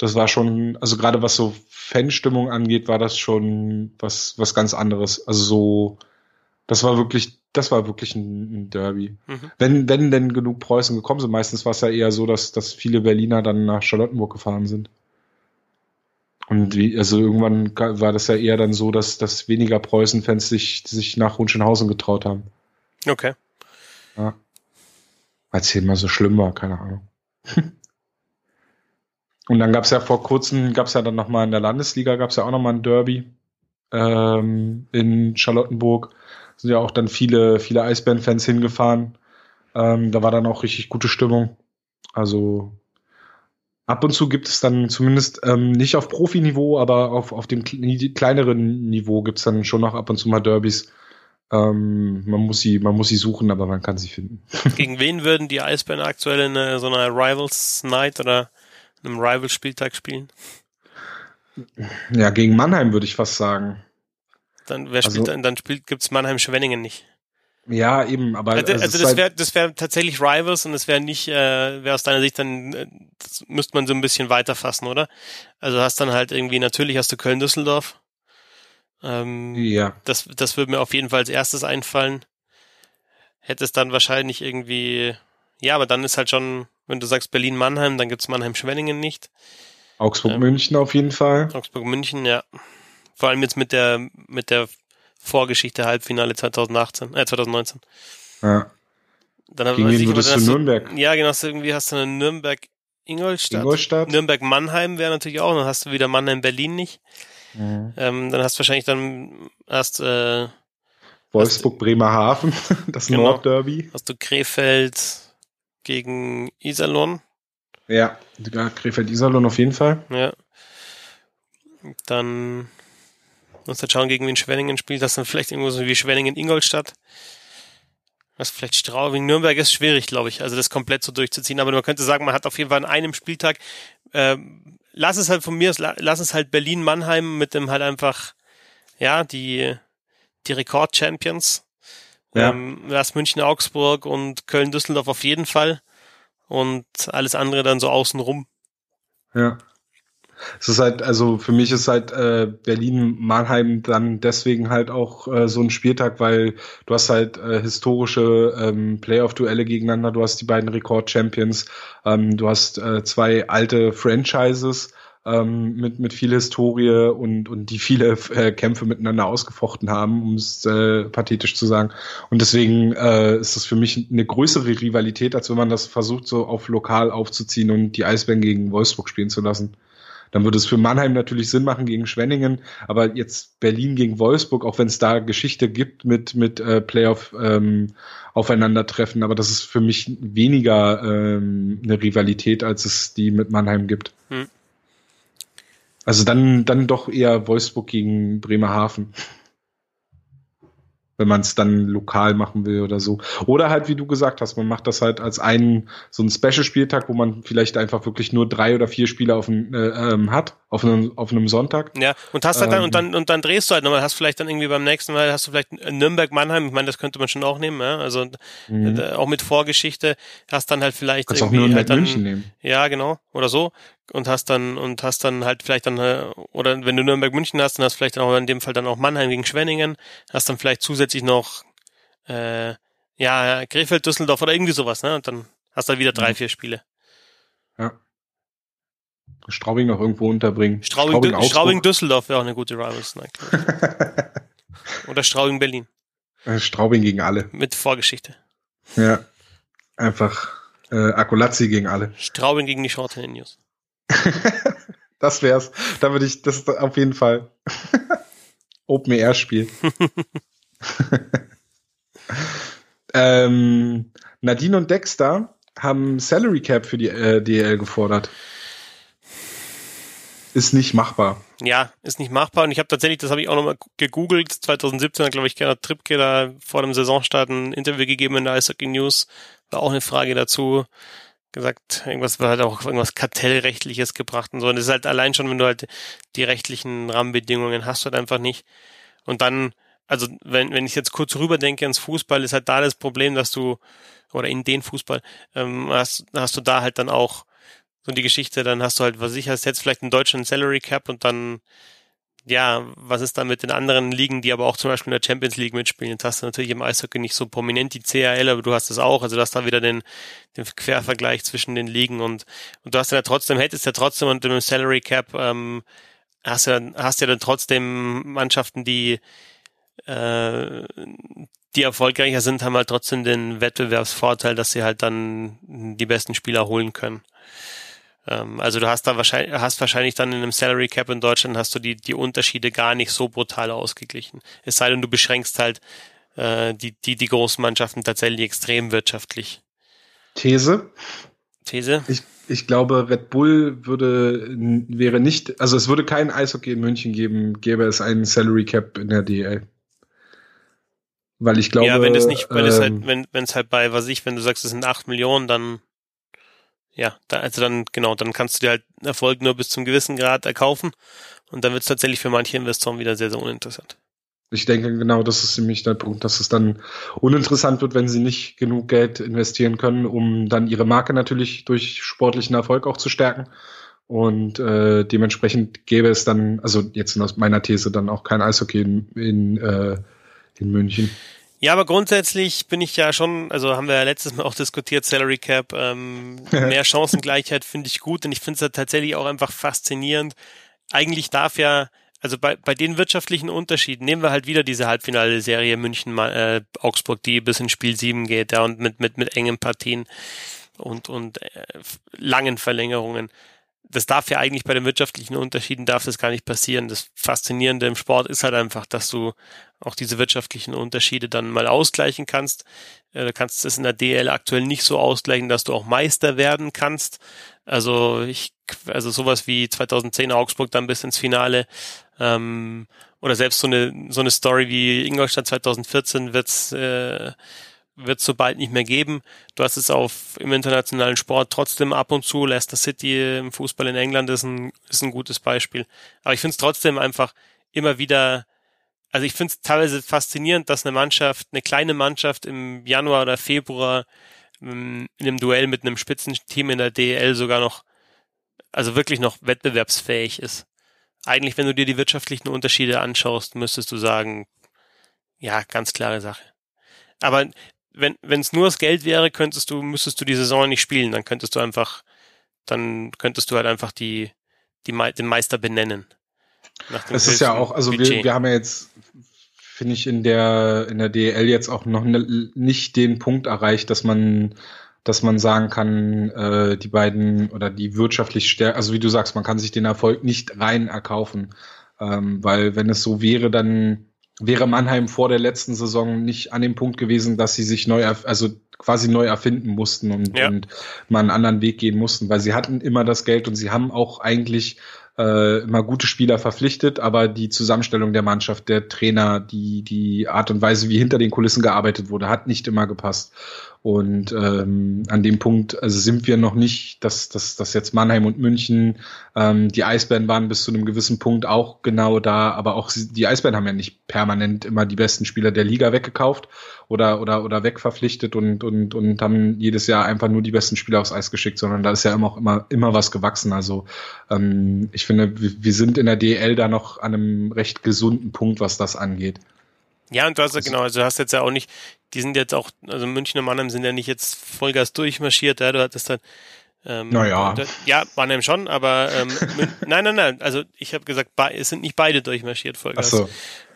das war schon, also gerade was so Fanstimmung angeht, war das schon was, was ganz anderes. Also so, das war wirklich, das war wirklich ein, ein Derby. Mhm. Wenn, wenn denn genug Preußen gekommen sind, meistens war es ja eher so, dass, dass viele Berliner dann nach Charlottenburg gefahren sind. Und wie, also irgendwann war das ja eher dann so, dass, dass weniger Preußen-Fans sich, sich nach Hunschenhausen getraut haben. Okay. Ja. Weil es hier immer so schlimm war, keine Ahnung. Und dann gab es ja vor kurzem, gab es ja dann nochmal in der Landesliga, gab es ja auch nochmal ein Derby ähm, in Charlottenburg. Sind ja auch dann viele, viele Eisbären-Fans hingefahren. Ähm, da war dann auch richtig gute Stimmung. Also ab und zu gibt es dann zumindest ähm, nicht auf Profiniveau, aber auf, auf dem kleineren Niveau gibt es dann schon noch ab und zu mal Derbys. Ähm, man muss sie, man muss sie suchen, aber man kann sie finden. Gegen wen würden die Eisbären aktuell in äh, so einer Rivals Night oder einem Rival-Spieltag spielen? Ja, gegen Mannheim würde ich fast sagen. Dann, wer spielt, also, dann, dann spielt, gibt's Mannheim-Schwenningen nicht. Ja, eben, aber. Also, also, das wäre das wäre tatsächlich Rivals und es wäre nicht, äh, wäre aus deiner Sicht dann, äh, das müsste man so ein bisschen weiter fassen, oder? Also hast dann halt irgendwie, natürlich hast du Köln-Düsseldorf. Ähm, ja. Das, das würde mir auf jeden Fall als erstes einfallen. Hätte es dann wahrscheinlich irgendwie, ja, aber dann ist halt schon, wenn du sagst Berlin-Mannheim, dann gibt's Mannheim-Schwenningen nicht. Augsburg-München ähm, auf jeden Fall. Augsburg-München, ja. Vor allem jetzt mit der, mit der Vorgeschichte Halbfinale 2018, äh, 2019. Ja. Dann Gegen wen würdest du Nürnberg? Ja, genau, irgendwie hast du eine Nürnberg Ingolstadt. Ingolstadt. Nürnberg Mannheim wäre natürlich auch, dann hast du wieder Mannheim Berlin nicht. Mhm. Ähm, dann hast du wahrscheinlich dann erst äh, Wolfsburg Bremerhaven, das genau, Nordderby. Hast du Krefeld, gegen Iserlohn. Ja, Krefeld-Iserlohn auf jeden Fall. Ja. Dann muss halt schauen, gegen wen Schwenningen spielt. Das dann vielleicht irgendwo so wie Schwenningen-Ingolstadt. Was vielleicht Straubing, Nürnberg ist schwierig, glaube ich, also das komplett so durchzuziehen. Aber man könnte sagen, man hat auf jeden Fall an einem Spieltag, äh, lass es halt von mir, lass es halt Berlin-Mannheim mit dem halt einfach, ja, die, die Rekord-Champions ja. Ähm, lass München, Augsburg und Köln, Düsseldorf auf jeden Fall. Und alles andere dann so außenrum. Ja. Es ist halt, also für mich ist halt äh, Berlin-Mannheim dann deswegen halt auch äh, so ein Spieltag, weil du hast halt äh, historische ähm, Playoff-Duelle gegeneinander, du hast die beiden Rekord-Champions, ähm, du hast äh, zwei alte Franchises ähm, mit, mit viel Historie und, und die viele äh, Kämpfe miteinander ausgefochten haben, um es äh, pathetisch zu sagen. Und deswegen äh, ist das für mich eine größere Rivalität, als wenn man das versucht, so auf lokal aufzuziehen und die Eisbären gegen Wolfsburg spielen zu lassen. Dann würde es für Mannheim natürlich Sinn machen gegen Schwenningen, aber jetzt Berlin gegen Wolfsburg, auch wenn es da Geschichte gibt mit, mit äh, Playoff ähm, Aufeinandertreffen, aber das ist für mich weniger ähm, eine Rivalität, als es die mit Mannheim gibt. Hm. Also dann, dann doch eher Wolfsburg gegen Bremerhaven wenn man es dann lokal machen will oder so. Oder halt, wie du gesagt hast, man macht das halt als einen so einen Special-Spieltag, wo man vielleicht einfach wirklich nur drei oder vier Spiele auf ein, äh, ähm, hat, auf einem, auf einem Sonntag. Ja, und hast halt dann, ähm, und dann, und dann drehst du halt nochmal, hast vielleicht dann irgendwie beim nächsten Mal, hast du vielleicht Nürnberg-Mannheim, ich meine, das könnte man schon auch nehmen, ja? also mhm. äh, auch mit Vorgeschichte, hast dann halt vielleicht Kannst auch Nürnberg halt dann, München nehmen. Ja, genau, oder so und hast dann und hast dann halt vielleicht dann äh, oder wenn du Nürnberg München hast, dann hast du vielleicht auch in dem Fall dann auch Mannheim gegen Schwenningen, hast dann vielleicht zusätzlich noch äh, ja Krefeld Düsseldorf oder irgendwie sowas, ne? Und dann hast du halt wieder drei, mhm. vier Spiele. Ja. Straubing noch irgendwo unterbringen. Straubing, Straubing, Straubing Düsseldorf wäre auch eine gute Rivals Night. oder Straubing Berlin. Äh, Straubing gegen alle. Mit Vorgeschichte. Ja. Einfach äh, Akulazzi gegen alle. Straubing gegen die Short News. das wär's. Da würde ich, das ist auf jeden Fall Open Air Spiel. ähm, Nadine und Dexter haben Salary Cap für die äh, DL gefordert. ist nicht machbar. Ja, ist nicht machbar. Und ich habe tatsächlich, das habe ich auch nochmal gegoogelt, 2017 hat, glaube ich, Gerhard Trippke da vor dem Saisonstart ein Interview gegeben in der Eishockey News. War auch eine Frage dazu. Gesagt, irgendwas war halt auch irgendwas Kartellrechtliches gebracht und so. Und das ist halt allein schon, wenn du halt die rechtlichen Rahmenbedingungen hast, halt einfach nicht. Und dann, also wenn, wenn ich jetzt kurz rüberdenke ins Fußball, ist halt da das Problem, dass du, oder in den Fußball, ähm, hast, hast du da halt dann auch so die Geschichte, dann hast du halt, was ich hast jetzt vielleicht einen deutschen Salary Cap und dann, ja, was ist dann mit den anderen Ligen, die aber auch zum Beispiel in der Champions League mitspielen? Jetzt hast du natürlich im Eishockey nicht so prominent die CHL, aber du hast es auch, also du hast da wieder den, den Quervergleich zwischen den Ligen und, und du hast ja trotzdem, hättest ja trotzdem unter dem Salary Cap, ähm, hast ja, hast ja dann trotzdem Mannschaften, die, äh, die erfolgreicher sind, haben halt trotzdem den Wettbewerbsvorteil, dass sie halt dann die besten Spieler holen können. Ähm, also du hast da wahrscheinlich, hast wahrscheinlich dann in einem Salary Cap in Deutschland hast du die, die Unterschiede gar nicht so brutal ausgeglichen. Es sei denn, du beschränkst halt äh, die, die, die großen Mannschaften tatsächlich extrem wirtschaftlich. These. These? Ich, ich glaube, Red Bull würde, wäre nicht, also es würde kein Eishockey in München geben, gäbe es einen Salary Cap in der DL. Weil ich glaube. Ja, wenn es nicht, wenn ähm, es halt, ähm, wenn, wenn es halt bei, was ich, wenn du sagst, es sind acht Millionen, dann ja, da, also dann, genau, dann kannst du dir halt Erfolg nur bis zum gewissen Grad erkaufen und dann wird es tatsächlich für manche Investoren wieder sehr, sehr uninteressant. Ich denke, genau das ist nämlich der Punkt, dass es dann uninteressant wird, wenn sie nicht genug Geld investieren können, um dann ihre Marke natürlich durch sportlichen Erfolg auch zu stärken. Und äh, dementsprechend gäbe es dann, also jetzt aus meiner These, dann auch kein Eishockey in, in, äh, in München. Ja, aber grundsätzlich bin ich ja schon, also haben wir ja letztes Mal auch diskutiert, Salary Cap, ähm, mehr Chancengleichheit finde ich gut und ich finde es ja tatsächlich auch einfach faszinierend. Eigentlich darf ja, also bei, bei den wirtschaftlichen Unterschieden, nehmen wir halt wieder diese Halbfinale-Serie München, äh, Augsburg, die bis in Spiel 7 geht, ja, und mit, mit, mit engen Partien und, und äh, langen Verlängerungen das darf ja eigentlich bei den wirtschaftlichen Unterschieden darf das gar nicht passieren. Das Faszinierende im Sport ist halt einfach, dass du auch diese wirtschaftlichen Unterschiede dann mal ausgleichen kannst. Äh, du kannst es in der DL aktuell nicht so ausgleichen, dass du auch Meister werden kannst. Also ich, also sowas wie 2010 Augsburg dann bis ins Finale, ähm, oder selbst so eine, so eine Story wie Ingolstadt 2014 wird's, äh, wird es so bald nicht mehr geben. Du hast es auf im internationalen Sport trotzdem ab und zu. Leicester City im Fußball in England ist ein, ist ein gutes Beispiel. Aber ich finde es trotzdem einfach immer wieder, also ich finde es teilweise faszinierend, dass eine Mannschaft, eine kleine Mannschaft im Januar oder Februar ähm, in einem Duell mit einem Spitzenteam in der DL sogar noch, also wirklich noch wettbewerbsfähig ist. Eigentlich, wenn du dir die wirtschaftlichen Unterschiede anschaust, müsstest du sagen, ja, ganz klare Sache. Aber wenn wenn es nur das Geld wäre, könntest du müsstest du die Saison nicht spielen, dann könntest du einfach dann könntest du halt einfach die die den Meister benennen. Das ist ja auch, also wir, wir haben ja jetzt finde ich in der in der DL jetzt auch noch ne, nicht den Punkt erreicht, dass man dass man sagen kann, äh, die beiden oder die wirtschaftlich stärker, also wie du sagst, man kann sich den Erfolg nicht rein erkaufen, ähm, weil wenn es so wäre, dann wäre Mannheim vor der letzten Saison nicht an dem Punkt gewesen, dass sie sich neu, also quasi neu erfinden mussten und, ja. und mal einen anderen Weg gehen mussten, weil sie hatten immer das Geld und sie haben auch eigentlich äh, immer gute Spieler verpflichtet, aber die Zusammenstellung der Mannschaft, der Trainer, die, die Art und Weise, wie hinter den Kulissen gearbeitet wurde, hat nicht immer gepasst. Und ähm, an dem Punkt also sind wir noch nicht, dass, dass, dass jetzt Mannheim und München, ähm, die Eisbären waren bis zu einem gewissen Punkt auch genau da, aber auch die Eisbären haben ja nicht permanent immer die besten Spieler der Liga weggekauft oder, oder, oder wegverpflichtet und, und, und haben jedes Jahr einfach nur die besten Spieler aufs Eis geschickt, sondern da ist ja immer auch immer, immer was gewachsen. Also ähm, ich finde, wir, sind in der DL da noch an einem recht gesunden Punkt, was das angeht. Ja, und du hast ja genau, also du hast jetzt ja auch nicht, die sind jetzt auch, also München und Mannheim sind ja nicht jetzt Vollgas durchmarschiert, ja, du hattest dann ähm, naja. ja, Mannheim schon, aber ähm, nein, nein, nein. Also ich habe gesagt, es sind nicht beide durchmarschiert Vollgas. Ach so.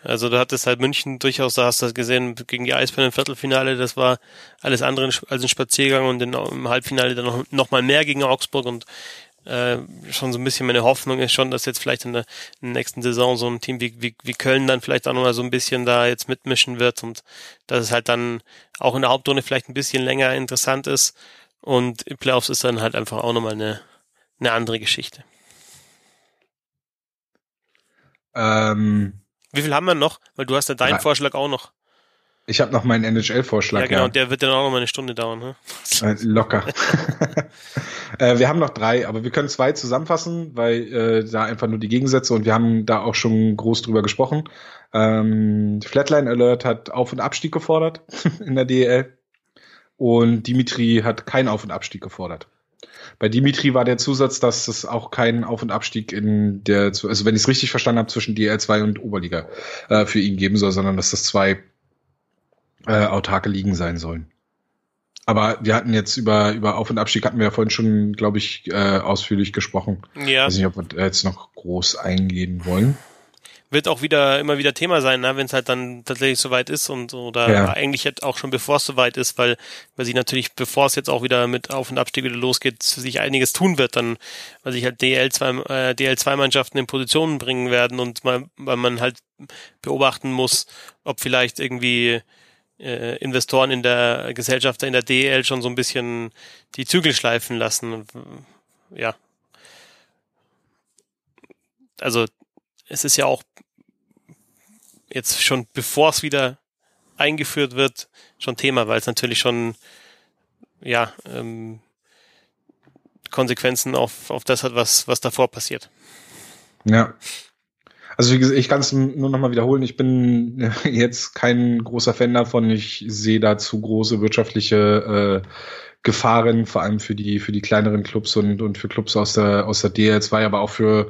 Also du hattest halt München durchaus, da hast du das gesehen, gegen die Eisbären im Viertelfinale, das war alles andere als ein Spaziergang und im Halbfinale dann noch, noch mal mehr gegen Augsburg und äh, schon so ein bisschen meine Hoffnung ist schon, dass jetzt vielleicht in der, in der nächsten Saison so ein Team wie, wie, wie Köln dann vielleicht auch nochmal so ein bisschen da jetzt mitmischen wird und dass es halt dann auch in der Hauptrunde vielleicht ein bisschen länger interessant ist und Playoffs ist dann halt einfach auch nochmal eine, eine andere Geschichte. Ähm, Wie viel haben wir noch? Weil du hast ja deinen Drei. Vorschlag auch noch. ich habe noch meinen NHL-Vorschlag. Ja, genau. Und der wird dann auch noch mal eine Stunde dauern. Ne? Äh, locker. äh, wir haben noch drei, aber wir können zwei zusammenfassen, weil äh, da einfach nur die Gegensätze und wir haben da auch schon groß drüber gesprochen. Ähm, Flatline Alert hat Auf- und Abstieg gefordert in der DEL und Dimitri hat keinen Auf- und Abstieg gefordert. Bei Dimitri war der Zusatz, dass es auch keinen Auf- und Abstieg in der, also wenn ich es richtig verstanden habe, zwischen DL 2 und Oberliga äh, für ihn geben soll, sondern dass das zwei äh, autarke Ligen sein sollen. Aber wir hatten jetzt über, über Auf- und Abstieg hatten wir ja vorhin schon, glaube ich, äh, ausführlich gesprochen. Ja, weiß nicht, ob wir jetzt noch groß eingehen wollen. Wird auch wieder immer wieder Thema sein, ne? wenn es halt dann tatsächlich soweit ist und oder Ja. eigentlich halt auch schon bevor es soweit ist, weil weil sich natürlich bevor es jetzt auch wieder mit Auf- und Abstieg wieder losgeht, sich einiges tun wird, dann weil sich halt DL 2 äh, DL 2 Mannschaften in Positionen bringen werden und mal, weil man halt beobachten muss, ob vielleicht irgendwie äh, Investoren in der Gesellschaft in der DL schon so ein bisschen die Zügel schleifen lassen. Ja. Also es ist ja auch jetzt schon bevor es wieder eingeführt wird, schon Thema, weil es natürlich schon ja ähm, Konsequenzen auf, auf das hat, was, was davor passiert. Ja. Also wie gesagt, ich kann es nur noch mal wiederholen. Ich bin jetzt kein großer Fan davon. Ich sehe da zu große wirtschaftliche äh, Gefahren, vor allem für die für die kleineren Clubs und und für Clubs aus der aus der DL2, aber auch für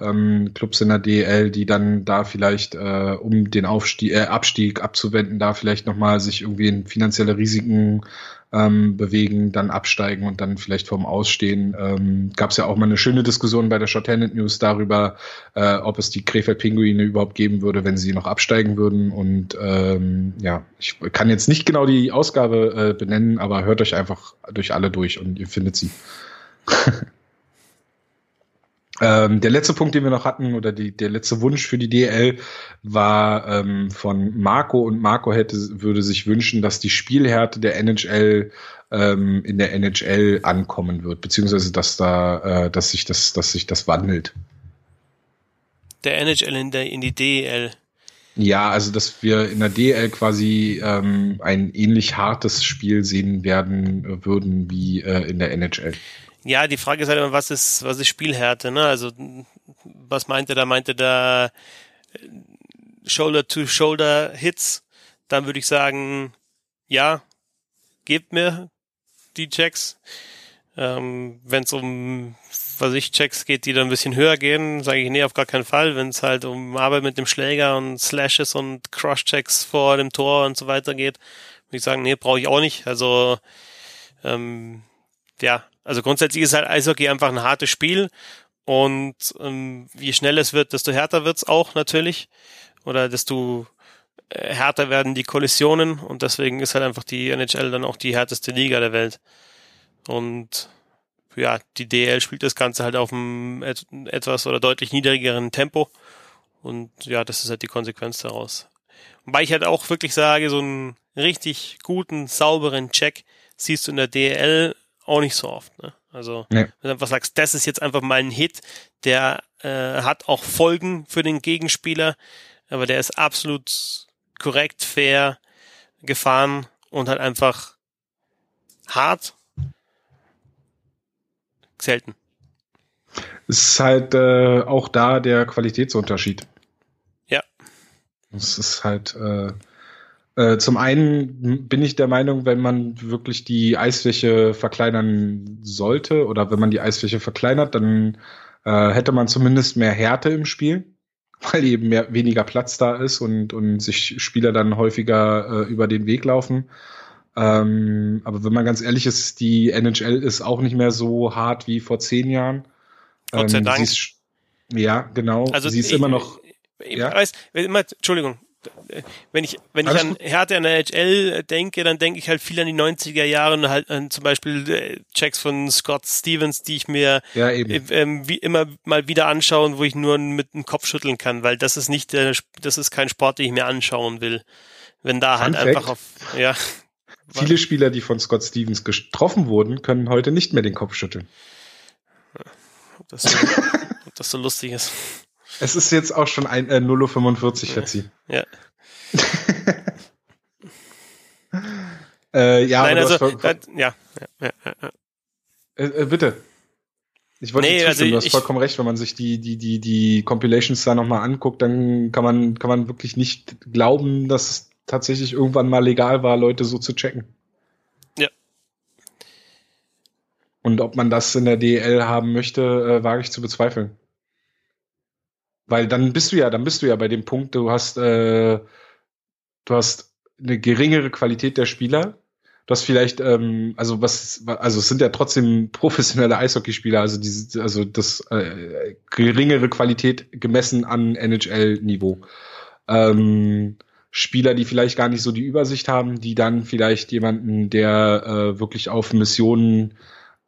ähm, Clubs in der DL, die dann da vielleicht, äh, um den Aufstieg, äh, Abstieg abzuwenden, da vielleicht nochmal sich irgendwie in finanzielle Risiken ähm, bewegen, dann absteigen und dann vielleicht vorm Ausstehen. Ähm, Gab es ja auch mal eine schöne Diskussion bei der Shorthanded News darüber, äh, ob es die Krefeld Pinguine überhaupt geben würde, wenn sie noch absteigen würden. Und ähm, ja, ich kann jetzt nicht genau die Ausgabe äh, benennen, aber hört euch einfach durch alle durch und ihr findet sie. Ähm, der letzte Punkt, den wir noch hatten, oder die, der letzte Wunsch für die DL war ähm, von Marco und Marco hätte, würde sich wünschen, dass die Spielhärte der NHL ähm, in der NHL ankommen wird, beziehungsweise dass da, äh, dass sich das, dass sich das wandelt. Der NHL in, der, in die DEL. Ja, also dass wir in der DL quasi ähm, ein ähnlich hartes Spiel sehen werden äh, würden wie äh, in der NHL. Ja, die Frage ist halt immer, was ist, was ist Spielhärte, ne? Also, was meinte da? Meinte da Shoulder-to-Shoulder-Hits? Dann würde ich sagen, ja, gebt mir die Checks. Ähm, Wenn es um, was ich, Checks geht, die dann ein bisschen höher gehen, sage ich, nee, auf gar keinen Fall. Wenn es halt um Arbeit mit dem Schläger und Slashes und Cross-Checks vor dem Tor und so weiter geht, würde ich sagen, nee, brauche ich auch nicht. Also, ähm, ja, also grundsätzlich ist halt Eishockey einfach ein hartes Spiel und ähm, je schneller es wird, desto härter wird's auch natürlich oder desto äh, härter werden die Kollisionen und deswegen ist halt einfach die NHL dann auch die härteste Liga der Welt. Und ja, die DL spielt das Ganze halt auf einem et etwas oder deutlich niedrigeren Tempo und ja, das ist halt die Konsequenz daraus. Wobei ich halt auch wirklich sage, so einen richtig guten, sauberen Check siehst du in der DL auch nicht so oft. Ne? Also Nee. wenn du einfach sagst, das ist jetzt einfach mal ein Hit, der äh, hat auch Folgen für den Gegenspieler, aber der ist absolut korrekt, fair gefahren und halt einfach hart. Selten. Es ist halt äh, auch da der Qualitätsunterschied. Ja. Es ist halt äh, äh, zum einen bin ich der Meinung, wenn man wirklich die Eisfläche verkleinern sollte oder wenn man die Eisfläche verkleinert, dann äh, hätte man zumindest mehr Härte im Spiel, weil eben mehr, weniger Platz da ist und, und sich Spieler dann häufiger äh, über den Weg laufen. Ähm, aber wenn man ganz ehrlich ist, die NHL ist auch nicht mehr so hart wie vor zehn Jahren. Gott sei Ähm, Dank. ist, ja, genau. Also sie ist ich, immer noch. Ich ja? weiß, immer, Entschuldigung, wenn ich wenn ich an. Härte an der NHL denke, dann denke ich halt viel an die 90er Jahre und halt an zum Beispiel äh, Checks von Scott Stevens, die ich mir Ja, äh, ähm, wie immer mal wieder anschaue und wo ich nur mit dem Kopf schütteln kann, weil das ist nicht der, das ist kein Sport, den ich mir anschauen will. Wenn da halt Fun einfach auf, ja, Viele Spieler, die von Scott Stevens getroffen wurden, können heute nicht mehr den Kopf schütteln. ob das so, ob das so lustig ist. Es ist jetzt auch schon ein äh, 0.45 Uhr, Fetzi. Ja. äh, ja, Nein, also, hast voll- das, ja, ja, ja, ja. äh, äh, bitte. Ich wollte Nee, also du hast ich- vollkommen recht, wenn man sich die, die, die, die Compilations da nochmal anguckt, dann kann man, kann man wirklich nicht glauben, dass es tatsächlich irgendwann mal legal war, Leute so zu checken. Ja. Und ob man das in der DL haben möchte, äh, wage ich zu bezweifeln. Weil dann bist du ja, dann bist du ja bei dem Punkt, du hast, äh, du hast eine geringere Qualität der Spieler. Du hast vielleicht, ähm, also was, also es sind ja trotzdem professionelle Eishockeyspieler, also diese, also das äh, geringere Qualität gemessen an NHL-Niveau. Ähm, Spieler, die vielleicht gar nicht so die Übersicht haben, die dann vielleicht jemanden, der äh, wirklich auf Missionen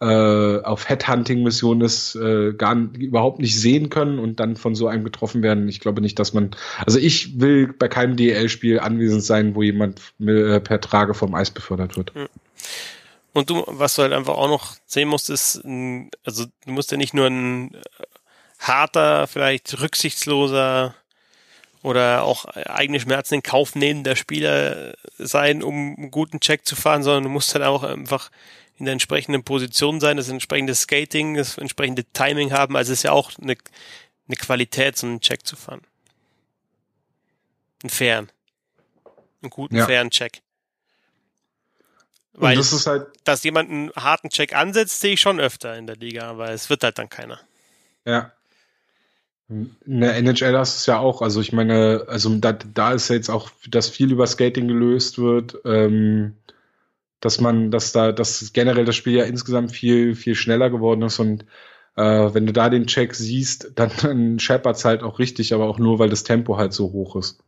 äh, auf Headhunting-Missionen ist, äh, gar überhaupt nicht sehen können und dann von so einem getroffen werden. Ich glaube nicht, dass man, also ich will bei keinem DL-Spiel anwesend sein, wo jemand äh, per Trage vom Eis befördert wird. Und du, was du halt einfach auch noch sehen musst, ist, also du musst ja nicht nur ein äh, harter, vielleicht rücksichtsloser oder auch eigene Schmerzen in Kauf nehmender Spieler sein, um einen guten Check zu fahren, sondern du musst halt auch einfach in der entsprechenden Position sein, das entsprechende Skating, das entsprechende Timing haben. Also es ist ja auch eine, eine Qualität, so einen Check zu fahren. Einen fairen. Einen guten, Ja. fairen Check. Weil das ist halt, dass jemand einen harten Check ansetzt, sehe ich schon öfter in der Liga, aber es wird halt dann keiner. ja. In der NHL hast du es ja auch, also ich meine, also da, da ist ja jetzt auch, dass viel über Skating gelöst wird, ähm, dass man, dass da, dass generell das Spiel ja insgesamt viel, viel schneller geworden ist und äh, wenn du da den Check siehst, dann, dann scheppert's halt auch richtig, aber auch nur, weil das Tempo halt so hoch ist.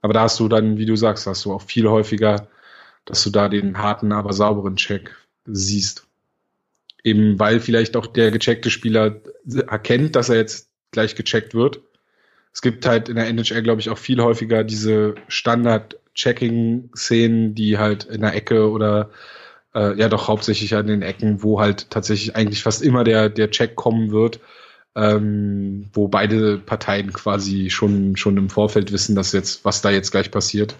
Aber da hast du dann, wie du sagst, hast du auch viel häufiger, dass du da den harten, aber sauberen Check siehst. Eben weil vielleicht auch der gecheckte Spieler erkennt, dass er jetzt gleich gecheckt wird. Es gibt halt in der NHL, glaube ich, auch viel häufiger diese Standard-Checking-Szenen, die halt in der Ecke oder äh, ja doch hauptsächlich an den Ecken, wo halt tatsächlich eigentlich fast immer der, der Check kommen wird, ähm, wo beide Parteien quasi schon, schon im Vorfeld wissen, dass jetzt, was da jetzt gleich passiert.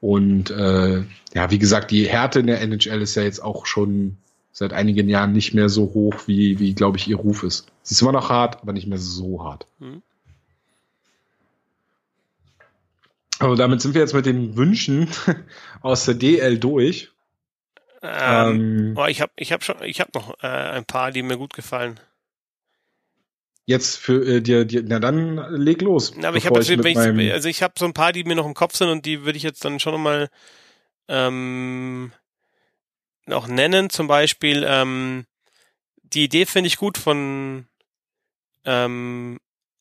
Und äh, ja, wie gesagt, die Härte in der NHL ist ja jetzt auch schon seit einigen Jahren nicht mehr so hoch, wie, wie glaube ich, ihr Ruf ist. Sie ist immer noch hart, aber nicht mehr so hart. Mhm. Also damit sind wir jetzt mit den Wünschen aus der DL durch. Ähm, Ähm, oh, ich habe ich hab schon, ich habe noch äh, ein paar, die mir gut gefallen. jetzt für äh, dir, dir, na dann leg los. Na, aber ich habe also ich habe so ein paar, die mir noch im Kopf sind und die würde ich jetzt dann schon nochmal ähm, noch nennen. Zum Beispiel ähm, die Idee finde ich gut von ähm,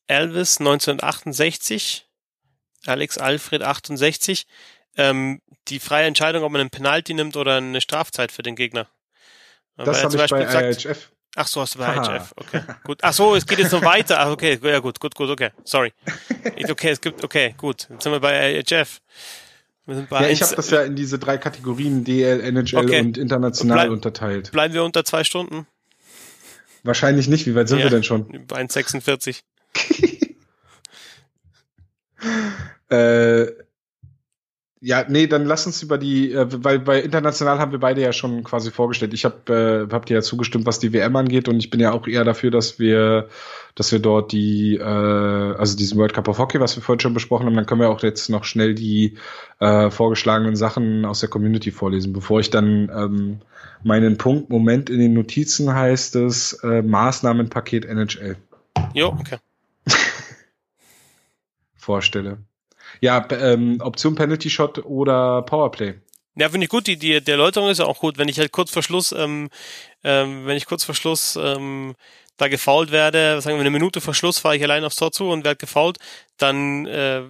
Elvis 1968, Alex Alfred 68. Ähm, die freie Entscheidung, ob man einen Penalty nimmt oder eine Strafzeit für den Gegner. Das habe zum ich bei Beispiel sagt- IHF. Ach so, hast du bei Haha. IHF. Okay, gut. Ach so, es geht jetzt noch weiter. Ach, okay, ja gut, gut, gut, okay. Sorry. Okay, es gibt, okay, gut. Jetzt sind wir bei IHF. Wir sind bei Ja, ich habe das ja in diese drei Kategorien DL, NHL Okay. und international Bleib- unterteilt. Bleiben wir unter zwei Stunden? Wahrscheinlich nicht. Wie weit sind Ja. wir denn schon? Bei 1,46. Äh, ja, nee, dann lass uns über die, äh, weil bei international haben wir beide ja schon quasi vorgestellt. Ich habe äh, hab dir ja zugestimmt, was die WM angeht, und ich bin ja auch eher dafür, dass wir, dass wir dort die, äh, also diesen World Cup of Hockey, was wir vorhin schon besprochen haben, dann können wir auch jetzt noch schnell die äh, vorgeschlagenen Sachen aus der Community vorlesen, bevor ich dann ähm, meinen Punkt Moment in den Notizen heißt es äh, Maßnahmenpaket NHL Jo, okay. Vorstelle. Ja, ähm, Option Penalty Shot oder Powerplay. Ja, finde ich gut. Die, die, die Erläuterung ist ja auch gut. Wenn ich halt kurz vor Schluss, ähm, ähm, wenn ich kurz vor Schluss ähm, da gefault werde, sagen wir eine Minute vor Schluss fahre ich allein aufs Tor zu und werde gefault, dann äh,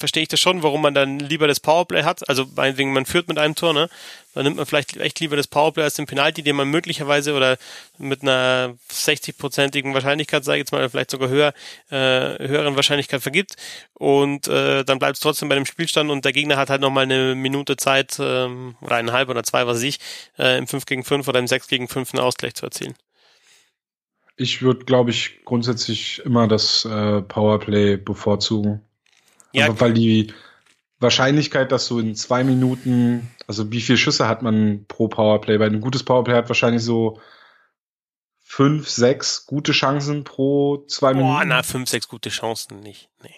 verstehe ich das schon, warum man dann lieber das Powerplay hat. Also meinetwegen, man führt mit einem Tor, ne? Dann nimmt man vielleicht echt lieber das Powerplay als den Penalty, den man möglicherweise oder mit einer 60-prozentigen Wahrscheinlichkeit, sage ich jetzt mal, vielleicht sogar höher, äh, höheren Wahrscheinlichkeit vergibt. Und äh, dann bleibt es trotzdem bei dem Spielstand und der Gegner hat halt nochmal eine Minute Zeit, ähm, oder eineinhalb oder zwei, was weiß ich, äh, im 5 gegen 5 oder im 6 gegen 5 einen Ausgleich zu erzielen. Ich würde, glaube ich, grundsätzlich immer das äh, Powerplay bevorzugen. Ja. Also, weil die Wahrscheinlichkeit, dass du in zwei Minuten, also wie viele Schüsse hat man pro Powerplay? Weil ein gutes Powerplay hat wahrscheinlich so fünf, sechs gute Chancen pro zwei Boah, Minuten. na, fünf, sechs gute Chancen nicht. Nee.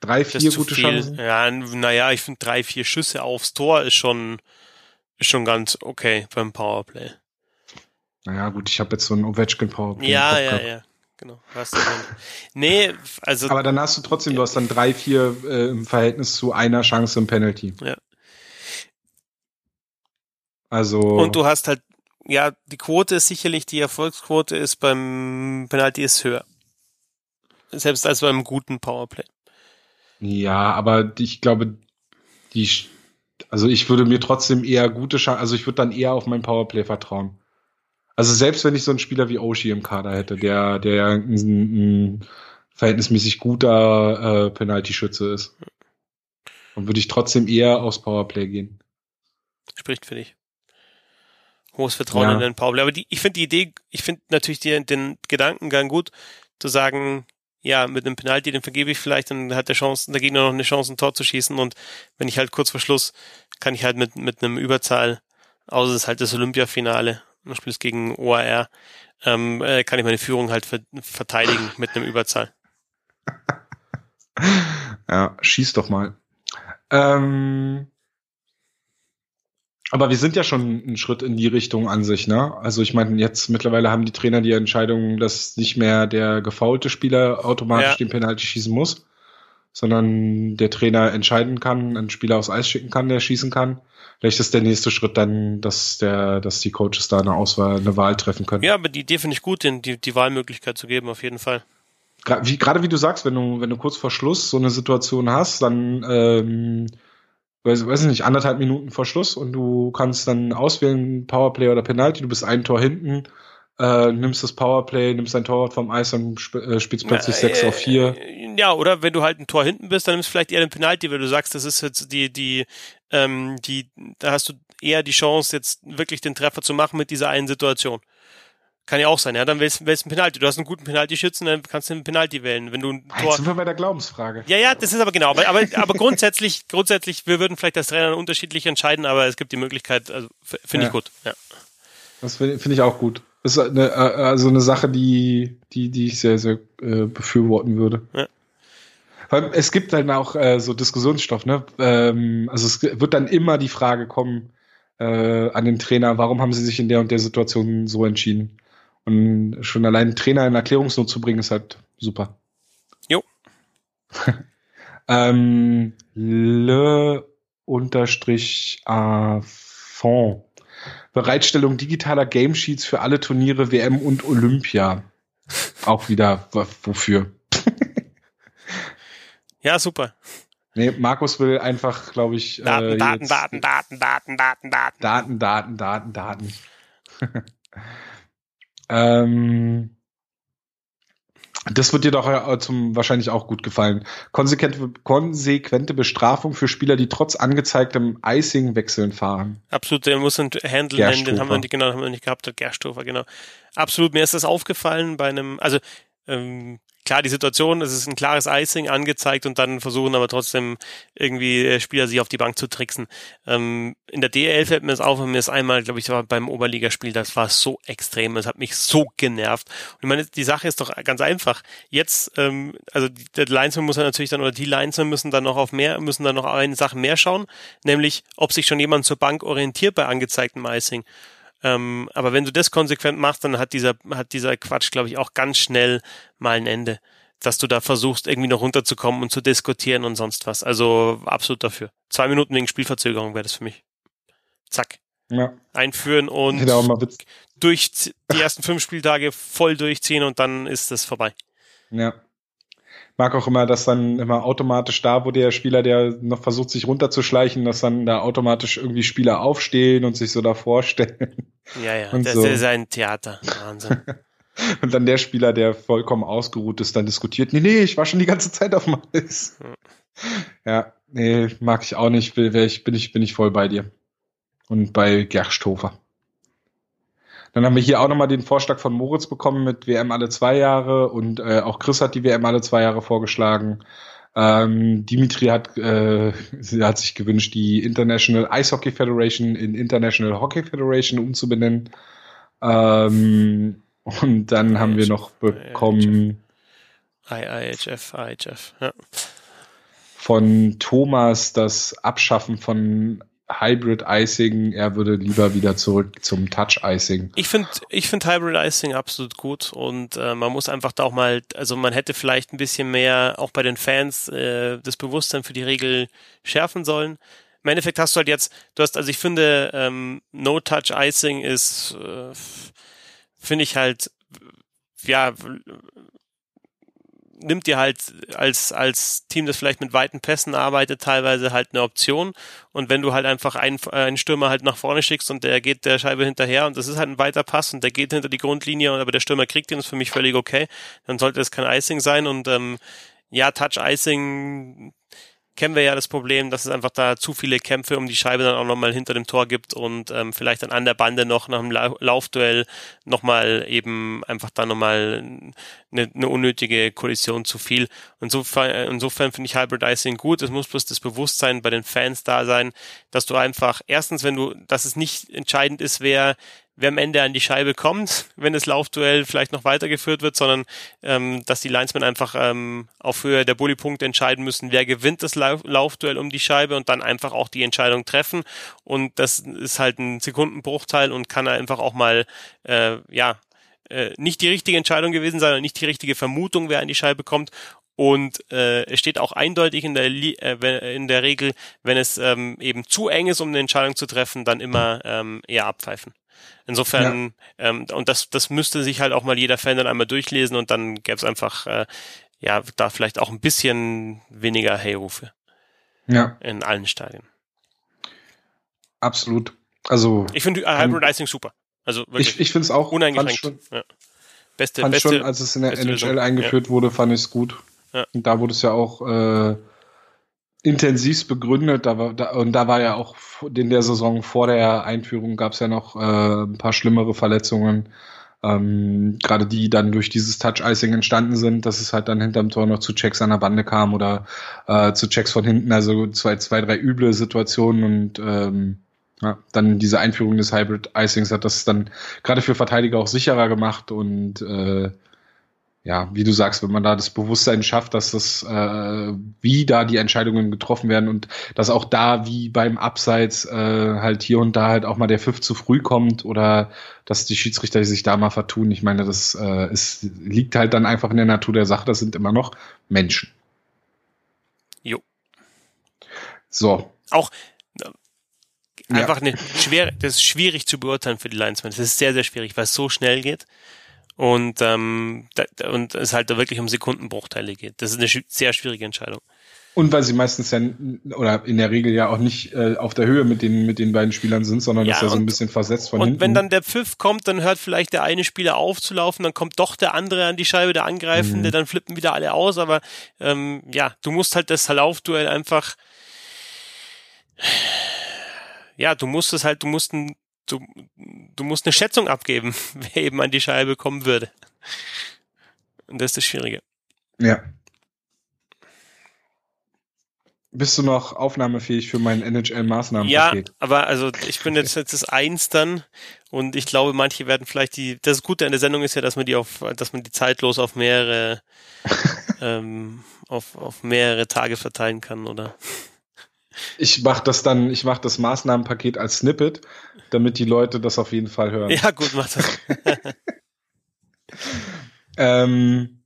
Drei, vier gute viel. Chancen? Ja, naja, ich finde drei, vier Schüsse aufs Tor ist schon, ist schon ganz okay beim Powerplay. Naja, gut, ich habe jetzt so ein Ovechkin Powerplay. Ja, ja, ja. Genau. Hast du nee, also. Aber dann hast du trotzdem, du hast dann drei, vier äh, im Verhältnis zu einer Chance im Penalty. Ja. Also. Und du hast halt ja, die Quote ist sicherlich, die Erfolgsquote ist beim Penalty ist höher. Selbst als beim guten Powerplay. Ja, aber ich glaube, die, also ich würde mir trotzdem eher gute Chancen, also ich würde dann eher auf mein Powerplay vertrauen. Also selbst wenn ich so einen Spieler wie Oshi im Kader hätte, der, der ja ein, ein verhältnismäßig guter äh, Penalty-Schütze ist, dann würde ich trotzdem eher aufs Powerplay gehen. Spricht für dich hohes Vertrauen ja. in den Powerplay. Aber die, ich finde die Idee, ich finde natürlich die, den Gedankengang gut, zu sagen, ja, mit einem Penalty, den vergebe ich vielleicht, dann hat der Chance, der Gegner noch eine Chance, ein Tor zu schießen und wenn ich halt kurz vor Schluss, kann ich halt mit, mit einem Überzahl, außer es ist halt das Olympiafinale, man spielt gegen OAR, ähm, äh, kann ich meine Führung halt ver verteidigen mit einem Überzahl. Ja, schieß doch mal. Ähm, aber wir sind ja schon einen Schritt in die Richtung an sich, ne? Also ich meine, jetzt mittlerweile haben die Trainer die Entscheidung, dass nicht mehr der gefaulte Spieler automatisch ja. den Penalty schießen muss, sondern der Trainer entscheiden kann, einen Spieler aufs Eis schicken kann, der schießen kann. Vielleicht ist der nächste Schritt dann, dass der, dass die Coaches da eine Auswahl, eine Wahl treffen können. Ja, aber die Idee finde ich gut, den, die, die Wahlmöglichkeit zu geben, auf jeden Fall. Gerade wie, gerade wie du sagst, wenn du, wenn du kurz vor Schluss so eine Situation hast, dann ähm, weiß, weiß ich nicht, anderthalb Minuten vor Schluss und du kannst dann auswählen, Powerplay oder Penalty, du bist ein Tor hinten, äh, nimmst das Powerplay, nimmst dein Torwart vom Eis und sp äh, spielst plötzlich Na, 6 äh, auf 4. Ja, oder wenn du halt ein Tor hinten bist, dann nimmst du vielleicht eher den Penalty, weil du sagst, das ist jetzt die, die, ähm, die, da hast du eher die Chance, jetzt wirklich den Treffer zu machen mit dieser einen Situation. Kann ja auch sein, ja. Dann wählst, wählst du einen Penalty. Du hast einen guten Penalty-Schützen, dann kannst du einen Penalty wählen. Wenn du ein Tor. Jetzt sind wir bei der Glaubensfrage. Ja, ja, das ist aber genau. Aber, aber, aber grundsätzlich, grundsätzlich, wir würden vielleicht als Trainer unterschiedlich entscheiden, aber es gibt die Möglichkeit, also finde ja. ich gut, ja. Das finde find ich auch gut. Das ist eine, äh, also eine Sache, die, die, die ich sehr, sehr äh, befürworten würde. Ja. Es gibt dann auch äh, so Diskussionsstoff, ne? Ähm, also es wird dann immer die Frage kommen äh, an den Trainer, warum haben sie sich in der und der Situation so entschieden? Und schon allein einen Trainer in Erklärungsnot zu bringen, ist halt super. Jo. ähm, le unterstrich Fond. Bereitstellung digitaler Game Sheets für alle Turniere WM und Olympia. Auch wieder wofür? Ja, super. Nee, Markus will einfach, glaube ich. Daten, äh, Daten, Daten, Daten, Daten, Daten, Daten. Daten, Daten, Daten, Daten. Ähm, das wird dir doch äh, zum, wahrscheinlich auch gut gefallen. Konsequente, konsequente Bestrafung für Spieler, die trotz angezeigtem Icing wechseln fahren. Absolut, der muss einen Handle nennen, den haben wir nicht, genau, haben wir nicht gehabt, der Gersthofer, genau. Absolut, mir ist das aufgefallen bei einem, also ähm, klar, die Situation, es ist ein klares Icing angezeigt und dann versuchen aber trotzdem irgendwie äh, Spieler sich auf die Bank zu tricksen. Ähm, in der DL fällt mir das auf und mir ist einmal, glaube ich, war beim Oberligaspiel, das war so extrem, es hat mich so genervt. Und ich meine, die Sache ist doch ganz einfach. Jetzt, ähm, also der Linesman muss ja natürlich dann, oder die Linesman müssen dann noch auf mehr, müssen dann noch eine Sache mehr schauen, nämlich, ob sich schon jemand zur Bank orientiert bei angezeigtem Icing. Ähm, aber wenn du das konsequent machst, dann hat dieser, hat dieser Quatsch, glaube ich, auch ganz schnell mal ein Ende. Dass du da versuchst, irgendwie noch runterzukommen und zu diskutieren und sonst was. Also absolut dafür. Zwei Minuten wegen Spielverzögerung wäre das für mich. Zack. Ja. Einführen und durch die ersten fünf Spieltage voll durchziehen und dann ist das vorbei. Ja mag auch immer, dass dann immer automatisch da, wo der Spieler, der noch versucht, sich runterzuschleichen, dass dann da automatisch irgendwie Spieler aufstehen und sich so da vorstellen. Ja, ja, und das so. ist ein Theater. Wahnsinn. und dann der Spieler, der vollkommen ausgeruht ist, dann diskutiert, nee, nee, ich war schon die ganze Zeit auf dem Eis. ja, nee, mag ich auch nicht, bin ich, bin ich, bin ich voll bei dir. Und bei Gersthofer. Dann haben wir hier auch nochmal den Vorschlag von Moritz bekommen mit WM alle zwei Jahre und äh, auch Chris hat die WM alle zwei Jahre vorgeschlagen. Ähm, Dimitri hat, äh, hat sich gewünscht, die International Ice Hockey Federation in International Hockey Federation umzubenennen. Ähm, und dann haben wir noch bekommen. IIHF, IHF, ja. Von Thomas das Abschaffen von Hybrid Icing, er würde lieber wieder zurück zum Touch Icing. Ich finde ich finde Hybrid Icing absolut gut und äh, man muss einfach da auch mal, also man hätte vielleicht ein bisschen mehr auch bei den Fans äh, das Bewusstsein für die Regel schärfen sollen. Im Endeffekt hast du halt jetzt, du hast, also ich finde, ähm, No Touch Icing ist, äh, finde ich halt, ja, nimmt dir halt als, als Team, das vielleicht mit weiten Pässen arbeitet, teilweise halt eine Option. Und wenn du halt einfach einen, einen Stürmer halt nach vorne schickst und der geht der Scheibe hinterher und das ist halt ein weiter Pass und der geht hinter die Grundlinie, aber der Stürmer kriegt ihn, ist für mich völlig okay, dann sollte das kein Icing sein und ähm, ja, Touch Icing kennen wir ja das Problem, dass es einfach da zu viele Kämpfe um die Scheibe dann auch nochmal hinter dem Tor gibt und ähm, vielleicht dann an der Bande noch nach dem La Laufduell nochmal eben einfach da nochmal eine, eine unnötige Kollision zu viel. Insofern, insofern finde ich Hybrid Icing gut. Es muss bloß das Bewusstsein bei den Fans da sein, dass du einfach erstens, wenn du, dass es nicht entscheidend ist, wer wer am Ende an die Scheibe kommt, wenn das Laufduell vielleicht noch weitergeführt wird, sondern ähm, dass die Linesmen einfach ähm, auf Höhe der Bullypunkte entscheiden müssen, wer gewinnt das Lauf Laufduell um die Scheibe und dann einfach auch die Entscheidung treffen. Und das ist halt ein Sekundenbruchteil und kann einfach auch mal äh, ja äh, nicht die richtige Entscheidung gewesen sein und nicht die richtige Vermutung, wer an die Scheibe kommt. Und äh, es steht auch eindeutig in der, äh, in der Regel, wenn es ähm, eben zu eng ist, um eine Entscheidung zu treffen, dann immer ähm, eher abpfeifen. Insofern, ja. ähm, und das, das müsste sich halt auch mal jeder Fan dann einmal durchlesen und dann gäbe es einfach, äh, ja, da vielleicht auch ein bisschen weniger Hey-Rufe. Ja. In allen Stadien. Absolut. Also. Ich finde äh, Hybridizing super. Also wirklich. Ich, ich finde es auch uneingeschränkt. Schon, ja. Beste, fand beste, schon, als es in der NHL Lösung. eingeführt ja. wurde, fand ich es gut. Ja. Und da wurde es ja auch äh, intensivst begründet. Da war, da, und da war ja auch in der Saison vor der Einführung gab es ja noch äh, ein paar schlimmere Verletzungen. Ähm, Gerade die dann durch dieses Touch-Icing entstanden sind, dass es halt dann hinterm Tor noch zu Checks an der Bande kam oder äh, zu Checks von hinten, also zwei, zwei, drei üble Situationen und ähm, ja, dann diese Einführung des Hybrid-Icings hat das dann gerade für Verteidiger auch sicherer gemacht und äh, ja, wie du sagst, wenn man da das Bewusstsein schafft, dass das, äh, wie da die Entscheidungen getroffen werden und dass auch da wie beim Abseits äh, halt hier und da halt auch mal der Pfiff zu früh kommt oder dass die Schiedsrichter sich da mal vertun. Ich meine, das äh, ist, liegt halt dann einfach in der Natur der Sache. Das sind immer noch Menschen. Jo. So. Auch äh, einfach ja. eine schwer, das ist schwierig zu beurteilen für die Linesmen. Das ist sehr, sehr schwierig, weil es so schnell geht und ähm, da, und es halt da wirklich um Sekundenbruchteile geht. Das ist eine sehr schwierige Entscheidung. Und weil sie meistens ja oder in der Regel ja auch nicht äh, auf der Höhe mit den mit den beiden Spielern sind, sondern ja, das ja so ein bisschen versetzt von und hinten. Und wenn dann der Pfiff kommt, dann hört vielleicht der eine Spieler auf zu laufen, dann kommt doch der andere an die Scheibe, der Angreifende, mhm. dann flippen wieder alle aus. Aber ähm, ja, du musst halt das Laufduell einfach ja, du musst es halt, du musst ein du, du musst eine Schätzung abgeben, wer eben an die Scheibe kommen würde. Und das ist das Schwierige. Ja. Bist du noch aufnahmefähig für mein NHL-Maßnahmen? Ja, aber also ich bin jetzt jetzt das Eins dann und ich glaube, manche werden vielleicht die. Das Gute an der Sendung ist ja, dass man die auf, dass man die zeitlos auf mehrere ähm, auf, auf mehrere Tage verteilen kann, oder? Ich mache das dann, ich mache das Maßnahmenpaket als Snippet, damit die Leute das auf jeden Fall hören. Ja, gut, mach das. ähm,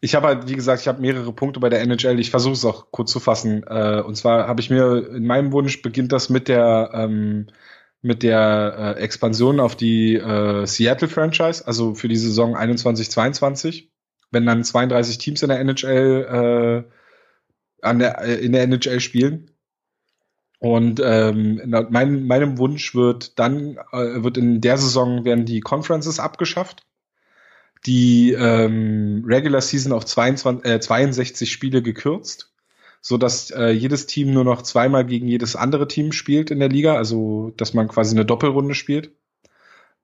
ich habe halt, wie gesagt, ich habe mehrere Punkte bei der NHL. Ich versuche es auch kurz zu fassen. Äh, und zwar habe ich mir in meinem Wunsch beginnt das mit der ähm, mit der äh, Expansion auf die äh, Seattle Franchise, also für die Saison 21/22, wenn dann 32 Teams in der NHL äh, an der, äh, in der NHL spielen und ähm, mein, meinem Wunsch wird dann, äh, wird in der Saison werden die Conferences abgeschafft, die ähm, Regular Season auf 22, äh, 62 Spiele gekürzt, so dass äh, jedes Team nur noch zweimal gegen jedes andere Team spielt in der Liga, also dass man quasi eine Doppelrunde spielt.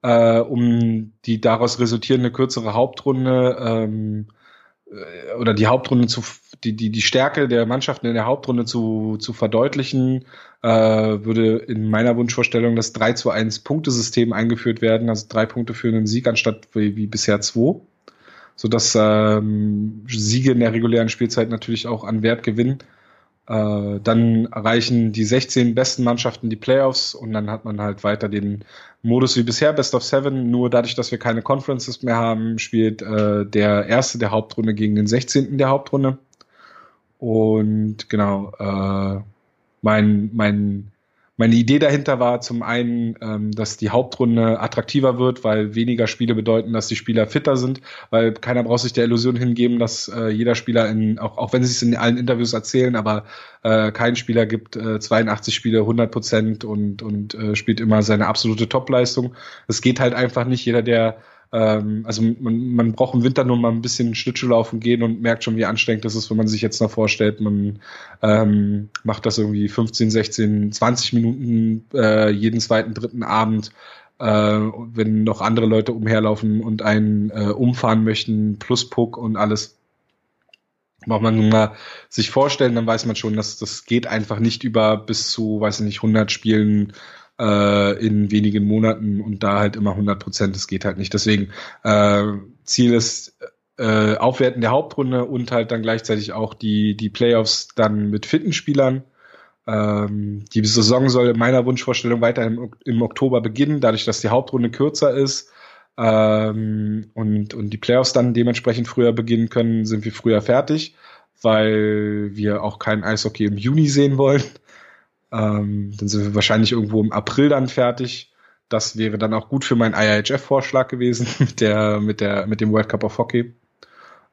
äh, um die daraus resultierende kürzere Hauptrunde ähm, äh, oder die Hauptrunde zu die, die, die Stärke der Mannschaften in der Hauptrunde zu, zu verdeutlichen, äh, würde in meiner Wunschvorstellung das 3 zu 1 Punktesystem eingeführt werden, also drei Punkte für einen Sieg anstatt wie, wie bisher zwei, sodass ähm, Siege in der regulären Spielzeit natürlich auch an Wert gewinnen. Äh, dann erreichen die 16 besten Mannschaften die Playoffs und dann hat man halt weiter den Modus wie bisher, Best of Seven. Nur dadurch, dass wir keine Conferences mehr haben, spielt äh, der erste der Hauptrunde gegen den 16. der Hauptrunde. Und genau, äh, mein, mein meine Idee dahinter war zum einen, ähm, dass die Hauptrunde attraktiver wird, weil weniger Spiele bedeuten, dass die Spieler fitter sind, weil keiner braucht sich der Illusion hingeben, dass äh, jeder Spieler in, auch, auch wenn sie es in allen Interviews erzählen, aber äh, kein Spieler gibt äh, 82 Spiele 100 Prozent und, und äh, spielt immer seine absolute Topleistung. Es geht halt einfach nicht. Jeder, der ähm, also man, man braucht im Winter nur mal ein bisschen Schlittschuhlaufen gehen und merkt schon, wie anstrengend das ist, wenn man sich jetzt noch vorstellt, man ähm, macht das irgendwie 15, 16, 20 Minuten äh, jeden zweiten, dritten Abend, äh, wenn noch andere Leute umherlaufen und einen äh, umfahren möchten, plus Puck und alles. Braucht man nun mal sich vorstellen, dann weiß man schon, dass das geht einfach nicht über bis zu, weiß ich nicht, 100 Spielen äh, in wenigen Monaten und da halt immer 100 Prozent, das geht halt nicht. Deswegen äh, Ziel ist äh, Aufwerten der Hauptrunde und halt dann gleichzeitig auch die, die Playoffs dann mit fitten Spielern. Ähm, die Saison soll in meiner Wunschvorstellung weiter im, im Oktober beginnen, dadurch, dass die Hauptrunde kürzer ist ähm, und, und die Playoffs dann dementsprechend früher beginnen können, sind wir früher fertig, weil wir auch kein Eishockey im Juni sehen wollen. Ähm, dann sind wir wahrscheinlich irgendwo im April dann fertig. Das wäre dann auch gut für meinen IIHF-Vorschlag gewesen mit der, mit der, mit dem World Cup of Hockey.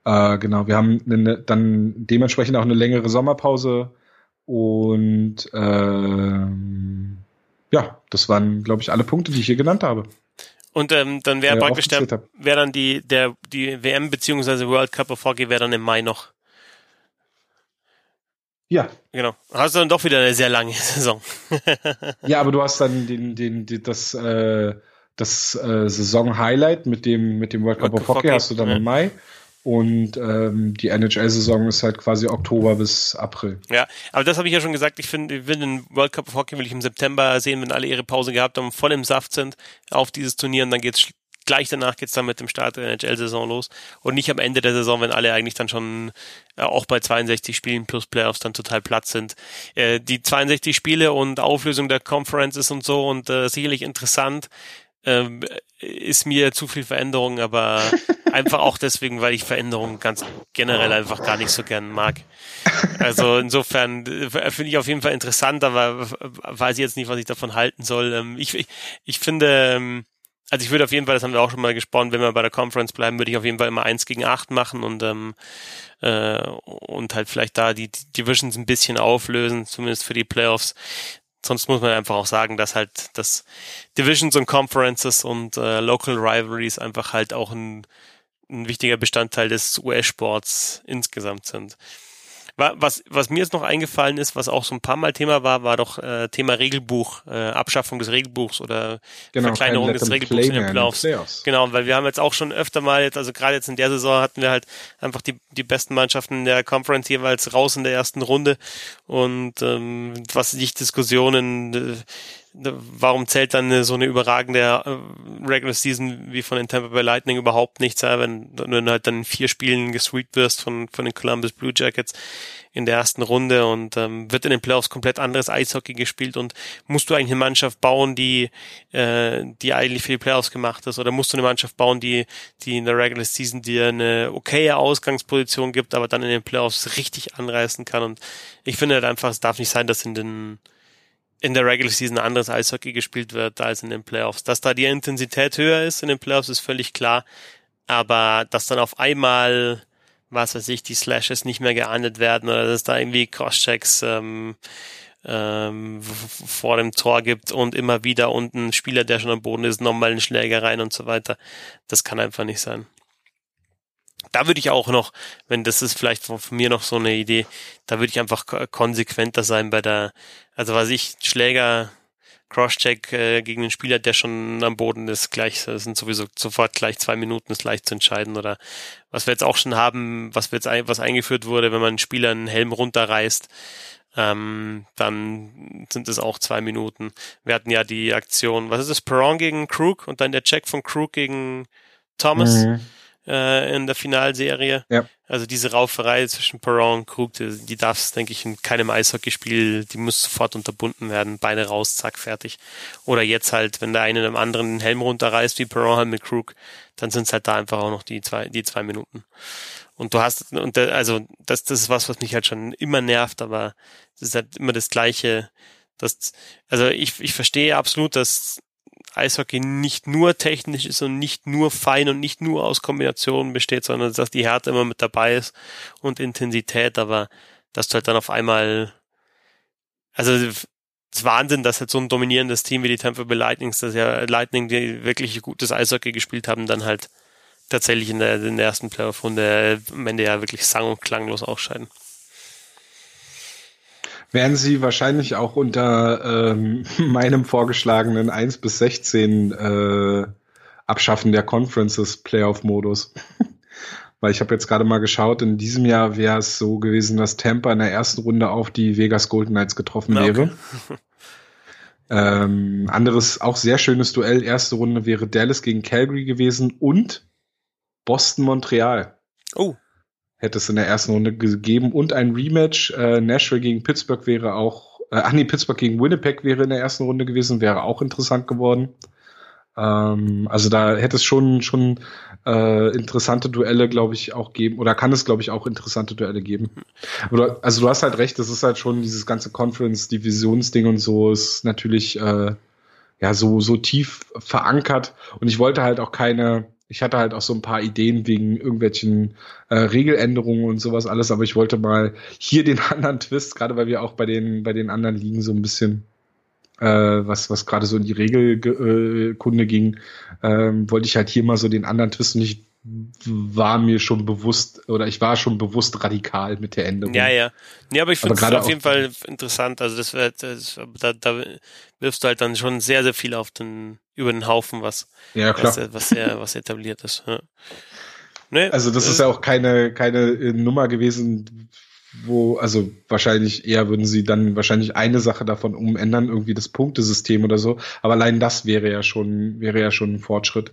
Äh, genau, wir haben eine, dann dementsprechend auch eine längere Sommerpause und ähm, ja, das waren, glaube ich, alle Punkte, die ich hier genannt habe. Und ähm, dann wäre praktisch der, wäre dann die, der, die WM beziehungsweise World Cup of Hockey wäre dann im Mai noch. Ja. Genau. Hast du dann doch wieder eine sehr lange Saison. ja, aber du hast dann den, den, den das, äh, das äh, Saison-Highlight mit dem, mit dem World Cup of Hockey hast du dann ja. im Mai. Und ähm, die NHL-Saison ist halt quasi Oktober bis April. Ja, aber das habe ich ja schon gesagt. Ich finde, ich will den World Cup of Hockey will ich im September sehen, wenn alle ihre Pause gehabt haben, voll im Saft sind auf dieses Turnier und dann geht's gleich danach geht's dann mit dem Start der NHL-Saison los und nicht am Ende der Saison, wenn alle eigentlich dann schon äh, auch bei 62 Spielen plus Playoffs dann total platt sind. Äh, die 62 Spiele und Auflösung der Conferences und so und äh, sicherlich interessant, ähm, ist mir zu viel Veränderung, aber einfach auch deswegen, weil ich Veränderungen ganz generell einfach gar nicht so gern mag. Also insofern äh, finde ich auf jeden Fall interessant, aber weiß ich jetzt nicht, was ich davon halten soll. Ähm, ich, ich, ich finde, ähm, also ich würde auf jeden Fall, das haben wir auch schon mal gesprochen, wenn wir bei der Conference bleiben, würde ich auf jeden Fall immer eins gegen acht machen und ähm, äh, und halt vielleicht da die, die Divisions ein bisschen auflösen, zumindest für die Playoffs. Sonst muss man einfach auch sagen, dass halt das Divisions und Conferences und äh, Local Rivalries einfach halt auch ein, ein wichtiger Bestandteil des US-Sports insgesamt sind. Was, was mir jetzt noch eingefallen ist, was auch so ein paar Mal Thema war, war doch äh, Thema Regelbuch, äh, Abschaffung des Regelbuchs oder genau, Verkleinerung des Regelbuchs in den Playoffs. Playoffs. Genau, weil wir haben jetzt auch schon öfter mal jetzt, also gerade jetzt in der Saison hatten wir halt einfach die, die besten Mannschaften der Conference jeweils raus in der ersten Runde und ähm, was nicht Diskussionen äh, warum zählt dann so eine überragende äh, Regular Season wie von den Tampa Bay Lightning überhaupt nichts, wenn, wenn du halt dann in vier Spielen gesweept wirst von, von den Columbus Blue Jackets in der ersten Runde und ähm, wird in den Playoffs komplett anderes Eishockey gespielt und musst du eigentlich eine Mannschaft bauen, die äh, die eigentlich für die Playoffs gemacht ist? Oder musst du eine Mannschaft bauen, die die in der Regular Season dir eine okaye Ausgangsposition gibt, aber dann in den Playoffs richtig anreißen kann? Und ich finde halt einfach, es darf nicht sein, dass in den in der Regular Season anderes Eishockey gespielt wird als in den Playoffs. Dass da die Intensität höher ist in den Playoffs, ist völlig klar. Aber dass dann auf einmal, was weiß ich, die Slashes nicht mehr geahndet werden oder dass da irgendwie Crosschecks ähm, ähm, vor dem Tor gibt und immer wieder unten Spieler, der schon am Boden ist, nochmal einen Schläger rein und so weiter. Das kann einfach nicht sein da würde ich auch noch, wenn das ist vielleicht von, mir noch so eine Idee, da würde ich einfach konsequenter sein bei der, also was ich, Schläger, Crosscheck äh, gegen den Spieler, der schon am Boden ist, gleich, das sind sowieso sofort gleich zwei Minuten, ist leicht zu entscheiden. Oder was wir jetzt auch schon haben, was wir jetzt ein, was eingeführt wurde, wenn man einen Spieler einen Helm runterreißt, ähm, dann sind es auch zwei Minuten. Wir hatten ja die Aktion, was ist das, Perron gegen Krug und dann der Check von Krug gegen Thomas. Mhm äh, in der Finalserie. Ja. Also diese Rauferei zwischen Perron und Krug, die, die darf es, denke ich, in keinem Eishockeyspiel, die muss sofort unterbunden werden, Beine raus, zack, fertig. Oder jetzt halt, wenn der eine dem anderen den Helm runterreißt, wie Perron halt mit Krug, dann sind es halt da einfach auch noch die zwei, die zwei Minuten. Und du hast, und der, also das, das ist was, was mich halt schon immer nervt, aber es ist halt immer das Gleiche. Das, also ich, ich verstehe absolut, dass Eishockey nicht nur technisch ist und nicht nur fein und nicht nur aus Kombinationen besteht, sondern dass die Härte immer mit dabei ist und Intensität, aber dass du halt dann auf einmal, also es Wahnsinn, dass halt so ein dominierendes Team wie die Tampa Bay Lightnings, das ja Lightning, die wirklich gutes Eishockey gespielt haben, dann halt tatsächlich in der, in der ersten Playoff-Runde am Ende ja wirklich sang- und klanglos ausscheiden werden sie wahrscheinlich auch unter ähm, meinem vorgeschlagenen 1 bis 16 äh, Abschaffen der Conferences Playoff-Modus. Weil ich habe jetzt gerade mal geschaut, in diesem Jahr wäre es so gewesen, dass Tampa in der ersten Runde auf die Vegas Golden Knights getroffen okay. wäre. ähm, anderes, auch sehr schönes Duell, erste Runde wäre Dallas gegen Calgary gewesen und Boston-Montreal. Oh hätte es in der ersten Runde gegeben und ein Rematch. Äh, Nashville gegen Pittsburgh wäre auch, äh, ach nee, Pittsburgh gegen Winnipeg wäre in der ersten Runde gewesen, wäre auch interessant geworden. Ähm, also da hätte es schon schon äh, interessante Duelle, glaube ich, auch geben oder kann es, glaube ich, auch interessante Duelle geben. Oder, also du hast halt recht, das ist halt schon dieses ganze Conference-Divisionsding und so ist natürlich äh, ja so so tief verankert und ich wollte halt auch keine ich hatte halt auch so ein paar Ideen wegen irgendwelchen äh, Regeländerungen und sowas alles, aber ich wollte mal hier den anderen Twist, gerade weil wir auch bei den, bei den anderen Ligen so ein bisschen äh, was, was gerade so in die Regelkunde äh, ging, ähm, wollte ich halt hier mal so den anderen Twist und ich war mir schon bewusst oder ich war schon bewusst radikal mit der Änderung. Ja, ja. Ja, aber ich finde es auf jeden Fall interessant. Also das, das da, da wirfst du halt dann schon sehr, sehr viel auf den über den Haufen, was, ja, klar. was, was, sehr, was etabliert ist. Ja. Nee, also das ist ja auch keine, keine äh, Nummer gewesen, wo, also wahrscheinlich eher würden sie dann wahrscheinlich eine Sache davon umändern, irgendwie das Punktesystem oder so. Aber allein das wäre ja schon, wäre ja schon ein Fortschritt,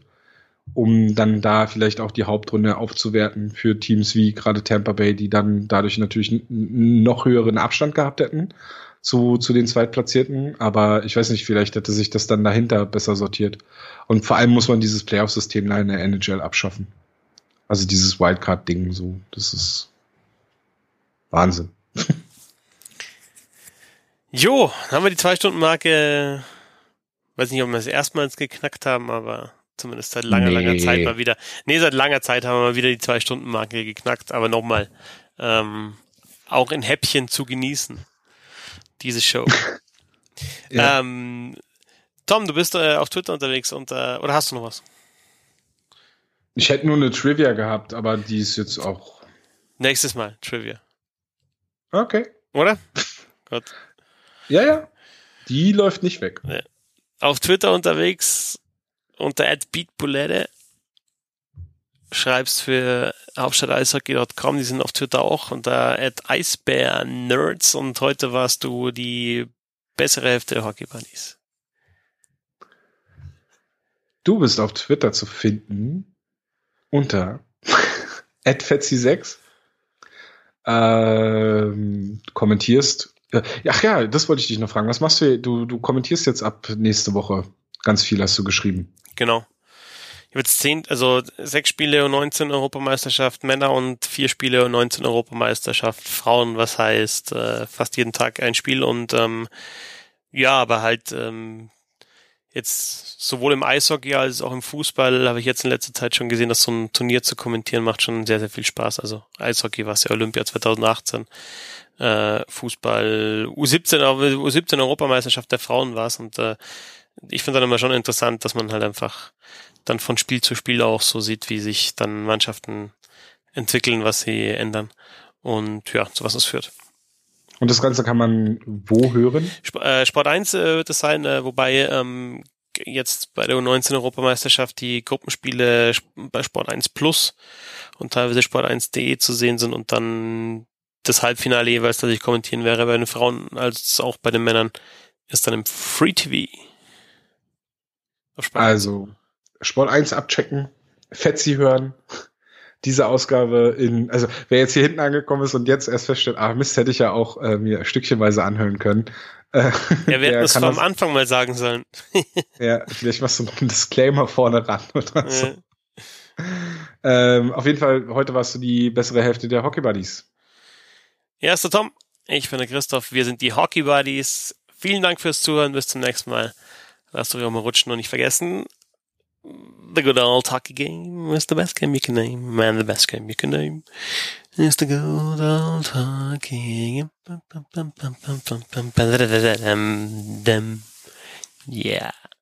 um dann da vielleicht auch die Hauptrunde aufzuwerten für Teams wie gerade Tampa Bay, die dann dadurch natürlich einen noch höheren Abstand gehabt hätten zu, zu den Zweitplatzierten, aber ich weiß nicht, vielleicht hätte sich das dann dahinter besser sortiert. Und vor allem muss man dieses Playoff-System in der NHL abschaffen. Also dieses Wildcard-Ding, so, das ist Wahnsinn. Jo, haben wir die Zwei-Stunden-Marke, weiß nicht, ob wir es erstmals geknackt haben, aber zumindest seit langer, nee. langer Zeit mal wieder. Nee, seit langer Zeit haben wir mal wieder die Zwei-Stunden-Marke geknackt, aber nochmal, ähm, auch in Häppchen zu genießen diese Show. ja. ähm, Tom, du bist äh, auf Twitter unterwegs und äh, oder hast du noch was? Ich hätte nur eine Trivia gehabt, aber die ist jetzt auch. Nächstes Mal Trivia. Okay. Oder? Gut. Ja, ja. Die läuft nicht weg. Ja. Auf Twitter unterwegs unter @beatbulette schreibst für hauptstadteishockey.com, die sind auf Twitter auch unter @eisbärnerds und heute warst du die bessere Hälfte der Hockey Bunnies. Du bist auf Twitter zu finden unter @fetzi6 ähm, kommentierst. Äh, ach ja, das wollte ich dich noch fragen. Was machst du? Du, du kommentierst jetzt ab nächste Woche. Ganz viel hast du geschrieben. Genau ich habe jetzt zehn, also sechs Spiele und 19 Europameisterschaft Männer und vier Spiele und 19 Europameisterschaft Frauen, was heißt äh, fast jeden Tag ein Spiel und ähm, ja, aber halt ähm, jetzt sowohl im Eishockey als auch im Fußball habe ich jetzt in letzter Zeit schon gesehen, dass so ein Turnier zu kommentieren macht schon sehr, sehr viel Spaß. Also Eishockey war es ja Olympia 2018, äh, Fußball U17, U17 Europameisterschaft der Frauen war es und äh, ich finde dann immer schon interessant, dass man halt einfach dann von Spiel zu Spiel auch so sieht, wie sich dann Mannschaften entwickeln, was sie ändern und ja, zu was es führt. Und das Ganze kann man wo hören? äh, Sport 1 äh, wird es sein, äh, wobei ähm, jetzt bei der U19-Europameisterschaft die Gruppenspiele bei Sport 1 Plus und teilweise Sport 1.de zu sehen sind und dann das Halbfinale jeweils, das ich kommentieren wäre, bei den Frauen als auch bei den Männern, ist dann im Free TV. Also Sport 1 abchecken, Fetzi hören, diese Ausgabe in, also wer jetzt hier hinten angekommen ist und jetzt erst feststellt, ah Mist, hätte ich ja auch äh, mir stückchenweise anhören können. Äh, ja, wir hätten es vom Anfang mal sagen sollen. ja, vielleicht machst du noch einen Disclaimer vorne ran oder so. Ja. Ähm, auf jeden Fall, heute warst du die bessere Hälfte der Hockey Buddies. Ja, ist der Tom. Ich bin der Christoph. Wir sind die Hockey Buddies. Vielen Dank fürs Zuhören. Bis zum nächsten Mal. Euch auch mal rutschen und nicht vergessen. The good old hockey game is the best game you can name. Man, the best game you can name is the good old hockey game. Yeah.